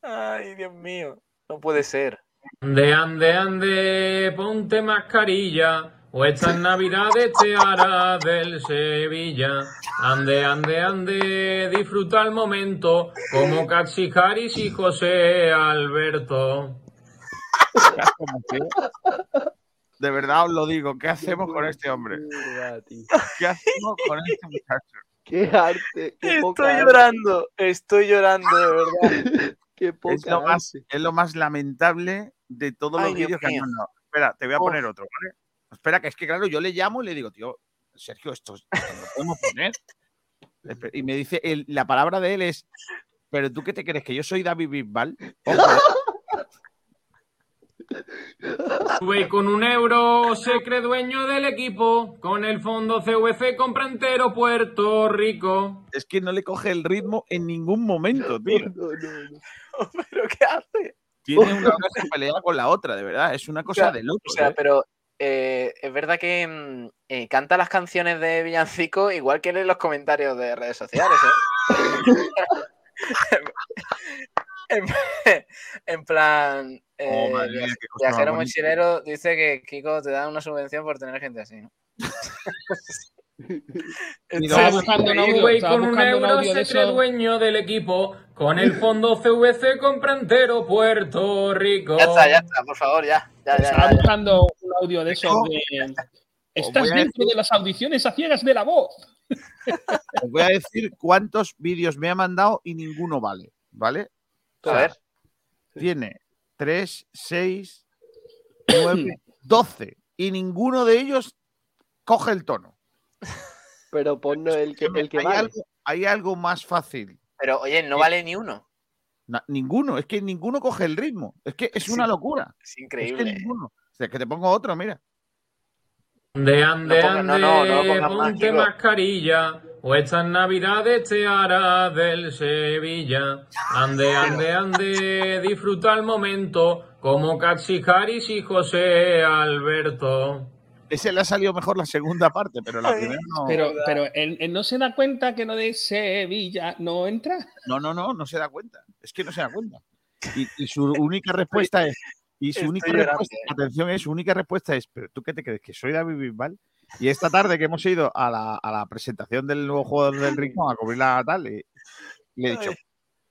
Speaker 2: Ay, Dios mío. No puede ser.
Speaker 10: Ande, ande, ande, ponte mascarilla. O estas navidades te hará del Sevilla. Ande, ande, ande, disfruta el momento. Como Cachi Harris y José Alberto.
Speaker 3: De verdad os lo digo, ¿qué hacemos con este hombre? ¿Qué hacemos con este muchacho?
Speaker 4: Qué arte, qué
Speaker 2: Estoy
Speaker 4: arte,
Speaker 2: llorando, estoy llorando, de verdad.
Speaker 4: Qué poca
Speaker 3: Es lo, más, es lo más lamentable de todos
Speaker 2: Ay,
Speaker 3: los vídeos que han mandado. Espera, te voy a poner otro, ¿vale? Espera, que es que claro, yo le llamo y le digo, tío, Sergio, esto, esto no lo podemos poner. Y me dice, el- la palabra de él es, pero tú qué te crees, que yo soy David Bisbal. ¿eh?
Speaker 10: Sube con un euro, se cree dueño del equipo. Con el fondo CVC compra entero Puerto Rico.
Speaker 3: es que no le coge el ritmo en ningún momento, tío.
Speaker 4: No, no, no.
Speaker 2: ¿Pero qué hace?
Speaker 3: Tiene una oreja pelea con la otra, de verdad. Es una cosa
Speaker 2: sea,
Speaker 3: de loco.
Speaker 2: O sea, pero eh, es verdad que mm, eh, canta las canciones de Villancico igual que lee los comentarios de redes sociales, ¿eh? en, en plan, eh,
Speaker 3: Oh, madre más
Speaker 2: viajero mochilero dice que Kiko te da una subvención por tener gente así, ¿no?
Speaker 9: Estaba
Speaker 3: no,
Speaker 9: buscando un audio, estaba
Speaker 10: con un euro, se cree
Speaker 9: eso.
Speaker 10: dueño del equipo. Con el fondo CVC compra entero Puerto Rico.
Speaker 2: Ya está, ya está, por favor, ya. Ya, ya,
Speaker 9: Estaba
Speaker 2: ya,
Speaker 9: buscando un audio de
Speaker 3: Chico,
Speaker 9: de. Estás dentro de las audiciones a ciegas de la voz.
Speaker 3: Os voy a decir cuántos vídeos me ha mandado y ninguno vale, ¿vale?
Speaker 2: A ver.
Speaker 3: Tiene 3, 6, 9, 12 y ninguno de ellos coge el tono.
Speaker 4: Pero ponnos el que, el que
Speaker 3: hay,
Speaker 4: vale.
Speaker 3: algo, hay algo más fácil.
Speaker 2: Pero oye, no vale ni uno.
Speaker 3: Na- ninguno, es que ninguno coge el ritmo. Es que es una locura.
Speaker 2: Es
Speaker 3: Es que
Speaker 2: increíble.
Speaker 3: ninguno. O sea, que te pongo otro, mira.
Speaker 10: Ande, ande,
Speaker 2: No ponga- no,
Speaker 10: ande,
Speaker 2: no, no más,
Speaker 10: ponte mascarilla. O estas navidades te hará del Sevilla. Ande, ande, ande, disfruta el momento. Como Cachi Harris y José Alberto.
Speaker 3: Ese le ha salido mejor la segunda parte, pero la primera no.
Speaker 9: Pero, pero él, él no se da cuenta que lo de Sevilla no entra.
Speaker 3: No, no, no, no se da cuenta. Es que no se da cuenta. Y, y su única respuesta es. Y su
Speaker 2: estoy
Speaker 3: única respuesta,
Speaker 2: eh.
Speaker 3: atención, es su única respuesta es, pero tú qué te crees, que soy David Bisbal. Y esta tarde que hemos ido a la, a la presentación del nuevo juego del Rincón a cubrir la tal, y, y le he dicho,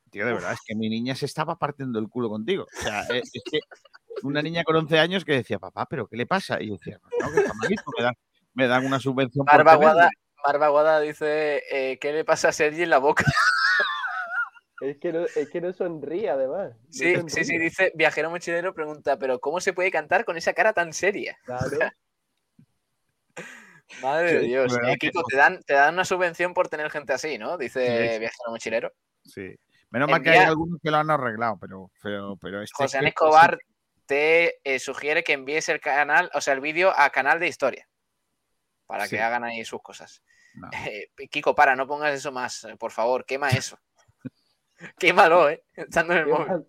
Speaker 3: tío, de verdad, es que mi niña se estaba partiendo el culo contigo. O sea, es, es que una niña con 11 años que decía, papá, ¿pero qué le pasa? Y yo decía, "Pues no, que está malito, me dan, me dan una subvención
Speaker 2: Marva
Speaker 3: tenerlo".
Speaker 2: Guada, Marva Guada dice, eh, ¿qué le pasa a Sergi en la boca?
Speaker 4: Es que no, es que no sonríe, además. No
Speaker 2: Sí, sí, sí, dice, viajero mochilero pregunta, pero ¿cómo se puede cantar con esa cara tan seria?
Speaker 4: Claro.
Speaker 2: Madre de Dios. Eh, Kiko, te dan, te dan una subvención por tener gente así, ¿no? Dice
Speaker 3: Sí, sí.
Speaker 2: viajero mochilero.
Speaker 3: Sí. Menos mal que hay algunos que lo han arreglado, pero, pero, pero este
Speaker 2: José
Speaker 3: es que-
Speaker 2: Escobar te eh, sugiere que envíes el canal, o sea, el vídeo a canal de historia. Para
Speaker 3: Sí.
Speaker 2: que hagan ahí sus cosas.
Speaker 3: No.
Speaker 2: Eh, Kiko, para, no pongas eso más, por favor, quema eso. Quémalo, ¿eh? Estando en el móvil.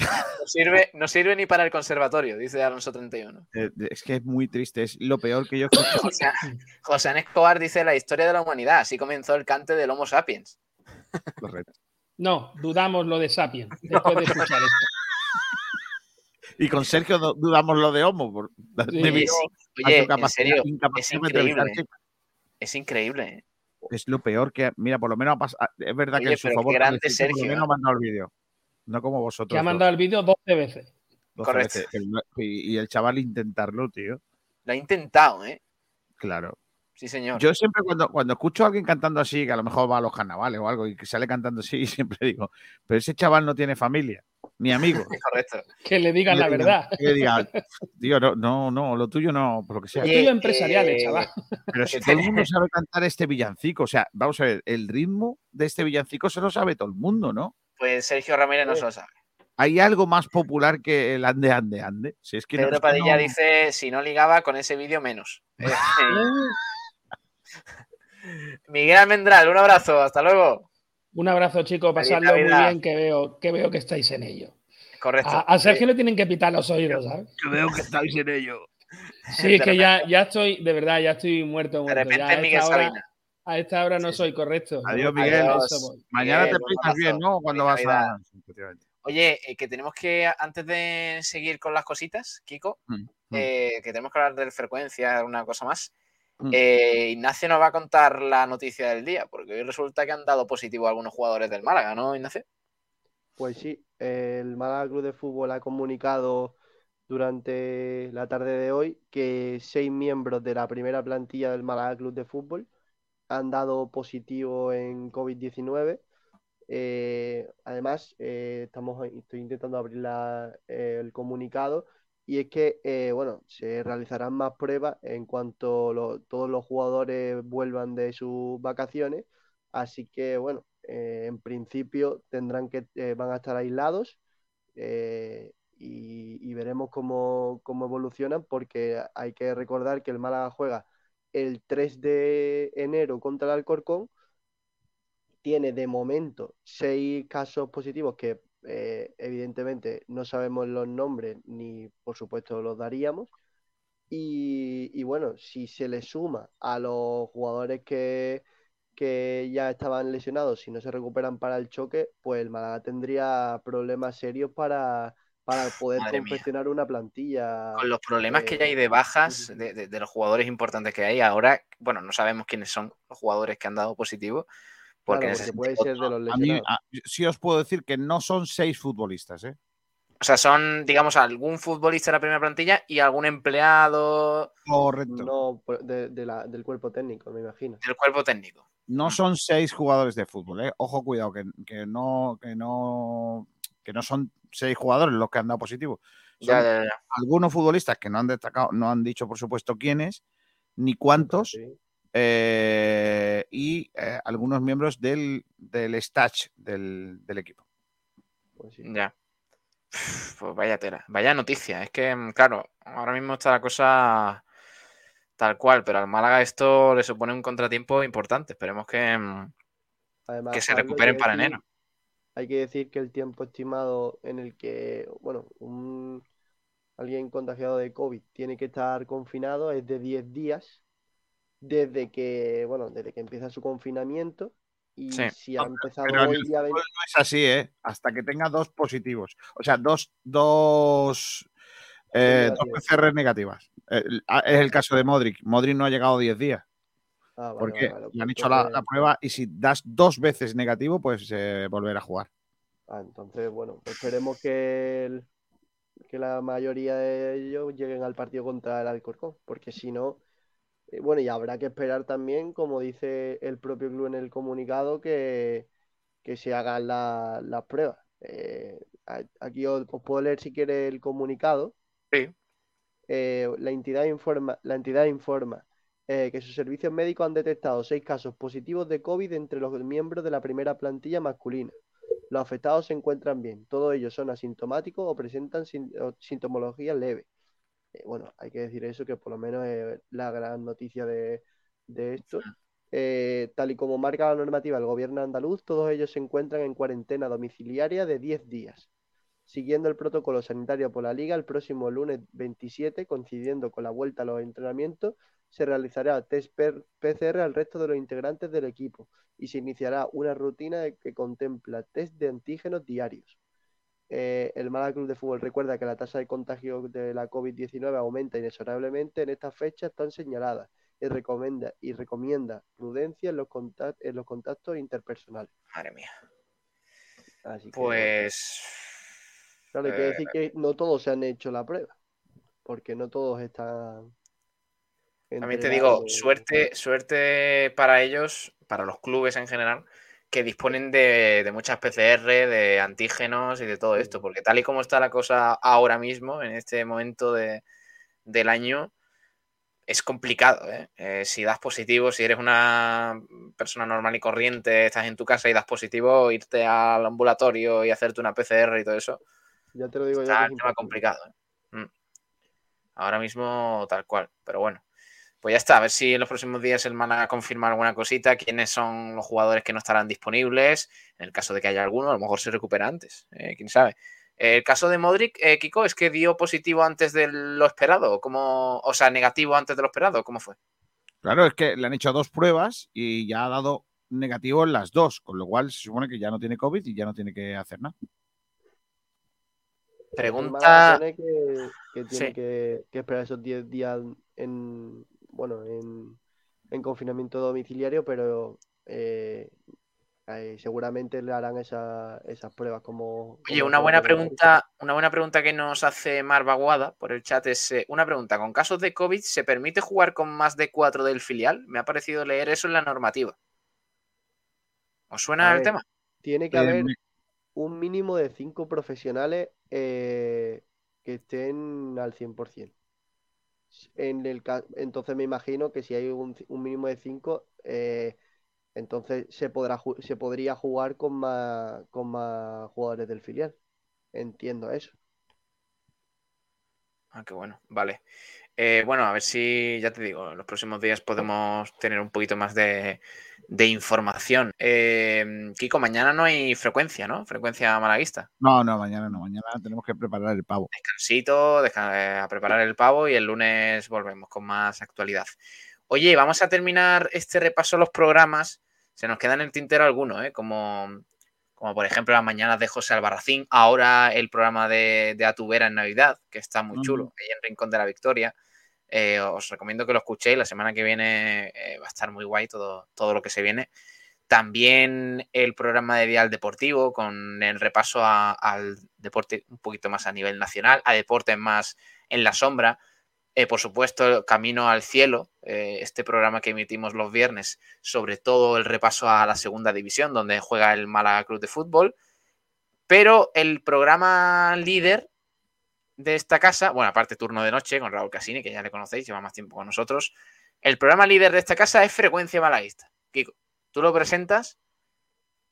Speaker 2: No sirve, no sirve ni para el conservatorio, dice Alonso 31.
Speaker 3: Eh, es que es muy triste, es lo peor que yo he escuchado.
Speaker 2: O sea, José Escobar dice la historia de la humanidad. Así comenzó el cante del Homo sapiens.
Speaker 3: Correcto.
Speaker 9: No, dudamos lo de Sapien después de escuchar esto.
Speaker 3: Y con Sergio du- dudamos lo de Homo. Por,
Speaker 9: Sí.
Speaker 3: debido
Speaker 2: Sí, Oye, en serio, es
Speaker 3: de
Speaker 2: increíble. Es increíble. ¿eh?
Speaker 3: Es lo peor que. Mira, por lo menos ha pasado. Es verdad
Speaker 2: Oye,
Speaker 3: que en su favor.
Speaker 2: grande
Speaker 3: Carlecito, por lo
Speaker 2: Sergio,
Speaker 3: menos
Speaker 2: ¿eh?
Speaker 3: ha mandado el vídeo. No como vosotros.
Speaker 9: Que ha
Speaker 3: dos,
Speaker 9: mandado el vídeo 12 veces.
Speaker 3: doce
Speaker 2: Correcto.
Speaker 3: veces. Y, y el chaval intentarlo, tío.
Speaker 2: Lo ha intentado, ¿eh?
Speaker 3: Claro.
Speaker 2: Sí, señor.
Speaker 3: Yo siempre cuando, cuando escucho a alguien cantando así, que a lo mejor va a los carnavales o algo y que sale cantando así, siempre digo, pero ese chaval no tiene familia, ni amigos.
Speaker 2: Correcto.
Speaker 9: Que le digan la verdad.
Speaker 3: que diga, tío, no, no, no, lo tuyo no, por lo que sea.
Speaker 9: Lo tuyo empresariales,
Speaker 2: eh,
Speaker 9: chaval.
Speaker 3: Pero si
Speaker 2: que
Speaker 3: todo el mundo sabe cantar este villancico, o sea, vamos a ver, el ritmo de este villancico se lo sabe todo el mundo, ¿no?
Speaker 2: Pues Sergio Ramírez no se lo sabe.
Speaker 3: ¿Hay algo más popular que el ande, ande, ande? Si es que
Speaker 2: Pedro Padilla
Speaker 3: no-
Speaker 2: dice, si no ligaba con ese vídeo menos. Miguel Almendral, un abrazo, hasta luego.
Speaker 9: Un abrazo, chicos. Pasadlo muy bien, que veo, que veo que estáis en ello.
Speaker 2: Correcto.
Speaker 9: A, a Sergio le tienen que pitar los oídos, ¿sabes?
Speaker 3: Que veo que estáis en ello.
Speaker 9: Sí, es que ya, ya estoy, de verdad, ya estoy muerto,
Speaker 2: De
Speaker 9: muerto.
Speaker 2: repente
Speaker 9: Ya a,
Speaker 2: Miguel
Speaker 9: esta hora,
Speaker 2: Sabina.
Speaker 9: A esta hora no soy correcto.
Speaker 3: Adiós, Miguel.
Speaker 9: a.
Speaker 3: Mañana
Speaker 2: Miguel,
Speaker 3: te explicas bien. ¿no? Cuando vas a.
Speaker 2: Oye, eh, que tenemos que, antes de seguir con las cositas, Kiko,
Speaker 3: Mm, mm.
Speaker 2: eh, que tenemos que hablar de frecuencia, una cosa más.
Speaker 3: Mm.
Speaker 2: Eh, Ignacio nos va a contar la noticia del día, porque hoy resulta que han dado positivo algunos jugadores del Málaga, ¿no, Ignacio?
Speaker 4: Pues sí, el Málaga Club de Fútbol ha comunicado durante la tarde de hoy que seis miembros de la primera plantilla del Málaga Club de Fútbol han dado positivo en COVID-19. Eh, además, eh, estamos, estoy intentando abrir eh, el comunicado y es que, bueno, se realizarán más pruebas en cuanto todos los jugadores vuelvan de sus vacaciones. Así que, bueno, en principio tendrán que, van a estar aislados y, y veremos cómo, cómo evolucionan porque hay que recordar que el Málaga juega el 3 de enero contra el Alcorcón. Tiene de momento seis casos positivos que eh, evidentemente no sabemos los nombres ni por supuesto los daríamos. Y, bueno, si se le suma a los jugadores que, que ya estaban lesionados, si no se recuperan para el choque, pues el Málaga tendría problemas serios para, para poder
Speaker 2: Madre mía.
Speaker 4: confeccionar una plantilla.
Speaker 2: Con los problemas que ya hay
Speaker 4: eh,
Speaker 2: de bajas de, de- de los jugadores importantes que hay, ahora, bueno, no sabemos quiénes son los jugadores que han dado positivo, porque,
Speaker 4: Claro, porque puede ser de los
Speaker 3: A mí, a- sí os puedo decir que no son seis futbolistas, ¿eh?
Speaker 2: o sea, son, digamos, algún futbolista de la primera plantilla y algún empleado
Speaker 3: Correcto. No,
Speaker 4: No, por- de- de la- del cuerpo técnico, me imagino.
Speaker 2: del cuerpo técnico.
Speaker 3: son seis jugadores de fútbol, ¿eh? Ojo, cuidado, que, que no, que no, que no son seis jugadores los que han dado positivo. Son
Speaker 2: Ya, ya, ya.
Speaker 3: algunos futbolistas que no han destacado, no han dicho, por supuesto, quiénes, ni cuántos,
Speaker 4: Sí.
Speaker 3: eh, y eh, algunos miembros del, del staff del, del equipo.
Speaker 4: Pues sí.
Speaker 2: Ya. Pues vaya tela, vaya noticia. Es que, mm, claro, ahora mismo está la cosa tal cual, pero al Málaga esto le supone un contratiempo importante. Esperemos que, mm,
Speaker 4: Además,
Speaker 2: que se recuperen para enero.
Speaker 4: Hay que decir que el tiempo estimado en el que, bueno, un, alguien contagiado de COVID tiene que estar confinado es de 10 días desde que, bueno, desde que empieza su confinamiento y
Speaker 2: Sí.
Speaker 4: si ha empezado
Speaker 3: Pero
Speaker 4: hoy
Speaker 3: el
Speaker 4: día
Speaker 3: fútbol
Speaker 4: 20
Speaker 3: no es así, ¿eh? Hasta que tenga dos positivos. O sea, dos, dos, eh, dos. PCR negativas. Eh, es el caso de Modric. Modric no ha llegado 10 días.
Speaker 4: Ah, vale,
Speaker 3: Porque
Speaker 4: vale, vale,
Speaker 3: le han
Speaker 4: pues
Speaker 3: hecho la, la prueba y si das dos veces negativo, pues eh, volver a jugar.
Speaker 4: Ah, entonces, bueno, esperemos que, el- que la mayoría de ellos lleguen al partido contra el Alcorcón, porque si no, eh, bueno, y habrá que esperar también, como dice el propio club en el comunicado, que, que se hagan la- las pruebas. Eh, aquí os, os puedo leer si quiere el comunicado.
Speaker 2: Sí.
Speaker 4: Eh, la entidad informa, la entidad informa eh, que sus servicios médicos han detectado seis casos positivos de COVID entre los miembros de la primera plantilla masculina. Los afectados se encuentran bien. Todos ellos son asintomáticos o presentan sin- o sintomología leve. Eh, bueno, hay que decir eso, que por lo menos es la gran noticia de, de esto. Eh, tal y como marca la normativa del gobierno andaluz, todos ellos se encuentran en cuarentena domiciliaria de 10 días. Siguiendo el protocolo sanitario por la Liga, el próximo lunes 27, coincidiendo con la vuelta a los entrenamientos, se realizará test PCR al resto de los integrantes del equipo y se iniciará una rutina que contempla test de antígenos diarios. Eh, el Málaga Club de Fútbol recuerda que la tasa de contagio de la COVID-19 aumenta inexorablemente en estas fechas tan señaladas y recomienda, y recomienda prudencia en los, contact- en los contactos interpersonales.
Speaker 2: Madre mía.
Speaker 4: Así que,
Speaker 2: Pues.
Speaker 4: claro, hay que
Speaker 2: eh,
Speaker 4: decir que no todos se han hecho la prueba, porque no todos están
Speaker 2: También te digo, suerte, suerte para ellos, para los clubes en general, que disponen de, de muchas PCR, de antígenos y de todo esto, porque tal y como está la cosa ahora mismo, en este momento de- del año, es complicado. ¿eh? Eh, si das positivo, si eres una persona normal y corriente, estás en tu casa y das positivo, irte al ambulatorio y hacerte una PCR y todo eso,
Speaker 4: Ya te lo digo yo.
Speaker 2: está
Speaker 4: que es
Speaker 2: tema
Speaker 4: imposible.
Speaker 2: complicado. ¿eh? Mm. Ahora mismo tal cual, pero bueno. Pues ya está, a ver si en los próximos días el Málaga confirma alguna cosita, quiénes son los jugadores que no estarán disponibles, en el caso de que haya alguno, a lo mejor se recupera antes, eh, quién sabe. El caso de Modric, eh, Kiko, es que dio positivo antes de lo esperado, como, o sea, negativo antes de lo esperado, ¿cómo fue?
Speaker 3: Claro, es que le han hecho dos pruebas y ya ha dado negativo en las dos, con lo cual se supone que ya no tiene COVID y ya no tiene que hacer nada.
Speaker 2: Pregunta,
Speaker 4: que, que tiene
Speaker 2: Sí.
Speaker 4: que, que esperar esos 10 días en, bueno, en, en confinamiento domiciliario, pero eh, eh, seguramente le harán esa- esas pruebas como...
Speaker 2: Oye,
Speaker 4: como
Speaker 2: una buena pregunta, una buena pregunta que nos hace Mar Baguada por el chat es eh, una pregunta. ¿Con casos de COVID se permite jugar con más de cuatro del filial? Me ha parecido leer eso en la normativa. ¿Os suena el tema?
Speaker 4: Tiene que
Speaker 3: Eh,
Speaker 4: haber un mínimo de cinco profesionales eh, que estén al 100%. En el, entonces me imagino que si hay un, mínimo de cinco, eh, entonces se podrá se podría jugar con más, con más jugadores del filial. Entiendo eso.
Speaker 2: Ah, qué bueno, vale. Eh, bueno, a ver si, ya te digo, en los próximos días podemos tener un poquito más de, de información. Eh, Kiko, mañana no hay frecuencia, ¿no? Frecuencia malaguista.
Speaker 3: No, no, mañana no, mañana tenemos que preparar el pavo.
Speaker 2: Descansito, eh, a preparar el pavo y el lunes volvemos con más actualidad. Oye, vamos a terminar este repaso a los programas. Se nos queda en el tintero alguno, ¿eh? Como, como por ejemplo las mañanas de José Albarracín, ahora el programa de, de Atubera en Navidad, que está muy chulo, ahí en Rincón de la Victoria. Eh, os recomiendo que lo escuchéis, la semana que viene eh, va a estar muy guay todo, todo lo que se viene. También el programa de Dial Deportivo con el repaso al deporte un poquito más a nivel nacional, a deportes más en la sombra. Eh, por supuesto, Camino al Cielo, este programa que emitimos los viernes, sobre todo el repaso a la segunda división, donde juega el Málaga Club de Fútbol. Pero el programa líder de esta casa, bueno, aparte turno de noche con Raúl Casini, que ya le conocéis, lleva más tiempo con nosotros. El programa líder de esta casa es Frecuencia Malaguista. Kiko, tú lo presentas.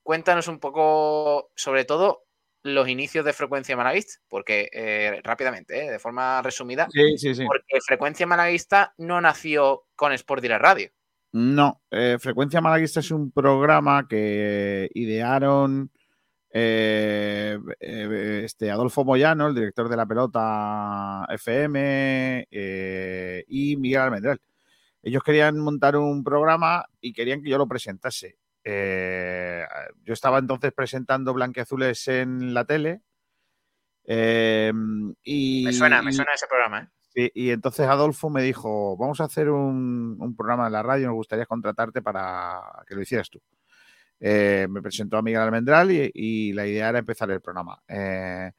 Speaker 2: Cuéntanos un poco, sobre todo, los inicios de Frecuencia Malaguista, porque eh, rápidamente, eh, de forma resumida,
Speaker 3: Sí, sí, sí.
Speaker 2: porque Frecuencia Malaguista no nació con Sport Direct Radio.
Speaker 3: No, eh, Frecuencia Malaguista es un programa que idearon eh, eh, este Adolfo Moyano, el director de la pelota FM, eh, y Miguel Almendral. Ellos querían montar un programa y querían que yo lo presentase. Yo estaba entonces presentando Blanqueazules en la tele. y,
Speaker 2: Me suena, me suena ese programa,
Speaker 3: y entonces Adolfo me dijo, vamos a hacer un, un programa en la radio, nos gustaría contratarte para que lo hicieras tú. Eh, me presentó a Miguel Almendral y, la idea era empezar el programa. Eh,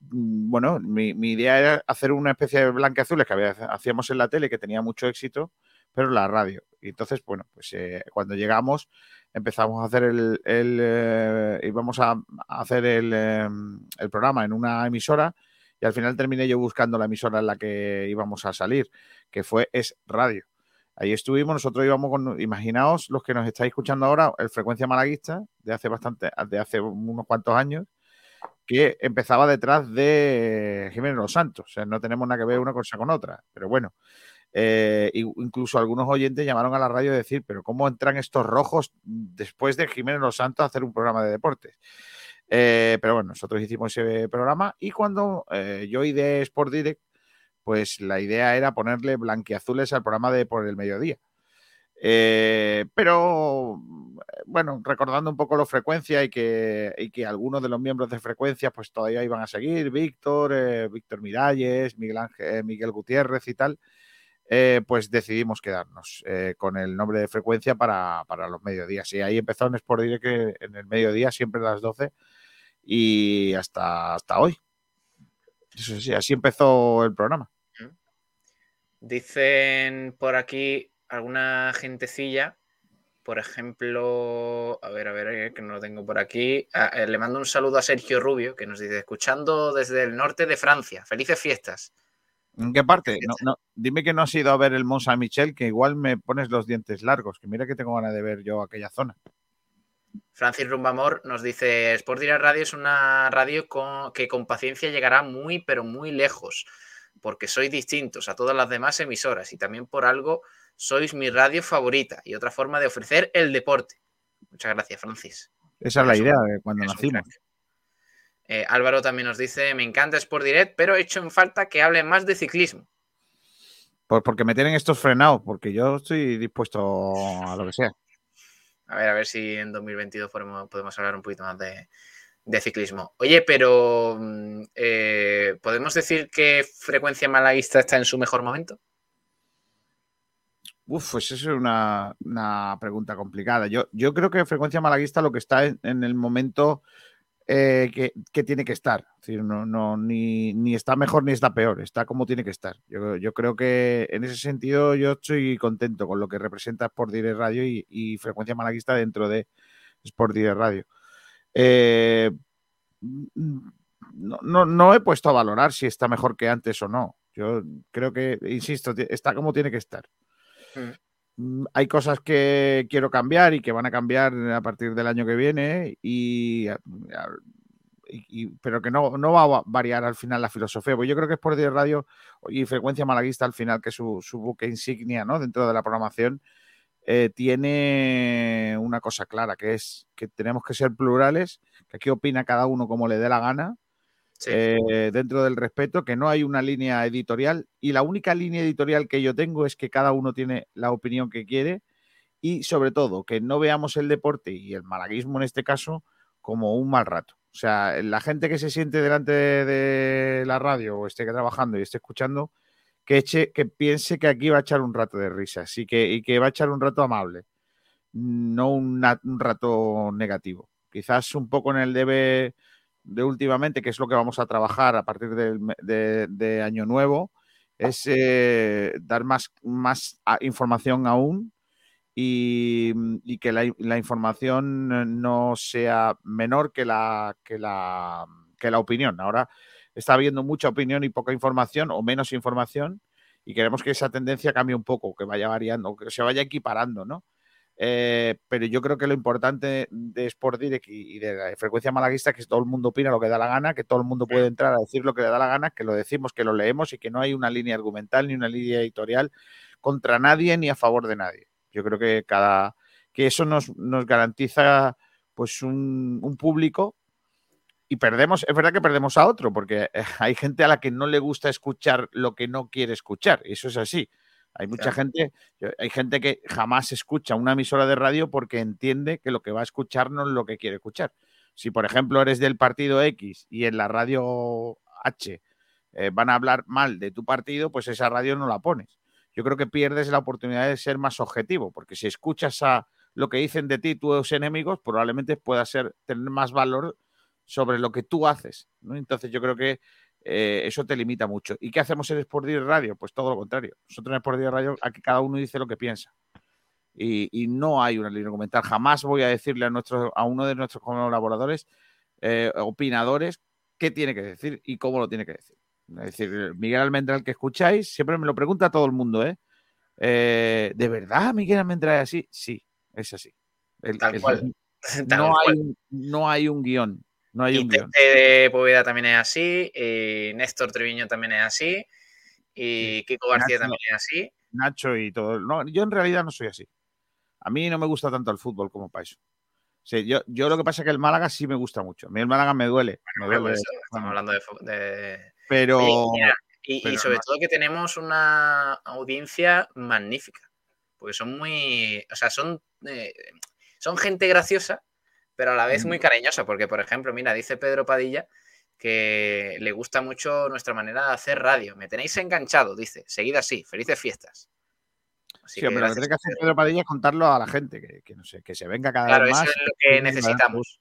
Speaker 3: mm, bueno, mi, idea era hacer una especie de blanqueazules que había- hacíamos en la tele, que tenía mucho éxito, pero la radio. Y entonces, bueno, pues eh, cuando llegamos empezamos a hacer el, el, íbamos a, hacer el, eh, el programa en una emisora y al final terminé yo buscando la emisora en la que íbamos a salir, que fue Es Radio. Ahí estuvimos, nosotros íbamos con, imaginaos los que nos estáis escuchando ahora, el Frecuencia Malaguista, de hace bastante, de hace unos cuantos años, que empezaba detrás de Jiménez Los Santos. O sea, no tenemos nada que ver una cosa con otra, pero bueno. Eh, incluso algunos oyentes llamaron a la radio a decir, pero ¿cómo entran estos rojos después de Jiménez Los Santos a hacer un programa de deportes? Eh, pero bueno, nosotros hicimos ese programa y cuando eh, yo ideé Sport Direct, pues la idea era ponerle blanquiazules al programa de por el mediodía. Eh, pero bueno, recordando un poco la frecuencia y que, y que algunos de los miembros de frecuencia pues todavía iban a seguir, Víctor, eh, Víctor Miralles, Miguel, Ángel, eh, Miguel Gutiérrez y tal, pues decidimos quedarnos con el nombre de frecuencia para, para los mediodías. Y ahí empezó en Sport Direct en el mediodía, siempre a las 12 y hasta, hasta hoy. Eso sí, así empezó el programa.
Speaker 2: Dicen por aquí alguna gentecilla, por ejemplo, a ver, a ver, que no lo tengo por aquí. Ah, eh, le mando un saludo a Sergio Rubio, que nos dice, escuchando desde el norte de Francia. Felices fiestas.
Speaker 3: ¿En qué parte? No, no, dime que no has ido a ver el Mont Saint Michel, que igual me pones los dientes largos, que mira que tengo ganas de ver yo aquella zona.
Speaker 2: Francis Rumbamor nos dice, Sport Direct Radio es una radio con- que con paciencia llegará muy, pero muy lejos, porque sois distintos a todas las demás emisoras y también por algo sois mi radio favorita y otra forma de ofrecer el deporte. Muchas gracias, Francis.
Speaker 3: Esa es la idea de cuando nacimos.
Speaker 2: Eh, Álvaro también nos dice, me encanta Sport Direct, pero he hecho en falta que hablen más de ciclismo.
Speaker 3: Por- porque me tienen estos frenados, porque yo estoy dispuesto a lo que sea.
Speaker 2: A ver, a ver si en 2022 podemos, podemos hablar un poquito más de, de ciclismo. Oye, pero mm, eh, ¿podemos decir que Frecuencia Malaguista está en su mejor momento?
Speaker 3: Uf, pues eso es una, una pregunta complicada. Yo, yo creo que Frecuencia Malaguista lo que está en, el momento eh, que, que tiene que estar. Es decir, no, no, ni, ni está mejor ni está peor, está como tiene que estar. Yo, yo creo que en ese sentido yo estoy contento con lo que representa Sport Direct Radio y, y Frecuencia Malaguista dentro de Sport Direct Radio. Eh, no, no, no he puesto a valorar si está mejor que antes o no. Yo creo que, insisto, está como tiene que estar. Mm, Hay cosas que quiero cambiar y que van a cambiar a partir del año que viene, y, pero que no, no va a variar al final la filosofía. Pues yo creo que es por Radio y Frecuencia Malaguista al final, que es su, su buque insignia ¿no? dentro de la programación, eh, tiene una cosa clara, que es que tenemos que ser plurales, que aquí opina cada uno como le dé la gana, eh, dentro del respeto, que no hay una línea editorial y la única línea editorial que yo tengo es que cada uno tiene la opinión que quiere y sobre todo que no veamos el deporte y el malaguismo en este caso como un mal rato. O sea, la gente que se siente delante de, de la radio o esté trabajando y esté escuchando, que, piense que aquí va a echar un rato de risas y que, y que va a echar un rato amable, no un rato negativo. Quizás un poco en el debe de últimamente, que es lo que vamos a trabajar a partir de, Año Nuevo, es eh, dar más, más a- información aún y, y que la, la información no sea menor que la, que, la, que la opinión. Ahora está habiendo mucha opinión y poca información o menos información y queremos que esa tendencia cambie un poco, que vaya variando, que se vaya equiparando, ¿no? Eh, pero yo creo que lo importante de Sport Direct y, y de la frecuencia malaguista es que todo el mundo opina lo que da la gana, que todo el mundo puede entrar a decir lo que le da la gana, que lo decimos, que lo leemos y que no hay una línea argumental ni una línea editorial contra nadie ni a favor de nadie. Yo creo que cada que eso nos, nos garantiza pues un, un público y perdemos, es verdad que perdemos a otro, porque eh, hay gente a la que no le gusta escuchar lo que no quiere escuchar, y eso es así. Hay mucha
Speaker 2: Claro.
Speaker 3: gente, hay gente que jamás escucha una emisora de radio porque entiende que lo que va a escuchar no es lo que quiere escuchar. Si, por ejemplo, eres del partido X y en la radio H eh, van a hablar mal de tu partido, pues esa radio no la pones. Yo creo que pierdes la oportunidad de ser más objetivo, porque si escuchas a lo que dicen de ti tus enemigos, probablemente pueda ser tener más valor sobre lo que tú haces. ¿no? Entonces yo creo que eh, eso te limita mucho. ¿Y qué hacemos en Sport Direct Radio? Pues todo lo contrario. Nosotros en Sport Direct Radio aquí cada uno dice lo que piensa. Y, y no hay una línea argumental. Jamás voy a decirle a, nuestro, a uno de nuestros colaboradores, eh, opinadores, qué tiene que decir y cómo lo tiene que decir. Es decir, Miguel Almendral que escucháis, siempre me lo pregunta todo el mundo, ¿eh? Eh, ¿De verdad Miguel Almendral es así? Sí, es así. El-
Speaker 2: Tal
Speaker 3: el-
Speaker 2: cual. Tal
Speaker 3: no, hay,
Speaker 2: cual.
Speaker 3: no hay un guion. No hay
Speaker 2: Y
Speaker 3: un
Speaker 2: guion. De Poveda también es así, y Néstor Treviño también es así, y Kiko García
Speaker 3: Nacho-
Speaker 2: también es así.
Speaker 3: Nacho y todo. No, yo en realidad no soy así. A mí no me gusta tanto el fútbol como para eso. Yo, yo lo que pasa es que el Málaga sí me gusta mucho. A mí el Málaga me duele. me
Speaker 2: Hombre,
Speaker 3: duele,
Speaker 2: pues, estamos hablando de,
Speaker 3: pero,
Speaker 2: mira, y, sobre
Speaker 3: no.
Speaker 2: todo que tenemos una audiencia magnífica, porque son muy, o sea, son, eh, son gente graciosa, pero a la vez muy cariñosa, porque por ejemplo, mira, dice Pedro Padilla que le gusta mucho nuestra manera de hacer radio. Me tenéis enganchado, dice. Seguid así, felices fiestas. Así
Speaker 3: sí, hombre, lo que tiene que hacer Pedro Padilla es contarlo a la gente, que, que no sé, que se venga cada
Speaker 2: Claro,
Speaker 3: vez
Speaker 2: eso
Speaker 3: más.
Speaker 2: es lo que necesitamos.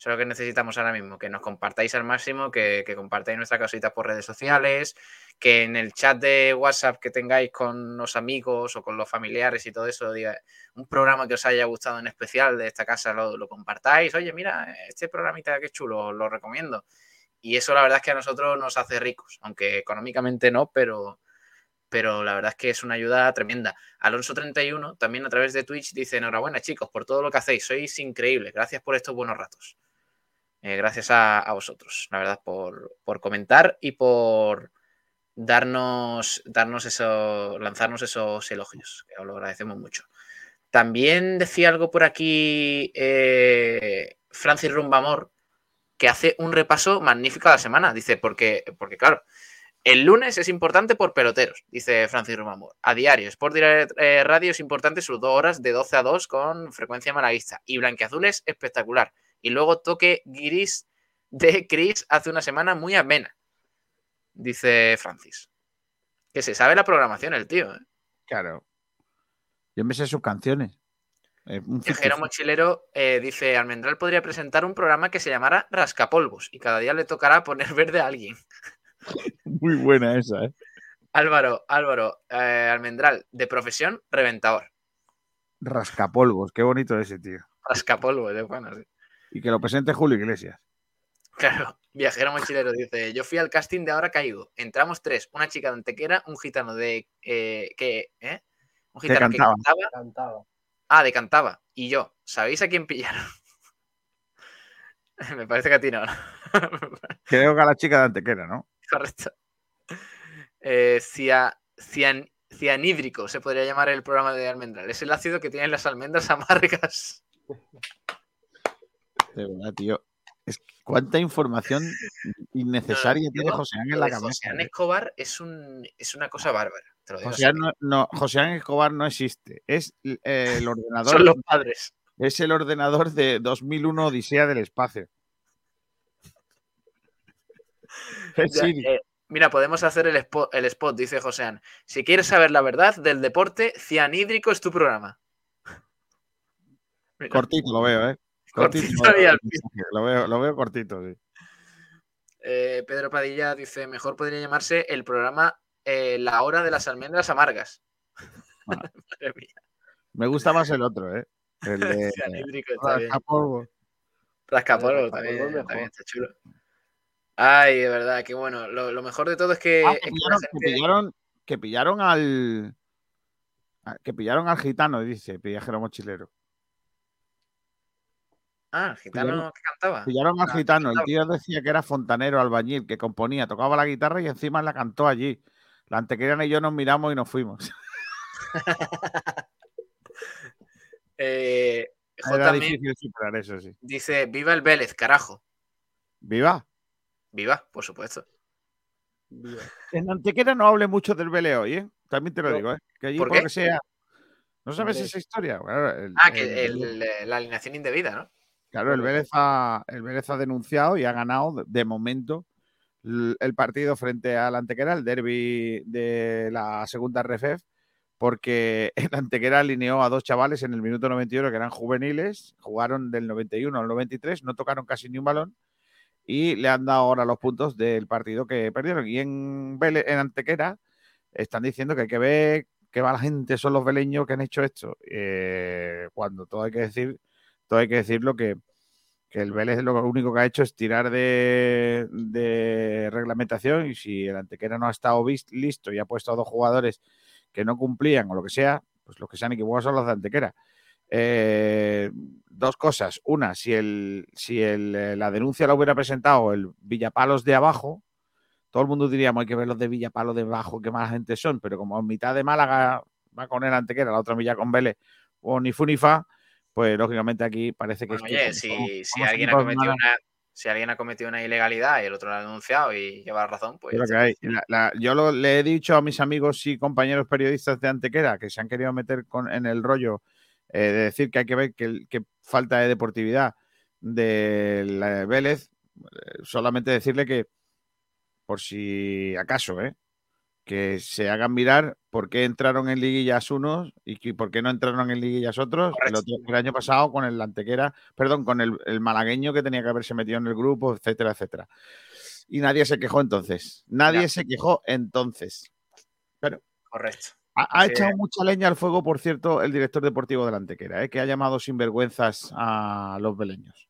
Speaker 2: Eso es lo que necesitamos ahora mismo, que nos compartáis al máximo, que, compartáis nuestras cositas por redes sociales, que en el chat de WhatsApp que tengáis con los amigos o con los familiares y todo eso, diga, un programa que os haya gustado en especial de esta casa, lo, compartáis. Oye, mira, este programita que chulo, lo recomiendo. Y eso la verdad es que a nosotros nos hace ricos, aunque económicamente no, pero, pero la verdad es que es una ayuda tremenda. Alonso31 también a través de Twitch dice, enhorabuena chicos por todo lo que hacéis, sois increíbles, gracias por estos buenos ratos. Eh, gracias a, vosotros, la verdad, por, por, comentar y por darnos, darnos eso, lanzarnos esos elogios, que os lo agradecemos mucho. También decía algo por aquí eh, Francis Rumbamor, que hace un repaso magnífico a la semana. Dice, porque, porque claro, el lunes es importante por peloteros, dice Francis Rumbamor. A diario, Sport eh, Radio es importante sus dos horas de 12 a 2 con frecuencia malaguista. Y Blanqueazul es espectacular. Y luego toque gris de Chris hace una semana muy amena, dice Francis. Que se sabe la programación el tío. ¿eh?
Speaker 3: Claro. Yo me sé sus canciones.
Speaker 2: Eh, Viajero Mochilero eh, dice: Almendral podría presentar un programa que se llamara Rascapolvos y cada día le tocará poner verde a alguien.
Speaker 3: Muy buena esa, ¿eh?
Speaker 2: Álvaro, Álvaro, eh, Almendral, de profesión, reventador.
Speaker 3: Rascapolvos, qué bonito ese tío.
Speaker 2: Rascapolvos, de bueno, sí.
Speaker 3: Y que lo presente Julio Iglesias.
Speaker 2: Claro, viajero mochilero dice, yo fui al casting de Ahora Caigo. Entramos tres, una chica de Antequera, un gitano de... Eh, que, ¿eh? Un gitano que cantaba. Ah, de cantaba. Y yo, ¿sabéis a quién pillaron? Me parece que a ti no.
Speaker 3: Creo que a la chica de Antequera, ¿no?
Speaker 2: Correcto. Eh, cia, cian, cianídrico se podría llamar el programa de almendral. Es el ácido que tienen las almendras amargas.
Speaker 3: De verdad, tío. Es cuánta información innecesaria no, tiene José Ángel en la cabeza.
Speaker 2: José Ángel Escobar es, un, es una cosa bárbara. Te lo digo
Speaker 3: José, no, no, José Ángel Escobar no existe. Es eh, el ordenador.
Speaker 2: Son los padres.
Speaker 3: Es el ordenador de 2001 Odisea del Espacio.
Speaker 2: Ya, eh, mira, podemos hacer el spot, el spot, dice Joséan. Si quieres saber la verdad del deporte, cianhídrico es tu programa.
Speaker 3: Mira. Cortito lo veo, ¿eh?
Speaker 2: Cortito, cortito
Speaker 3: lo, veo, lo, veo, cortito, sí.
Speaker 2: Eh, Pedro Padilla dice, mejor podría llamarse el programa eh, La Hora de las Almendras Amargas.
Speaker 3: Bueno, me gusta más el otro, ¿eh? El de
Speaker 2: Rascapolvo. Rascapolvo también, también está chulo. Ay, de verdad, que bueno. Lo, lo, mejor de todo es que.
Speaker 3: Ah, que, pillaron, gente... que, pillaron, que, pillaron, al. Que pillaron al gitano, dice Pillajero Mochilero.
Speaker 2: Ah, el gitano pillaron, que cantaba.
Speaker 3: Pillaron al ah, gitano. El tío decía que era fontanero, albañil, que componía, tocaba la guitarra y encima la cantó allí. La antequeriana y yo nos miramos y nos fuimos.
Speaker 2: eh,
Speaker 3: era difícil superar eso, sí.
Speaker 2: Dice: Viva el Vélez, carajo.
Speaker 3: ¿Viva?
Speaker 2: Viva, por supuesto.
Speaker 3: Viva. En Antequera no hable mucho del Vélez hoy, ¿eh? También te lo no. digo, ¿eh? Que allí, ¿Por, qué? que sea. ¿No sabes esa historia? Bueno,
Speaker 2: el, ah, que el, el, la alineación indebida, ¿no?
Speaker 3: Claro, el Vélez, ha, el Vélez ha denunciado y ha ganado de momento el partido frente al Antequera, el derby de la segunda RFF, porque el Antequera alineó a dos chavales en el minuto 91 que eran juveniles, jugaron del 91 al 93, no tocaron casi ni un balón y le han dado ahora los puntos del partido que perdieron. Y en, en Antequera están diciendo que hay que ver qué va la gente, son los veleños que han hecho esto. Eh, cuando todo hay que decir, todo hay que decirlo que, que el Vélez lo único que ha hecho es tirar de, reglamentación y si el Antequera no ha estado listo y ha puesto a dos jugadores que no cumplían o lo que sea, pues los que se han equivocado son los de Antequera. Eh, dos cosas. Una, si, el, si el, la denuncia la hubiera presentado el Villapalos de abajo, todo el mundo diríamos hay que ver los de Villapalos de abajo, que más gente son, pero como en mitad de Málaga va con el Antequera, la otra Villa con Vélez, o ni Funifa, pues lógicamente aquí parece que...
Speaker 2: Bueno, es que oye, si, como, si alguien ha cometido una, si alguien ha cometido una ilegalidad y el otro lo ha denunciado y lleva razón, pues.
Speaker 3: Lo que hay. La, la, yo lo, le he dicho a mis amigos y compañeros periodistas de Antequera que se han querido meter con, en el rollo eh, de decir que hay que ver que, que falta de deportividad de Vélez, eh, solamente decirle que, por si acaso, ¿eh? Que se hagan mirar por qué entraron en liguillas unos y por qué no entraron en liguillas otros. El, otro- el año pasado con el antequera, perdón, con el, el malagueño que tenía que haberse metido en el grupo, etcétera, etcétera. Y nadie se quejó entonces. Nadie
Speaker 2: Ya.
Speaker 3: se quejó entonces.
Speaker 2: Correcto.
Speaker 3: Ha, ha
Speaker 2: Así
Speaker 3: echado mucha leña al fuego, por cierto, el director deportivo del Antequera, ¿eh? que ha llamado sinvergüenzas a los beleños.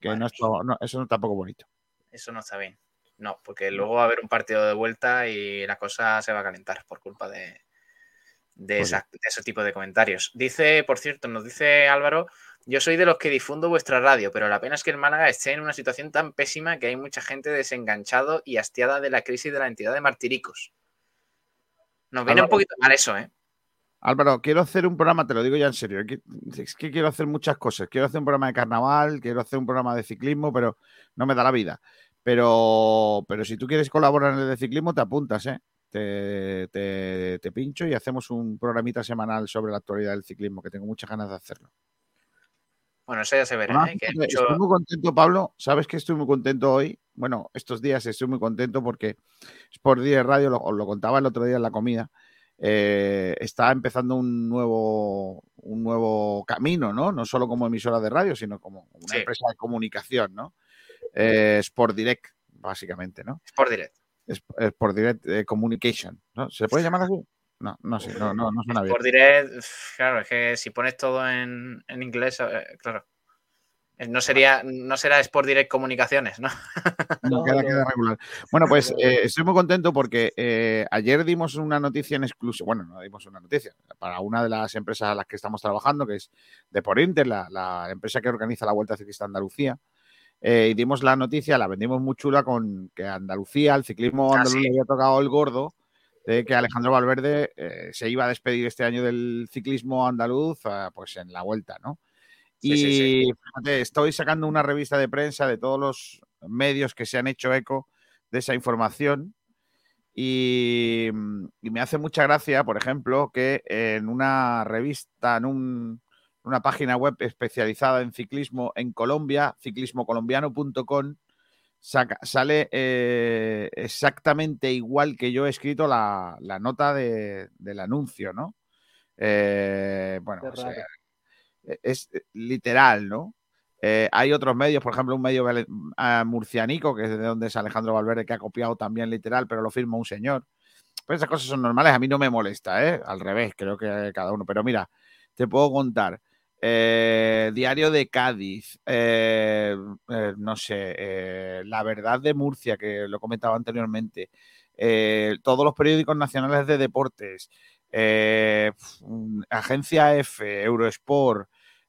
Speaker 3: Que
Speaker 2: Bueno,
Speaker 3: no, es no, eso no tampoco bonito.
Speaker 2: Eso no está bien. No, porque luego va a haber un partido de vuelta y la cosa se va a calentar por culpa de, de, esa- de ese tipo de comentarios. Dice, por cierto, nos dice Álvaro, yo soy de los que difundo vuestra radio, pero la pena es que el Málaga esté en una situación tan pésima que hay mucha gente desenganchado y hastiada de la crisis de la entidad de Martiricos. Nos viene un poquito mal eso, ¿eh?
Speaker 3: Álvaro, quiero hacer un programa, te lo digo ya en serio. Es que quiero hacer muchas cosas. Quiero hacer un programa de carnaval, quiero hacer un programa de ciclismo, pero no me da la vida. Pero, pero si tú quieres colaborar en el de ciclismo, te apuntas, ¿eh? Te, te- te pincho y hacemos un programita semanal sobre la actualidad del ciclismo, que tengo muchas ganas de hacerlo.
Speaker 2: Bueno, eso ya se verá,
Speaker 3: Además,
Speaker 2: ¿eh? Que
Speaker 3: Estoy muy contento, Pablo. Sabes que estoy muy contento hoy. Bueno, estos días estoy muy contento porque Sport Direct Radio, lo, os lo contaba el otro día en la comida, eh, está empezando un nuevo, un nuevo camino, ¿no? No solo como emisora de radio, sino como una
Speaker 2: Sí.
Speaker 3: empresa de comunicación, ¿no? Eh, Sport Direct, básicamente, ¿no?
Speaker 2: Sport Direct.
Speaker 3: Sport Direct eh, Communication, ¿no? ¿Se puede llamar así? No, no sé, no, no, no suena bien.
Speaker 2: Sport Direct, claro, es que si pones todo en, en inglés, eh, claro. No sería, no será Sport Direct Comunicaciones, ¿no?
Speaker 3: No, queda, regular. Bueno, pues eh, estoy muy contento porque eh, ayer dimos una noticia en exclusiva. Bueno, no dimos una noticia para una de las empresas a las que estamos trabajando, que es Deporinter, la, la empresa que organiza la Vuelta Ciclista a Andalucía. Eh, y dimos la noticia, la vendimos muy chula con que Andalucía, el ciclismo
Speaker 2: Ah,
Speaker 3: andaluz le había tocado el gordo de que Alejandro Valverde eh, se iba a despedir este año del ciclismo andaluz, ah, pues en la vuelta, ¿no?
Speaker 2: Sí,
Speaker 3: y
Speaker 2: sí, sí.
Speaker 3: fíjate, estoy sacando una revista de prensa de todos los medios que se han hecho eco de esa información. Y, y me hace mucha gracia, por ejemplo, que en una revista, en un- una página web especializada en ciclismo en Colombia, ciclismocolombiano.com, sale eh, exactamente igual que yo he escrito la, la nota de- del anuncio, ¿no? Eh, bueno, o sea, eh, es literal, ¿no? Eh, hay otros medios, por ejemplo, un medio murcianico, que es de donde es Alejandro Valverde, que ha copiado también literal, pero lo firma un señor. Pues esas cosas son normales, a mí no me molesta, ¿eh? Al revés, creo que cada uno. Pero mira, te puedo contar. Eh, Diario de Cádiz, eh, eh, no sé, La Verdad de Murcia, que lo he comentado anteriormente, todos los periódicos nacionales de deportes, Agencia F, Eurosport,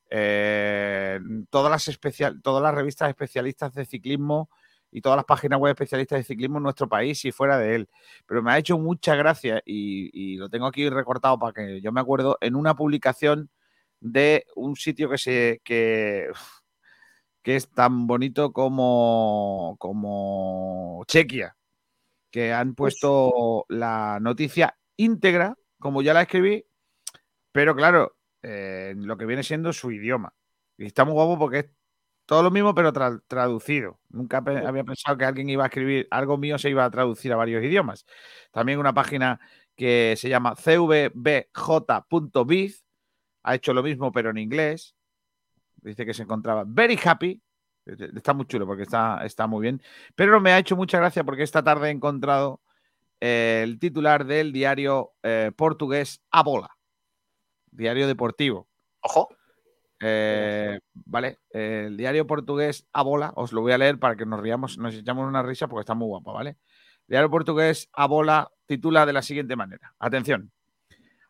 Speaker 3: todas, las especial, todas las revistas especialistas de ciclismo y todas las páginas web especialistas de ciclismo en nuestro país y fuera de él. Pero me ha hecho mucha gracia y, y lo tengo aquí recortado para que yo me acuerdo en una publicación de un sitio que se que, que es tan bonito como, como Chequia, que han puesto la noticia íntegra, como ya la escribí, pero claro, eh, lo que viene siendo su idioma. Y está muy guapo porque es todo lo mismo, pero tra- traducido. Nunca pe- había pensado que alguien iba a escribir algo mío, se iba a traducir a varios idiomas. También una página que se llama cvbj.biz ha hecho lo mismo, pero en inglés. Dice que se encontraba very happy. Está muy chulo porque está, está muy bien. Pero me ha hecho mucha gracia porque esta tarde he encontrado eh, el titular del diario eh, portugués A Bola, diario deportivo.
Speaker 2: Ojo.
Speaker 3: Eh, vale, eh, el diario portugués A Bola, os lo voy a leer para que nos riamos, nos echamos una risa porque está muy guapo, ¿vale? El diario portugués A Bola titula de la siguiente manera. Atención.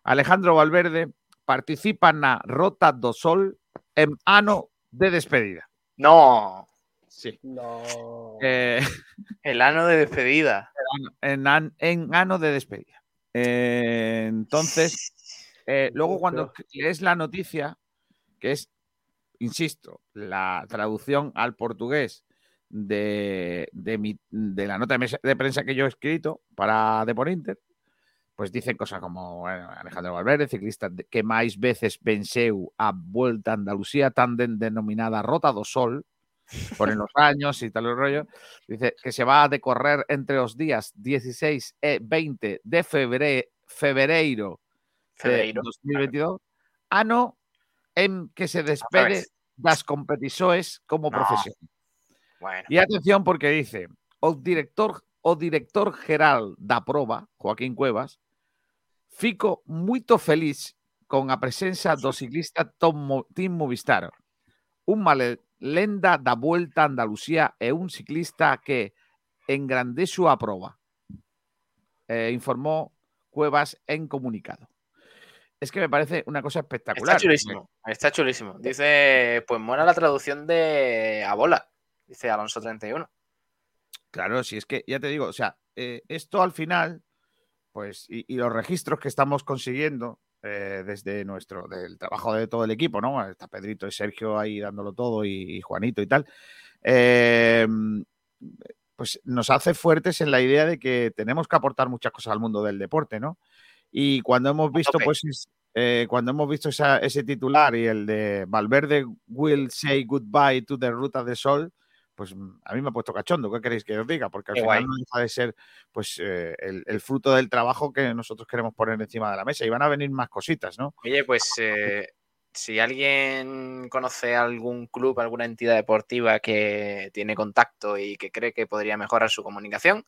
Speaker 3: Alejandro Valverde participa na Rota do Sol en ano de despedida.
Speaker 2: No.
Speaker 3: Sí.
Speaker 4: No.
Speaker 3: Eh,
Speaker 2: El ano de despedida.
Speaker 3: en, an- en ano de despedida. Eh, entonces, eh, luego cuando lees la noticia, que es, insisto, la traducción al portugués de, de, mi- de la nota de, mesa- de prensa que yo he escrito para Deporinter, pues dicen cosas como bueno, Alejandro Valverde, ciclista de- que máis veces venceu a Vuelta a Andalucía, tan den- denominada Rota do Sol, ponen los años y tal el rollo. Dice que se va a decorrer entre los días 16 y 20 de febre, febrero de
Speaker 2: Fevereiro,
Speaker 3: 2022, ano en que se despede las competiciones como
Speaker 2: No.
Speaker 3: profesión.
Speaker 2: Bueno,
Speaker 3: Y atención porque dice, o director o director geral da prova, Joaquín Cuevas, fico muito feliz con a presenza do ciclista Tom Team Movistar. Unha le- lenda da Vuelta a Andalucía e un ciclista que engrandece a prova. Eh, informó Cuevas en comunicado. Es que me parece una cosa espectacular.
Speaker 2: está chulísimo. Está chulísimo. Dice, pues mola la traducción de a bola. Dice Alonso 31.
Speaker 3: Claro, si es que ya te digo, o sea, eh, esto al final, pues, y, y los registros que estamos consiguiendo eh, desde nuestro, del trabajo de todo el equipo, ¿no? Está Pedrito y Sergio ahí dándolo todo y, y Juanito y tal. eh, pues nos hace fuertes en la idea de que tenemos que aportar muchas cosas al mundo del deporte, ¿no? Y cuando hemos visto, pues, es- eh, cuando hemos visto esa- ese titular y el de Valverde will say goodbye to the Ruta de Sol, pues mm, a mí me ha puesto cachondo. ¿Qué queréis que os diga? Porque al
Speaker 2: Qué
Speaker 3: final
Speaker 2: guay.
Speaker 3: no deja de ser pues eh, el, el fruto del trabajo que nosotros queremos poner encima de la mesa. Y van a venir más cositas, ¿no?
Speaker 2: Oye, pues eh, si alguien conoce algún club, alguna entidad deportiva que tiene contacto y que cree que podría mejorar su comunicación,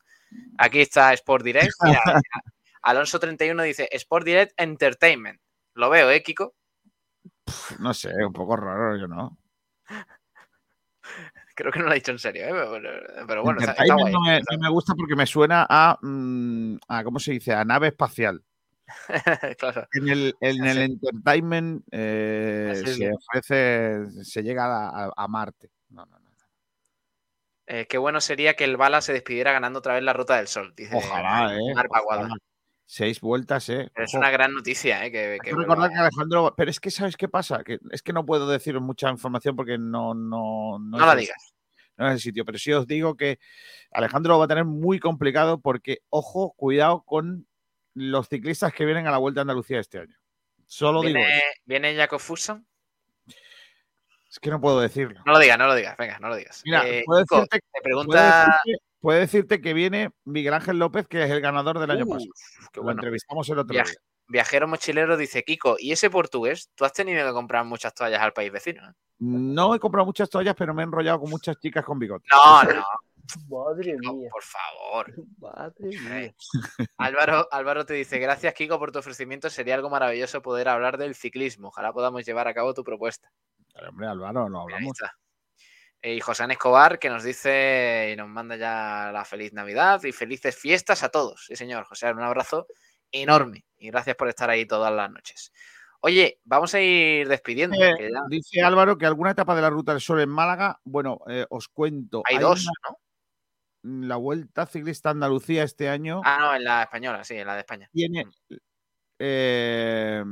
Speaker 2: aquí está Sport Direct. Mira, mira, Alonso 31 dice Sport Direct Entertainment. Lo veo, ¿eh, Kiko?
Speaker 3: No sé, un poco raro, yo no.
Speaker 2: Creo que no lo ha dicho en serio, ¿eh? pero, pero bueno, está, está guay.
Speaker 3: no, me,
Speaker 2: está-
Speaker 3: no me gusta porque me suena a, mm, a, ¿cómo se dice? A nave espacial.
Speaker 2: claro.
Speaker 3: En el, en el entertainment eh, se
Speaker 2: bien.
Speaker 3: ofrece, se llega a, a- a Marte. No, no, no.
Speaker 2: Eh, qué bueno sería que el Bala se despidiera ganando otra vez la Ruta del Sol, dice
Speaker 3: Ojalá, ¿eh? Ojalá. Seis vueltas, ¿eh?
Speaker 2: Pero Es una gran noticia, ¿eh? Que,
Speaker 3: recordar que Alejandro. Pero es que, ¿sabes qué pasa? Que es que no puedo deciros mucha información porque no. No,
Speaker 2: No la digas.
Speaker 3: No es el sitio. Pero sí os digo que Alejandro lo va a tener muy complicado porque, ojo, cuidado con los ciclistas que vienen a la Vuelta a Andalucía este año. Solo digo
Speaker 2: ¿Viene,
Speaker 3: eso.
Speaker 2: ¿Viene Jacob Fuson?
Speaker 3: Es que no puedo decirlo.
Speaker 2: No lo digas, no lo digas, venga, no lo digas.
Speaker 3: Mira,
Speaker 2: Eh,
Speaker 3: puedo decirte,
Speaker 2: te
Speaker 3: puedo
Speaker 2: pregunta.
Speaker 3: decirte- puedo decirte que viene Miguel Ángel López, que es el ganador del año pasado.
Speaker 2: qué
Speaker 3: Lo entrevistamos el otro día.
Speaker 2: Viajero mochilero dice, Kiko, ¿y ese portugués? Tú has tenido que comprar muchas toallas al país vecino. ¿eh?
Speaker 3: No he comprado muchas toallas, pero me he enrollado con muchas chicas con bigote.
Speaker 2: No, no,
Speaker 4: Madre
Speaker 2: no,
Speaker 4: mía,
Speaker 2: por favor.
Speaker 4: madre mía.
Speaker 2: Álvaro, Álvaro te dice, gracias Kiko por tu ofrecimiento, sería algo maravilloso poder hablar del ciclismo. Ojalá podamos llevar a cabo tu propuesta.
Speaker 3: Pero, hombre, Álvaro, lo
Speaker 2: Mira, ahí
Speaker 3: hablamos.
Speaker 2: está. Eh, Y José Escobar que nos dice y nos manda ya la feliz Navidad y felices fiestas a todos. Sí, señor, José, un abrazo enorme y gracias por estar ahí todas las noches. Oye, vamos a ir despidiendo.
Speaker 3: Eh,
Speaker 2: que ya
Speaker 3: Dice Álvaro que alguna etapa de la Ruta del Sol en Málaga, bueno, eh, os cuento.
Speaker 2: hay dos,
Speaker 3: una-
Speaker 2: ¿no?
Speaker 3: la Vuelta Ciclista Andalucía este año
Speaker 2: Ah, no, en la española, sí, en la de España.
Speaker 3: tiene eh,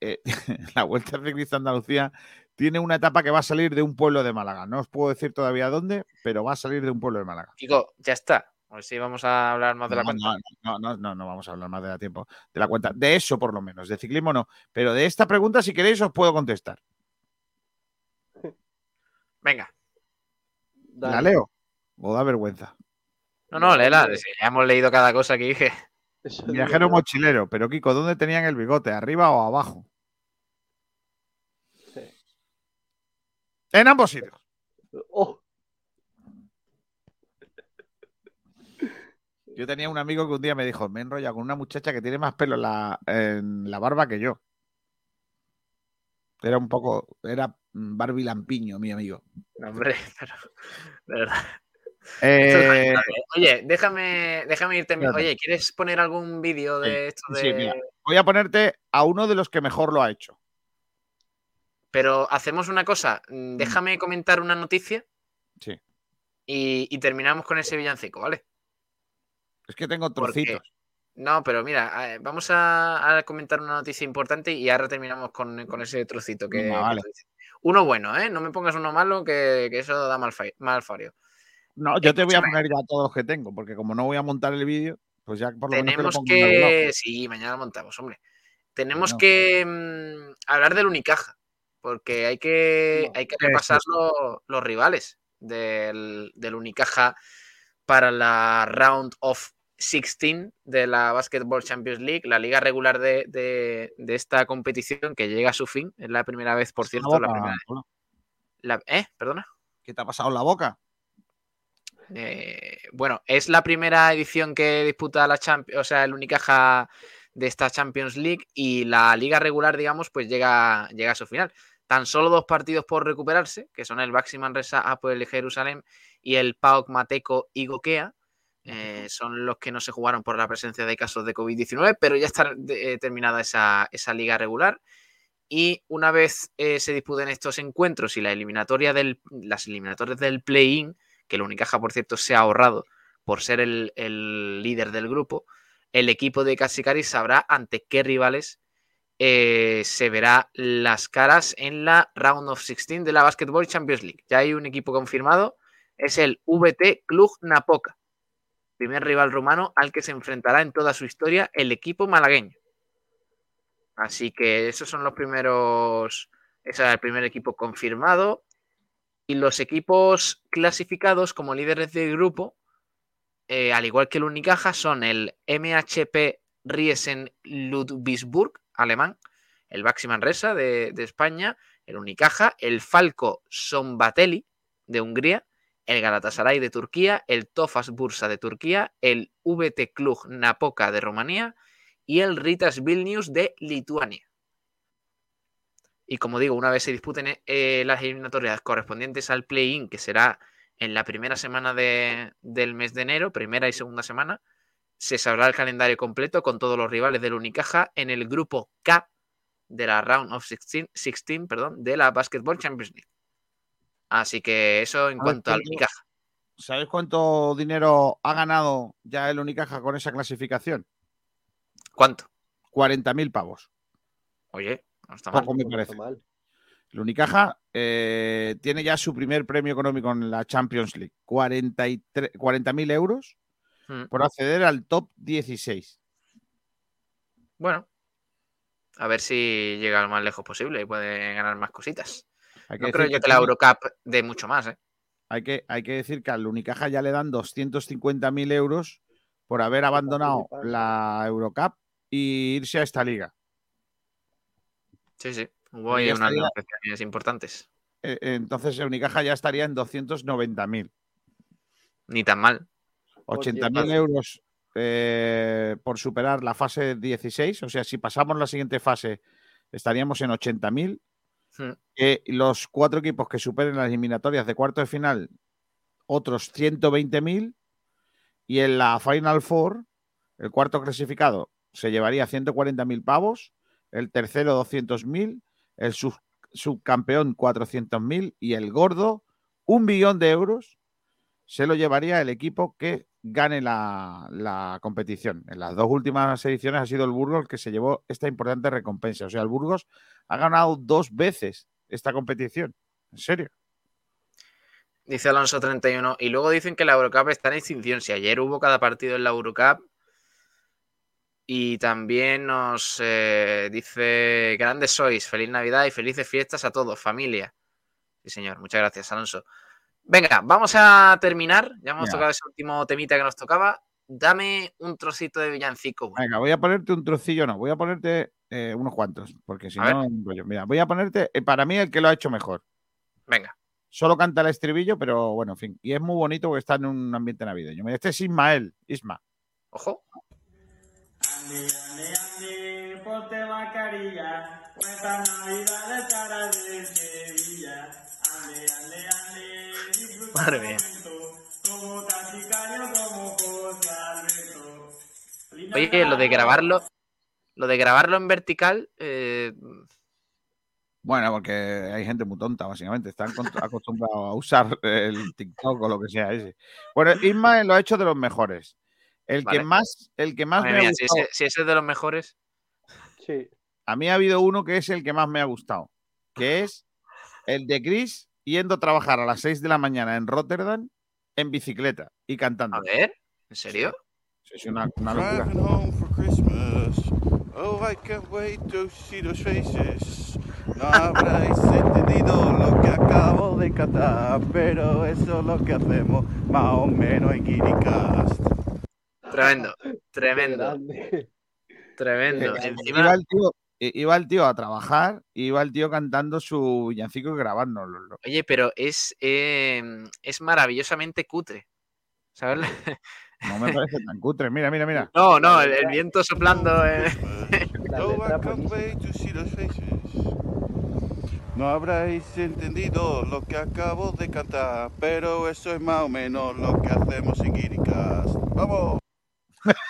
Speaker 3: eh, la Vuelta Ciclista Andalucía tiene una etapa que va a salir de un pueblo de Málaga. No os puedo decir todavía dónde, pero va a salir de un pueblo de Málaga.
Speaker 2: Kiko, ya está. A ver si vamos a hablar más de la cuenta.
Speaker 3: no, no, no, no, no vamos a hablar más de la tiempo, de la cuenta. De eso por lo menos, de ciclismo no. Pero de esta pregunta, si queréis, os puedo contestar.
Speaker 2: Venga.
Speaker 3: ¿La leo? ¿O da vergüenza?
Speaker 2: No, no, Lela, si ya hemos leído cada cosa que dije.
Speaker 4: Digo
Speaker 3: Viajero mochilero, pero Kiko, ¿dónde tenían el bigote? ¿Arriba o abajo?
Speaker 4: Sí.
Speaker 3: En ambos sitios.
Speaker 4: Oh,
Speaker 3: Yo tenía un amigo que un día me dijo, me he enrollado con una muchacha que tiene más pelo en la, en la barba que yo. Era un poco, era Barbie Lampiño, mi amigo.
Speaker 2: No, hombre, pero. De verdad.
Speaker 3: Eh,
Speaker 2: Oye, déjame, déjame irte. Oye, ¿quieres poner algún vídeo de esto de.?
Speaker 3: sí, mira. voy a ponerte a uno de los que mejor lo ha hecho.
Speaker 2: Pero hacemos una cosa. mm, Déjame comentar una noticia
Speaker 3: Sí.
Speaker 2: y, y terminamos con ese villancico, ¿vale?
Speaker 3: Es que tengo
Speaker 2: Porque-
Speaker 3: trocitos.
Speaker 2: No, pero mira, eh, vamos a, a comentar una noticia importante y ahora terminamos con, con ese trocito que, que
Speaker 3: vale.
Speaker 2: Uno bueno, ¿eh? No me pongas uno malo que, que eso da mal, mal fario.
Speaker 3: No, yo te voy a poner ya todos los que tengo, porque como no voy a montar el vídeo, pues ya por lo menos
Speaker 2: Tenemos
Speaker 3: que lo pongo en algún lado.
Speaker 2: que. Sí, mañana lo montamos, hombre. Tenemos que mm, hablar del Unicaja. Porque hay que,
Speaker 4: No,
Speaker 2: hay que
Speaker 3: ¿qué es
Speaker 2: repasar los rivales del, del Unicaja para la Round of 16 de la Basketball Champions League, la liga regular de, de- de esta competición que llega a su fin. Es la primera vez, por cierto, la primera. La- ¿Eh? Perdona.
Speaker 3: ¿Qué te ha pasado en la boca?
Speaker 2: Eh, bueno, es la primera edición que disputa la Champions, o sea, el Unicaja de esta Champions League y la liga regular, digamos, pues llega, llega a su final. Tan solo dos partidos por recuperarse, que son el Baxi Manresa Apoel Jerusalén y el PAOK Mateco y Gokea. Eh, son los que no se jugaron por la presencia de casos de COVID-19, pero ya está eh, terminada esa, esa liga regular. Y una vez eh, se disputen estos encuentros y la eliminatoria del, las eliminatorias del play-in, que el Unicaja, por cierto, se ha ahorrado por ser el, el líder del grupo, el equipo de Casicari sabrá ante qué rivales eh, se verá las caras en la Round of 16 de la Basketball Champions League. Ya hay un equipo confirmado, es el VT Cluj Napoca, primer rival rumano al que se enfrentará en toda su historia el equipo malagueño. Así que esos son los primeros, ese es el primer equipo confirmado. Y los equipos clasificados como líderes del grupo, eh, al igual que el Unicaja, son el MHP Riesen Ludwigsburg, alemán, el Baxi Manresa de, España, el Unicaja, el Falco Sombatelli de Hungría, el Galatasaray de Turquía, el Tofas Bursa de Turquía, el VT Cluj Napoca de Rumanía y el Ritas Vilnius de Lituania. Y como digo, una vez se disputen eh, las eliminatorias correspondientes al play-in, que será en la primera semana de- del mes de enero, primera y segunda semana, se sabrá el calendario completo con todos los rivales del Unicaja en el grupo K de la Round of 16, 16, perdón, de la Basketball Champions League. Así que eso en cuanto al
Speaker 3: ¿cuánto-
Speaker 2: Unicaja.
Speaker 3: ¿Sabes cuánto dinero ha ganado ya el Unicaja con esa clasificación?
Speaker 2: ¿Cuánto?
Speaker 3: 40.000 pavos.
Speaker 2: Oye, no está mal.
Speaker 3: Poco me
Speaker 4: No
Speaker 3: parece.
Speaker 4: está mal.
Speaker 3: El Unicaja eh, tiene ya su primer premio económico en la Champions League. 43 40.000 euros
Speaker 2: Mm.
Speaker 3: por acceder al top 16.
Speaker 2: Bueno, a ver si llega lo más lejos posible y puede ganar más cositas.
Speaker 3: Hay que,
Speaker 2: No creo
Speaker 3: decir
Speaker 2: yo
Speaker 3: que
Speaker 2: que la Eurocup dé mucho más, ¿eh?
Speaker 3: hay, que, hay que decir que al Unicaja ya le dan 250.000 euros por haber abandonado la Eurocup y irse a esta liga.
Speaker 2: Sí, sí. Hubo ahí unas negociaciones importantes.
Speaker 3: Eh, Entonces el Unicaja ya estaría en 290.000.
Speaker 2: Ni tan mal.
Speaker 3: 80.000
Speaker 4: Hostia.
Speaker 3: euros eh, por superar la fase 16. O sea, si pasamos la siguiente fase, estaríamos en 80.000.
Speaker 2: Hmm.
Speaker 3: Eh, los cuatro equipos que superen las eliminatorias de cuarto de final, otros 120.000. Y en la Final Four, el cuarto clasificado se llevaría 140.000 pavos, el tercero 200.000, el sub- subcampeón 400.000 y el gordo un billón de euros se lo llevaría el equipo que gane la, competición. En las dos últimas ediciones ha sido el Burgos el que se llevó esta importante recompensa. O sea, el Burgos ha ganado dos veces esta competición. En serio.
Speaker 2: Dice Alonso 31. Y luego dicen que la Eurocup está en extinción. Si ayer hubo cada partido en la Eurocup. Y también nos eh, dice, grandes sois, feliz Navidad y felices fiestas a todos, familia. Sí, señor, muchas gracias, Alonso. Venga, vamos a terminar. Ya hemos
Speaker 3: Ya.
Speaker 2: tocado ese último temita que nos tocaba. Dame un trocito de villancico. bueno.
Speaker 3: Venga, voy a ponerte un trocillo, no, voy a ponerte eh, unos cuantos, porque si
Speaker 2: A
Speaker 3: no. Mira, voy a ponerte, eh, para mí, el que lo ha hecho mejor.
Speaker 2: Venga,
Speaker 3: Solo canta el estribillo, pero bueno, en fin. Y es muy bonito porque está en un ambiente navideño. Mira, Este es Ismael, Isma.
Speaker 2: ojo.
Speaker 11: Ande, ande, ande, ponte mascarilla, Navidad de Sevilla.
Speaker 2: Madre mía. Oye, lo de grabarlo, lo de grabarlo en vertical, eh,
Speaker 3: Bueno, porque hay gente muy tonta, básicamente. Están acostumbrados a usar el TikTok o lo que sea ese. Bueno, Ismael lo ha hecho de los mejores. El que más, el que más
Speaker 2: madre
Speaker 3: me ha
Speaker 2: mía, si
Speaker 3: gustado,
Speaker 2: ese, si ese es de los mejores,
Speaker 4: Sí.
Speaker 3: a mí ha habido uno que es el que más me ha gustado, que es el de Chris yendo a trabajar a las 6 de la mañana en Rotterdam en bicicleta y cantando.
Speaker 2: a ver, ¿en serio?
Speaker 3: Es una, una locura.
Speaker 12: Driving home for Christmas. Oh, I can't wait to see those faces.
Speaker 5: No habréis entendido lo que acabo de cantar, pero eso es lo que hacemos más o menos en Guiricast.
Speaker 2: Tremendo, tremendo, tremendo.
Speaker 3: Eh,
Speaker 2: Encima,
Speaker 3: el, tío, iba el tío a trabajar y iba el tío cantando su villancico y grabándolo.
Speaker 2: oye, pero es, eh, es maravillosamente cutre. ¿Sabes?
Speaker 3: No me parece tan cutre. Mira, mira, mira.
Speaker 2: No, no, el, el viento soplando. eh.
Speaker 5: No, habréis entendido lo que acabo de cantar, pero eso es más o menos lo que hacemos en Guiricast. ¡Vamos!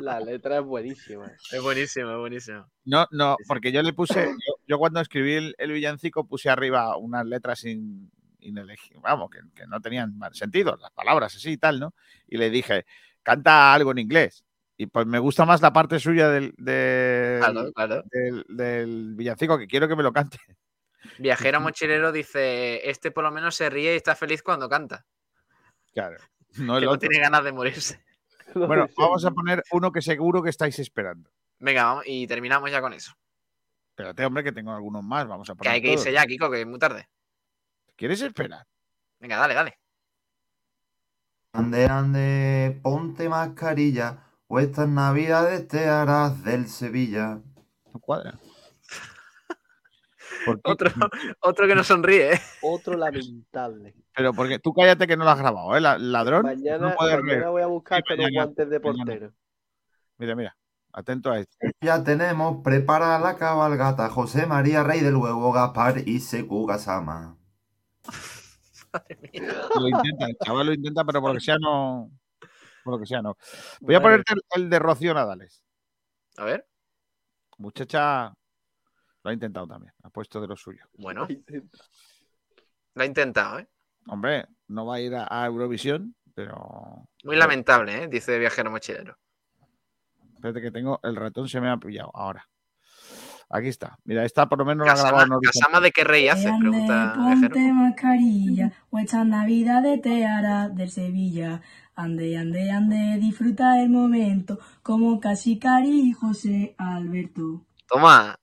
Speaker 4: La letra es buenísima.
Speaker 2: Es buenísimo, es buenísimo.
Speaker 3: No, no, porque yo le puse, yo, yo cuando escribí el, el villancico puse arriba unas letras in, inelegi- vamos, que, que no tenían mal sentido, las palabras así y tal, ¿no? Y le dije, canta algo en inglés. Y pues me gusta más la parte suya del, del,
Speaker 2: Claro, claro.
Speaker 3: del- del villancico, que quiero que me lo cante.
Speaker 2: Viajero mochilero dice: Este por lo menos se ríe y está feliz cuando canta.
Speaker 3: Claro. No el
Speaker 2: que no
Speaker 3: otro.
Speaker 2: tiene ganas de morirse.
Speaker 3: Bueno, vamos a poner uno que seguro que estáis esperando.
Speaker 2: Venga, vamos y terminamos ya con eso.
Speaker 3: Espérate, hombre, que tengo algunos más. Vamos a
Speaker 2: Que
Speaker 3: poner.
Speaker 2: hay que irse ya, Kiko, que es muy tarde.
Speaker 3: ¿Quieres esperar?
Speaker 2: Venga, dale, dale.
Speaker 12: Ande, ande, ponte mascarilla, o estas navidades te harás del Sevilla.
Speaker 3: No cuadra.
Speaker 2: Otro, otro que no sonríe, ¿eh?
Speaker 4: Otro lamentable.
Speaker 3: Pero porque tú cállate que no lo has grabado, ¿eh? La- Ladrón.
Speaker 4: Mañana,
Speaker 3: no puedes
Speaker 4: mañana voy a buscar
Speaker 3: Sí,
Speaker 4: con los guantes de
Speaker 3: mañana.
Speaker 4: portero.
Speaker 3: Mira, mira. Atento a esto.
Speaker 12: Ya tenemos preparada la cabalgata, José María Rey del Huevo, Gaspar y Seku Gasama.
Speaker 3: Lo intenta, el chaval lo intenta, pero por lo que sea no. Por lo que sea no. Voy a ponerte el, el de Rocío Nadales.
Speaker 2: A ver,
Speaker 3: Muchacha lo ha intentado también. Ha puesto de lo suyo.
Speaker 2: bueno, lo ha intentado, ¿eh?
Speaker 3: Hombre, no va a ir a, a Eurovisión, pero.
Speaker 2: Muy lamentable, ¿eh? Dice Viajero mochilero.
Speaker 3: Espérate que tengo. El ratón se me ha pillado ahora. Aquí está. Mira, esta por lo menos la grabado
Speaker 2: Casama, de qué rey hace,
Speaker 13: Ande,
Speaker 2: pregunta Viajero.
Speaker 13: ponte mascarilla, o esta Navidad te hará del Sevilla. Ande, ande, ande, disfruta el momento, como casi Cari José Alberto.
Speaker 2: Toma,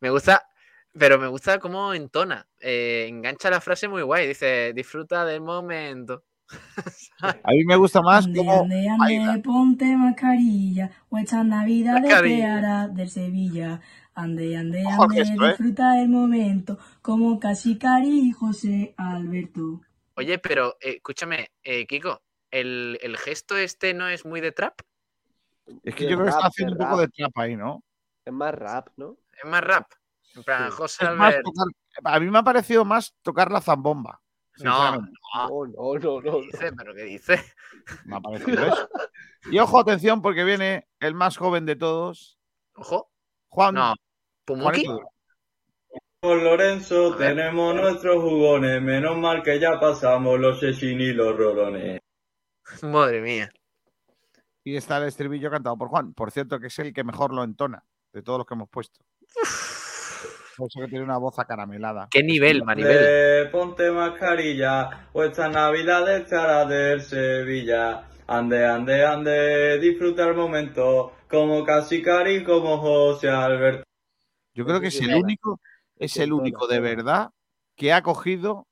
Speaker 2: me gusta, pero me gusta cómo entona. Eh, engancha la frase muy guay. Dice, disfruta del momento.
Speaker 3: A mí me gusta más como.
Speaker 13: ande, ande, ponte mascarilla, o esta Navidad hará del Sevilla. Ande, ande, ande,
Speaker 3: ¿eh?
Speaker 13: disfruta el momento, como casi Cari José Alberto.
Speaker 2: Oye, pero eh, escúchame, eh, Kiko, ¿el, el gesto este no es muy de trap?
Speaker 3: Es que
Speaker 4: De
Speaker 3: yo creo que está haciendo un poco de trap ahí, ¿no?
Speaker 4: Es más rap, ¿no?
Speaker 2: Es más rap. En plan,
Speaker 4: Sí.
Speaker 2: José Albert.
Speaker 3: tocar- a mí me ha parecido más tocar la zambomba.
Speaker 2: No, no,
Speaker 4: No, no, no, no.
Speaker 2: ¿qué dice? ¿Pero qué dice?
Speaker 3: Me ha parecido eso. Y ojo, atención, porque viene el más joven de todos,
Speaker 2: Ojo,
Speaker 3: Juan.
Speaker 2: no. ¿Pumuki?
Speaker 11: Con Lorenzo tenemos nuestros jugones, menos mal que ya pasamos los Chechín y los rolones.
Speaker 2: Madre mía.
Speaker 3: Y está el estribillo cantado por Juan. Por cierto, que es el que mejor lo entona de todos los que hemos puesto. Por eso que tiene una voz acaramelada.
Speaker 2: ¿Qué nivel, Maribel?
Speaker 11: De ponte mascarilla, o esta Navidad te hará del Sevilla. Ande, ande, ande, disfruta el momento, como casi Cari, como José Alberto.
Speaker 3: Yo creo que es el único, es el único de verdad que ha cogido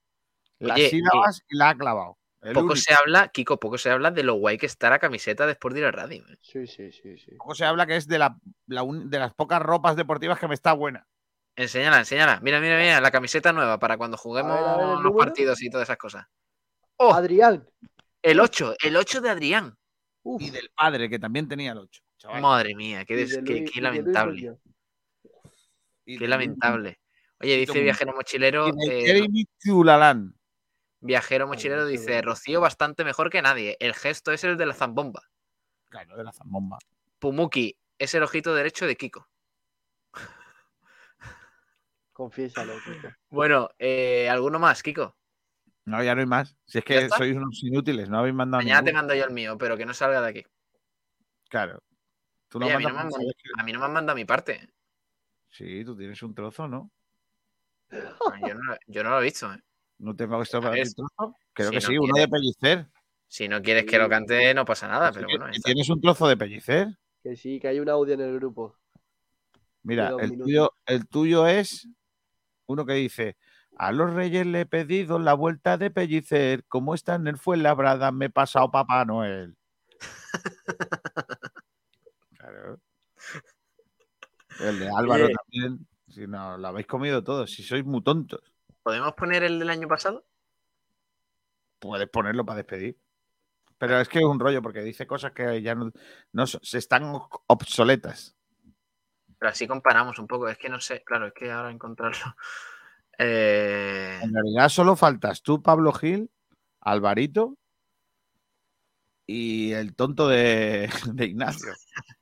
Speaker 3: las
Speaker 2: Oye,
Speaker 3: sílabas y la ha clavado. El
Speaker 2: Poco
Speaker 3: único.
Speaker 2: se habla, Kiko, poco se habla de lo guay que está la camiseta después de ir a radio. ¿eh?
Speaker 4: Sí, sí, sí, sí.
Speaker 3: Poco se habla que es de, la, la un- de las pocas ropas deportivas que me está buena.
Speaker 2: Enséñala, enséñala. Mira, mira, mira, la camiseta nueva para cuando juguemos
Speaker 4: A ver, a ver, ¿el
Speaker 2: los
Speaker 4: número?
Speaker 2: partidos y todas esas cosas. ¡Oh!
Speaker 4: Adrián.
Speaker 2: El 8, el 8 de Adrián.
Speaker 4: Uf.
Speaker 3: Y del padre, que también tenía el 8. chaval.
Speaker 2: Madre mía, qué, des- qué- lamentable.
Speaker 3: Y
Speaker 2: Qué lamentable. Oye, dice Viajero Mochilero. eh. Viajero Mochilero dice. Rocío bastante mejor que nadie. El gesto es el de la zambomba.
Speaker 3: Claro, de la zambomba.
Speaker 2: Pumuki es el ojito derecho de Kiko.
Speaker 4: Confiésalo, Kiko.
Speaker 2: Bueno, eh, ¿alguno más, Kiko?
Speaker 3: No, ya no hay más. Si es
Speaker 2: ¿Ya
Speaker 3: que sois unos inútiles, no habéis mandado
Speaker 2: Mañana te mando yo el mío, pero que no salga de aquí.
Speaker 3: Claro. Tú lo
Speaker 2: Oye, a, mí no me han, a mí no me mandado mi parte.
Speaker 3: Sí, tú tienes un trozo, ¿no?
Speaker 2: Yo no, yo no lo he visto. ¿eh?
Speaker 3: ¿No tengo esto
Speaker 2: A
Speaker 3: para
Speaker 2: ver,
Speaker 3: ti trozo? Creo
Speaker 2: si
Speaker 3: que
Speaker 2: no
Speaker 3: sí, uno de pellicer.
Speaker 2: Si no quieres que lo cante, no pasa nada,
Speaker 3: Así
Speaker 2: pero
Speaker 3: que-
Speaker 2: bueno. ya
Speaker 3: ¿y
Speaker 2: está.
Speaker 3: ¿Tienes un trozo de pellicer?
Speaker 4: Que sí, que hay un audio en el grupo.
Speaker 3: Mira, el
Speaker 4: minutos.
Speaker 3: tuyo, el tuyo es Uno que dice, a los reyes le he pedido la vuelta de Pellicer, como está en el Fuenlabrada, me he pasado Papá Noel. Claro. El de Álvaro
Speaker 2: Oye.
Speaker 3: también. Si no, lo habéis comido todos, si sois muy tontos.
Speaker 2: ¿Podemos poner el del año pasado?
Speaker 3: Puedes ponerlo para despedir. Pero es que es un rollo porque dice cosas que ya no, no se están obsoletas.
Speaker 2: Pero así comparamos un poco. Es que no sé, claro, es que ahora encontrarlo. Eh,
Speaker 3: En realidad solo faltas tú, Pablo Gil, Alvarito y el tonto de, de Ignacio.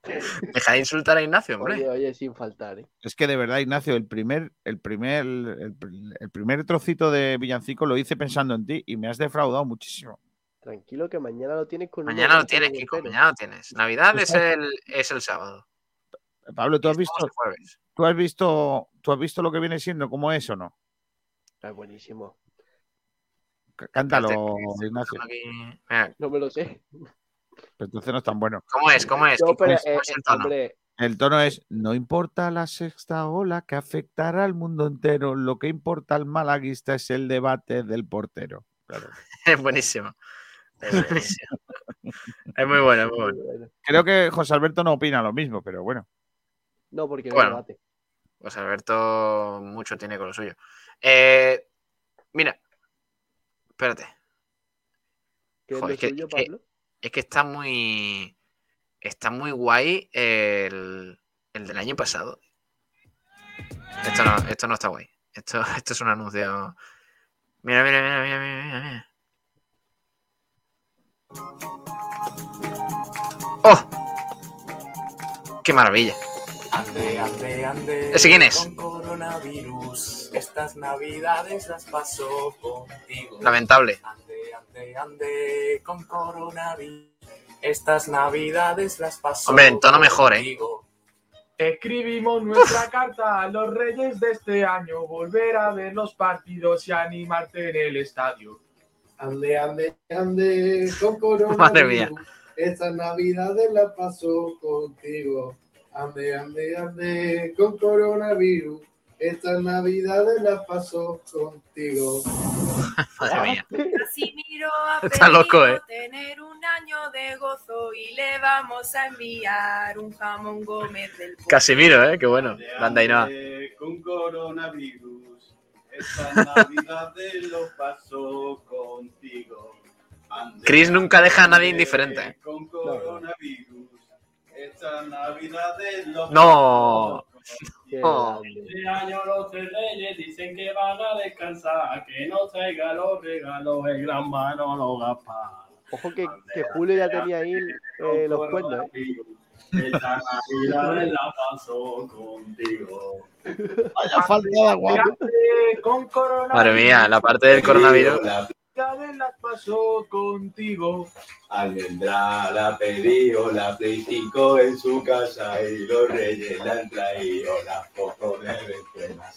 Speaker 2: Deja de insultar a Ignacio, hombre.
Speaker 4: Oye, oye, sin faltar, ¿eh?
Speaker 3: Es que de verdad, Ignacio, el primer, el primer, el, el primer trocito de Villancico lo hice pensando en ti y me has defraudado muchísimo.
Speaker 4: Tranquilo que mañana lo tienes con
Speaker 2: Mañana lo tienes, Kiko, mañana lo tienes. Navidad es el, es el sábado.
Speaker 3: Pablo, ¿tú has visto,
Speaker 2: el
Speaker 3: tú has visto, tú has visto lo que viene siendo cómo es o no?
Speaker 4: Es buenísimo.
Speaker 3: C- Cántalo, Ignacio.
Speaker 2: Mira,
Speaker 4: No me lo sé.
Speaker 3: Pero entonces no es tan bueno.
Speaker 2: ¿Cómo es? ¿Cómo es?
Speaker 4: No,
Speaker 2: Kiko?
Speaker 4: pero,
Speaker 2: ¿Cómo
Speaker 4: eh,
Speaker 2: es el tono?
Speaker 3: El tono es, no importa la sexta ola que afectará al mundo entero, lo que importa al malaguista es el debate del portero. Claro.
Speaker 2: Es buenísimo. Es buenísimo. Es muy bueno, es muy bueno.
Speaker 3: Creo que José Alberto no opina lo mismo, pero bueno.
Speaker 4: No, porque no
Speaker 2: Bueno.
Speaker 4: debate.
Speaker 2: Pues Alberto mucho tiene con lo suyo. Eh, mira, espérate.
Speaker 4: ¿Qué es
Speaker 2: Joder,
Speaker 4: lo
Speaker 2: es que-
Speaker 4: suyo,
Speaker 2: es que-
Speaker 4: Pablo?
Speaker 2: Es que está muy. Está muy guay el, el del año pasado. Esto no, esto no está guay. Esto, esto es un anuncio. Mira, mira, mira, mira, mira, mira, mira. ¡Oh! ¡Qué maravilla!
Speaker 14: Ande, ande, ande.
Speaker 2: ¿Ese quién es?
Speaker 14: Con coronavirus. Estas navidades las pasó contigo.
Speaker 2: Lamentable.
Speaker 14: Ande, ande, ande. Con coronavirus. Estas navidades las pasó
Speaker 2: Hombre, en tono mejor, ¿eh?
Speaker 14: contigo.
Speaker 15: Escribimos nuestra carta a los reyes de este año, volver a ver los partidos y animarte en el estadio.
Speaker 12: Ande, ande, ande, con coronavirus.
Speaker 2: Madre mía.
Speaker 12: Estas navidades las pasó contigo. Ande, ande, ande, con coronavirus. Estas navidades las pasó contigo.
Speaker 2: Madre mía.
Speaker 16: Casimiro ha
Speaker 2: Está loco, ¿eh?
Speaker 16: tener un año de gozo y le vamos a enviar un jamón Gómez del Pozo.
Speaker 2: Casimiro, ¿eh? Qué bueno. Banda Ainhoa.
Speaker 5: Ande Con coronavirus, esta Navidad lo pasó contigo. Ande,
Speaker 2: Chris nunca deja a nadie indiferente.
Speaker 5: Con coronavirus, esta Navidad lo
Speaker 2: No. Oh.
Speaker 4: grande.
Speaker 17: Este año los tres reyes dicen que van a descansar, que no traiga los regalos el gran Manolo Gaspar.
Speaker 4: Ojo que, que Julio ya tenía ahí eh, los cuernos, ¿eh?
Speaker 17: Esta Navidad la pasó contigo.
Speaker 3: Vaya falta de agua.
Speaker 2: Madre mía, la parte del coronavirus.
Speaker 15: Las pasó contigo.
Speaker 12: Almendra la pedido la Play 5 en su casa y los reyes la han traído las fotos de Venezuela.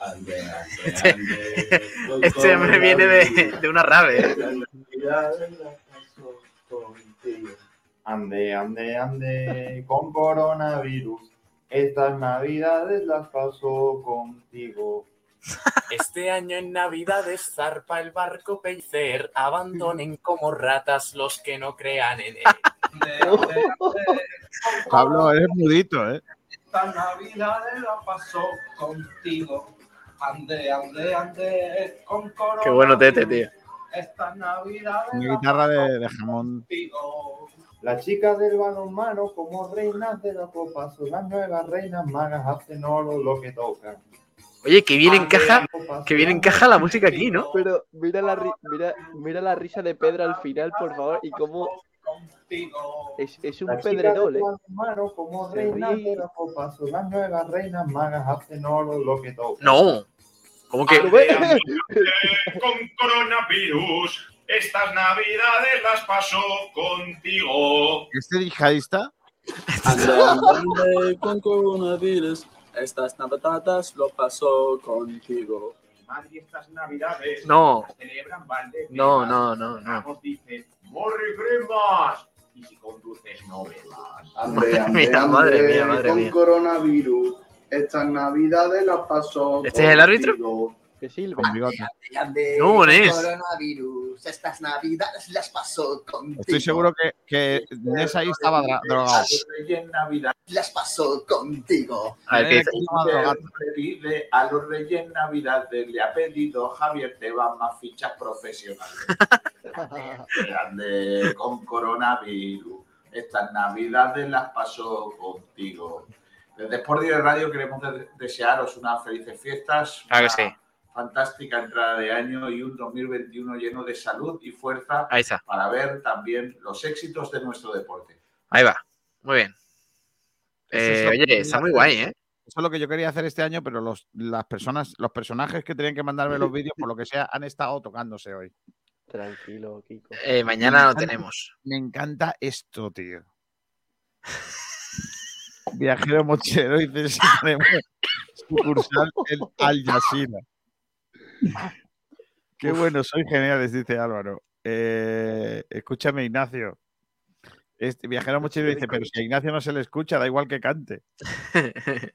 Speaker 12: Ande, ande,
Speaker 2: Este- Este hombre viene de, de una rave.
Speaker 12: Las navidades las pasó contigo. Ande, ande, ande, con coronavirus. Estas navidades las pasó contigo.
Speaker 14: Este año en Navidades zarpa el barco Pellicer. Abandonen como ratas los que no crean en él.
Speaker 3: Pablo, eres mudito, ¿eh?
Speaker 15: Esta Navidad la pasó contigo. Ande, ande, ande. Con coronavirus.
Speaker 2: Qué bueno tete, tío.
Speaker 15: Esta Navidad
Speaker 3: Una guitarra de, de jamón.
Speaker 15: contigo.
Speaker 12: Las chicas del balonmano, como reinas de la copa, son las nuevas reinas magas, hacen oro lo que tocan.
Speaker 2: Oye, que bien encaja, que bien encaja la música aquí, ¿no?
Speaker 4: Pero mira la, ri- mira, mira la risa de Pedro al final, por favor, y cómo es, es un pedredol, ¿eh?
Speaker 12: como
Speaker 4: ríe.
Speaker 12: de la copa, son las nuevas reinas magas, hacen oro lo que tocan.
Speaker 2: No. ¿Cómo que?
Speaker 18: Con coronavirus, estas navidades las pasó contigo.
Speaker 3: ¿Este yihadista?
Speaker 19: Con coronavirus. Estas navidades lo pasó contigo.
Speaker 15: Madre, estas navidades
Speaker 2: No.
Speaker 15: celebran Valdez.
Speaker 2: No, no, no, no.
Speaker 15: Ramos dice, ¡Morri Christmas! Y si conduces, no bebas.
Speaker 12: Ande, ande,
Speaker 2: Mira, madre mía, madre
Speaker 12: con
Speaker 2: mía.
Speaker 12: coronavirus.
Speaker 20: Estas navidades las pasó.
Speaker 2: ¿Este es el árbitro?
Speaker 4: Que.
Speaker 3: Con bigote.
Speaker 2: No,
Speaker 21: coronavirus. Estas navidades las pasó contigo.
Speaker 3: Estoy seguro que, que Nes ahí estaba drogado.
Speaker 21: Las pasó contigo.
Speaker 2: A ver, ¿qué dice?
Speaker 3: Estaba drogado.
Speaker 19: Le pide a los Reyes Navidades, le ha pedido Javier Tebas más fichas profesionales. Que ande con coronavirus. Estas Navidades las pasó contigo. Desde Sport Direct Radio queremos de- desearos unas felices fiestas.
Speaker 2: Claro
Speaker 19: una
Speaker 2: que sí.
Speaker 19: Fantástica entrada de año y un 2021 lleno de salud y fuerza
Speaker 2: Ahí está.
Speaker 19: para ver también los éxitos de nuestro deporte.
Speaker 2: Ahí va. Muy bien.
Speaker 3: Eso
Speaker 2: Eh,
Speaker 3: es
Speaker 2: oye, está muy guay, ¿eh?
Speaker 3: Eso es lo que yo quería hacer este año, pero los, las personas, los personajes que tenían que mandarme los vídeos, por lo que sea, han estado tocándose hoy.
Speaker 4: Tranquilo, Kiko.
Speaker 2: Eh, mañana lo tenemos.
Speaker 3: Me encanta esto, tío. Viajero mochilero dice sucursal en Al Jazeera. Qué bueno, soy geniales, dice Álvaro. Eh, escúchame, Ignacio. Este viajero mochilero dice, pero si a Ignacio no se le escucha, da igual que cante.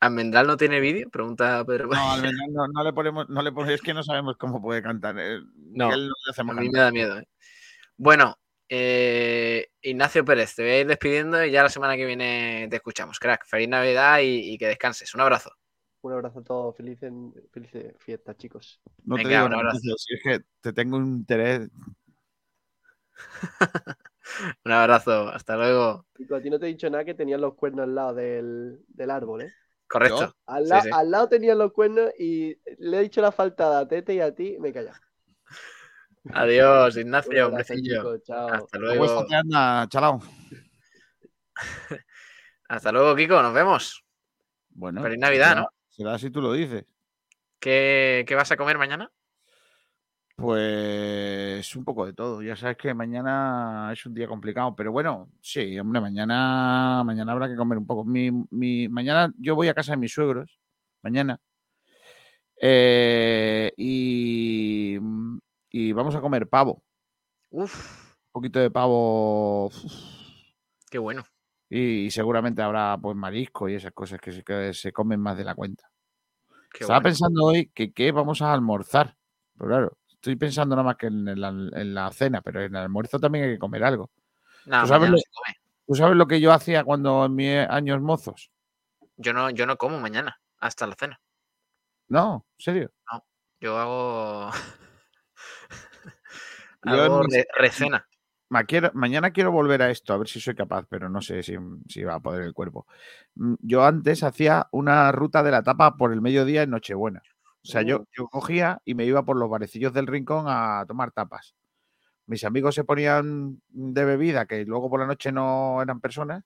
Speaker 2: ¿Almendral no tiene vídeo? Pregunta Pedro.
Speaker 3: No, Almendral, no, no le ponemos, no le ponemos, es que no sabemos cómo puede cantar. eh,
Speaker 2: No,
Speaker 3: él no le
Speaker 2: A mí me da miedo. ¿eh? Bueno, eh, Ignacio Pérez, te voy a ir despidiendo y ya la semana que viene te escuchamos. Crack, feliz Navidad y, y que descanses. Un abrazo.
Speaker 4: Un abrazo a todos. Felices, felices fiestas, chicos.
Speaker 3: No te
Speaker 2: Venga,
Speaker 3: digo
Speaker 2: un abrazo.
Speaker 3: Si es que te tengo un interés.
Speaker 2: Un abrazo. Hasta luego.
Speaker 4: Kiko, a ti no te he dicho nada que tenían los cuernos al lado del, del árbol, ¿eh?
Speaker 2: Correcto.
Speaker 4: Al,
Speaker 2: Sí,
Speaker 4: la-
Speaker 2: sí.
Speaker 4: al lado tenían los cuernos y le he dicho la faltada a Tete y a ti me he callado.
Speaker 2: Adiós,
Speaker 4: Un
Speaker 2: Ignacio,
Speaker 4: chao.
Speaker 2: Hasta
Speaker 3: ¿Cómo
Speaker 2: luego.
Speaker 3: te anda, chalao?
Speaker 2: Hasta luego, Kiko. Nos vemos.
Speaker 3: Bueno,
Speaker 2: Feliz Navidad, ¿no?
Speaker 3: Será si tú lo dices.
Speaker 2: ¿Qué, qué vas a comer mañana?
Speaker 3: Pues un poco de todo. Ya sabes que mañana es un día complicado, pero bueno, sí, hombre, mañana, mañana habrá que comer un poco. Mi, mi- mañana yo voy a casa de mis suegros, mañana, eh, y, y vamos a comer pavo.
Speaker 2: Uf,
Speaker 3: Un poquito de pavo. uf,
Speaker 2: qué bueno.
Speaker 3: Y, seguramente habrá pues marisco y esas cosas que se, que se comen más de la cuenta.
Speaker 2: Qué
Speaker 3: Estaba
Speaker 2: bueno.
Speaker 3: pensando hoy que qué vamos a almorzar. Pero claro, estoy pensando nada más que en la, en la cena, pero en el almuerzo también hay que comer algo.
Speaker 2: Nada,
Speaker 3: ¿Tú, sabes lo,
Speaker 2: se come.
Speaker 3: tú sabes lo que yo hacía cuando en mis años mozos?
Speaker 2: Yo no, yo no como mañana, hasta la cena.
Speaker 3: No, en serio.
Speaker 2: No, yo hago.
Speaker 3: Yo
Speaker 2: hago
Speaker 3: mis-
Speaker 2: re- recena.
Speaker 3: Ma- quiero- mañana quiero volver a esto, a ver si soy capaz, pero no sé si, si va a poder el cuerpo. Mm, Yo antes hacía una ruta de la tapa por el mediodía en Nochebuena. O sea, yo, yo cogía y me iba por los barecillos del rincón a tomar tapas. Mis amigos se ponían de bebida, que luego por la noche no eran personas,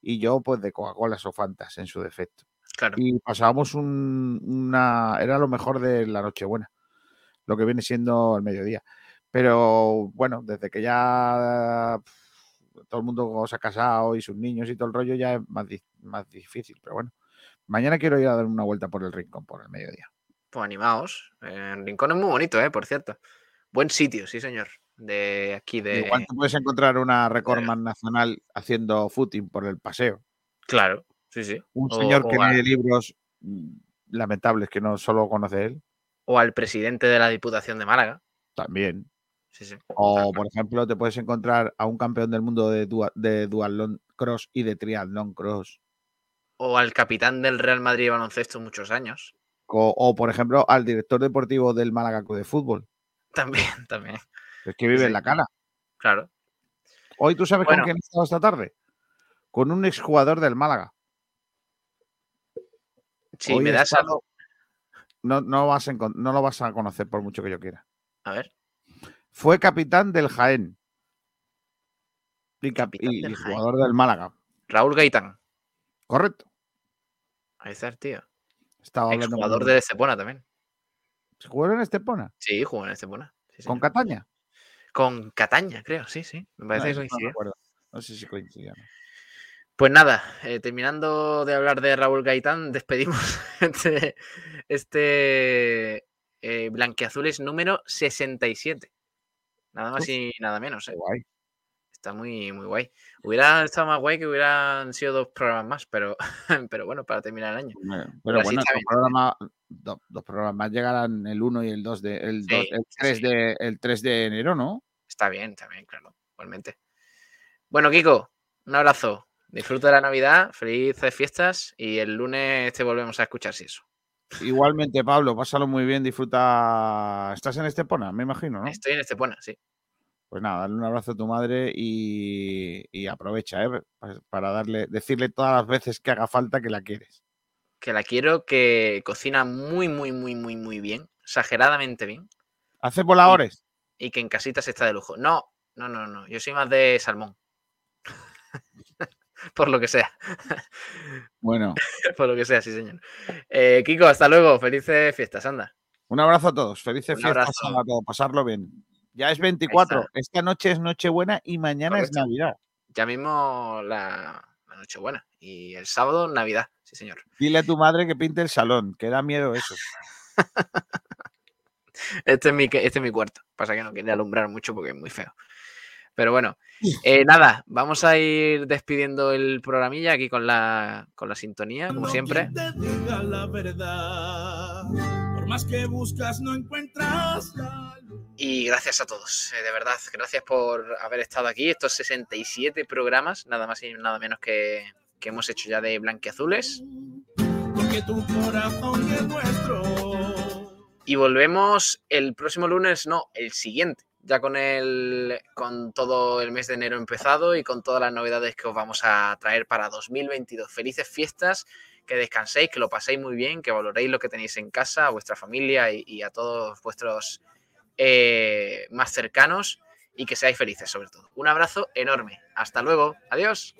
Speaker 3: y yo pues de Coca-Cola o Fantas en su defecto.
Speaker 2: Claro.
Speaker 3: Y pasábamos un- una... Era lo mejor de la Nochebuena, lo que viene siendo el mediodía. Pero bueno, desde que ya todo el mundo se ha casado y sus niños y todo el rollo, ya es más, más difícil. Pero bueno, mañana quiero ir a dar una vuelta por el rincón por el mediodía.
Speaker 2: Pues animaos. El rincón es muy bonito, ¿eh? Por cierto. Buen sitio, sí, señor. De aquí, de.
Speaker 3: Igual te puedes encontrar una recordman nacional haciendo footing por el paseo.
Speaker 2: Claro, sí, sí.
Speaker 3: Un
Speaker 2: O-
Speaker 3: señor
Speaker 2: o
Speaker 3: que lee libros mm, lamentables que no solo conoce él,
Speaker 2: O al presidente de la Diputación de Málaga.
Speaker 3: también.
Speaker 2: Sí, sí.
Speaker 3: O, por ejemplo, te puedes encontrar a un campeón del mundo de, dua- de dualón cross y de triatlón cross.
Speaker 2: O al capitán del Real Madrid de baloncesto muchos años.
Speaker 3: O, o, por ejemplo, al director deportivo del Málaga Club de Fútbol.
Speaker 2: También, también.
Speaker 3: Es que vive
Speaker 2: Sí.
Speaker 3: en la cala.
Speaker 2: Claro.
Speaker 3: Hoy tú sabes
Speaker 2: Bueno.
Speaker 3: con quién he estado esta tarde. Con un exjugador del Málaga.
Speaker 2: Sí,
Speaker 3: Hoy
Speaker 2: me das
Speaker 3: estado-
Speaker 2: algo.
Speaker 3: No, no, vas no lo vas a conocer por mucho que yo quiera.
Speaker 2: A ver.
Speaker 3: Fue capitán del Jaén. Y, cap-
Speaker 2: Capitán
Speaker 3: y-
Speaker 2: del Jaén.
Speaker 3: jugador del Málaga.
Speaker 2: Raúl Gaitán.
Speaker 3: Correcto.
Speaker 2: Ahí está el tío.
Speaker 3: Estaba hablando
Speaker 2: Exjugador
Speaker 3: con-
Speaker 2: de Estepona también.
Speaker 3: ¿Se jugó en Estepona?
Speaker 2: Sí, jugó en Estepona. Sí,
Speaker 3: ¿Con. Cataña?
Speaker 2: Con Cataña, creo, sí, sí. Me parece
Speaker 3: No,
Speaker 2: que
Speaker 3: eso no. No sé si coincidía. ¿no?
Speaker 2: Pues nada, eh, terminando de hablar de Raúl Gaitán, despedimos este, este eh, Blanquiazules número 67. Nada más y nada menos. ¿eh?
Speaker 3: guay.
Speaker 2: Está muy, muy guay. Hubiera estado más guay que hubieran sido dos programas más, pero, pero bueno, para terminar el año.
Speaker 3: Bueno,
Speaker 2: Pero
Speaker 3: Pero bueno, dos
Speaker 2: bien.
Speaker 3: programas, do- dos programas más llegarán el 1 y el 2 de, el,
Speaker 2: Sí,
Speaker 3: dos- el,
Speaker 2: sí,
Speaker 3: 3
Speaker 2: sí.
Speaker 3: de, el 3 de enero, ¿no?
Speaker 2: Está bien, está bien, claro, igualmente. Bueno, Kiko, un abrazo. Disfruta de la Navidad, felices fiestas y el lunes te volvemos a escuchar si eso.
Speaker 3: Igualmente, Pablo, pásalo muy bien, disfruta. Estás en Estepona, me imagino, ¿no?
Speaker 2: Estoy en Estepona, sí.
Speaker 3: Pues nada, dale un abrazo a tu madre y, y aprovecha, ¿eh? Pa- Para darle, decirle todas las veces que haga falta que la quieres.
Speaker 2: Que la quiero, que cocina muy, muy, muy, muy, muy bien, exageradamente bien,
Speaker 3: ¿Hace voladores?
Speaker 2: y que en casitas está de lujo. No, no, no, no, yo soy más de salmón. Por lo que sea.
Speaker 3: Bueno,
Speaker 2: Por lo que sea, sí, señor. Eh, Kiko, hasta luego. Felices fiestas, anda.
Speaker 3: un abrazo a todos. Felices
Speaker 2: Un
Speaker 3: fiestas a todos. Pasarlo bien. Ya es 24.
Speaker 2: está.
Speaker 3: Esta noche es Nochebuena y mañana es. Navidad.
Speaker 2: Ya mismo la, la Nochebuena. Y el sábado, Navidad. Sí, señor.
Speaker 3: Dile a tu madre que pinte el salón, que da miedo eso.
Speaker 2: Este es mi, este es mi cuarto. Pasa que no quería alumbrar mucho porque es muy feo. Pero bueno, eh, nada, vamos a ir despidiendo el programilla aquí con la, con la sintonía, como siempre.
Speaker 1: Te diga la verdad. Por más que buscas, no encuentras la luz.
Speaker 2: Y gracias a todos, eh, de verdad, gracias por haber estado aquí. Estos 67 programas, nada más y nada menos que, que hemos hecho ya de blanquiazules.
Speaker 1: Porque tu corazón es nuestro.
Speaker 2: Y volvemos el próximo lunes, no, el siguiente, ya con el con todo el mes de enero empezado y con todas las novedades que os vamos a traer para 2022. Felices fiestas, que descanséis, que lo paséis muy bien, que valoréis lo que tenéis en casa, a vuestra familia y, a todos vuestros eh, más cercanos y que seáis felices sobre todo. Un abrazo enorme. Hasta luego. Adiós.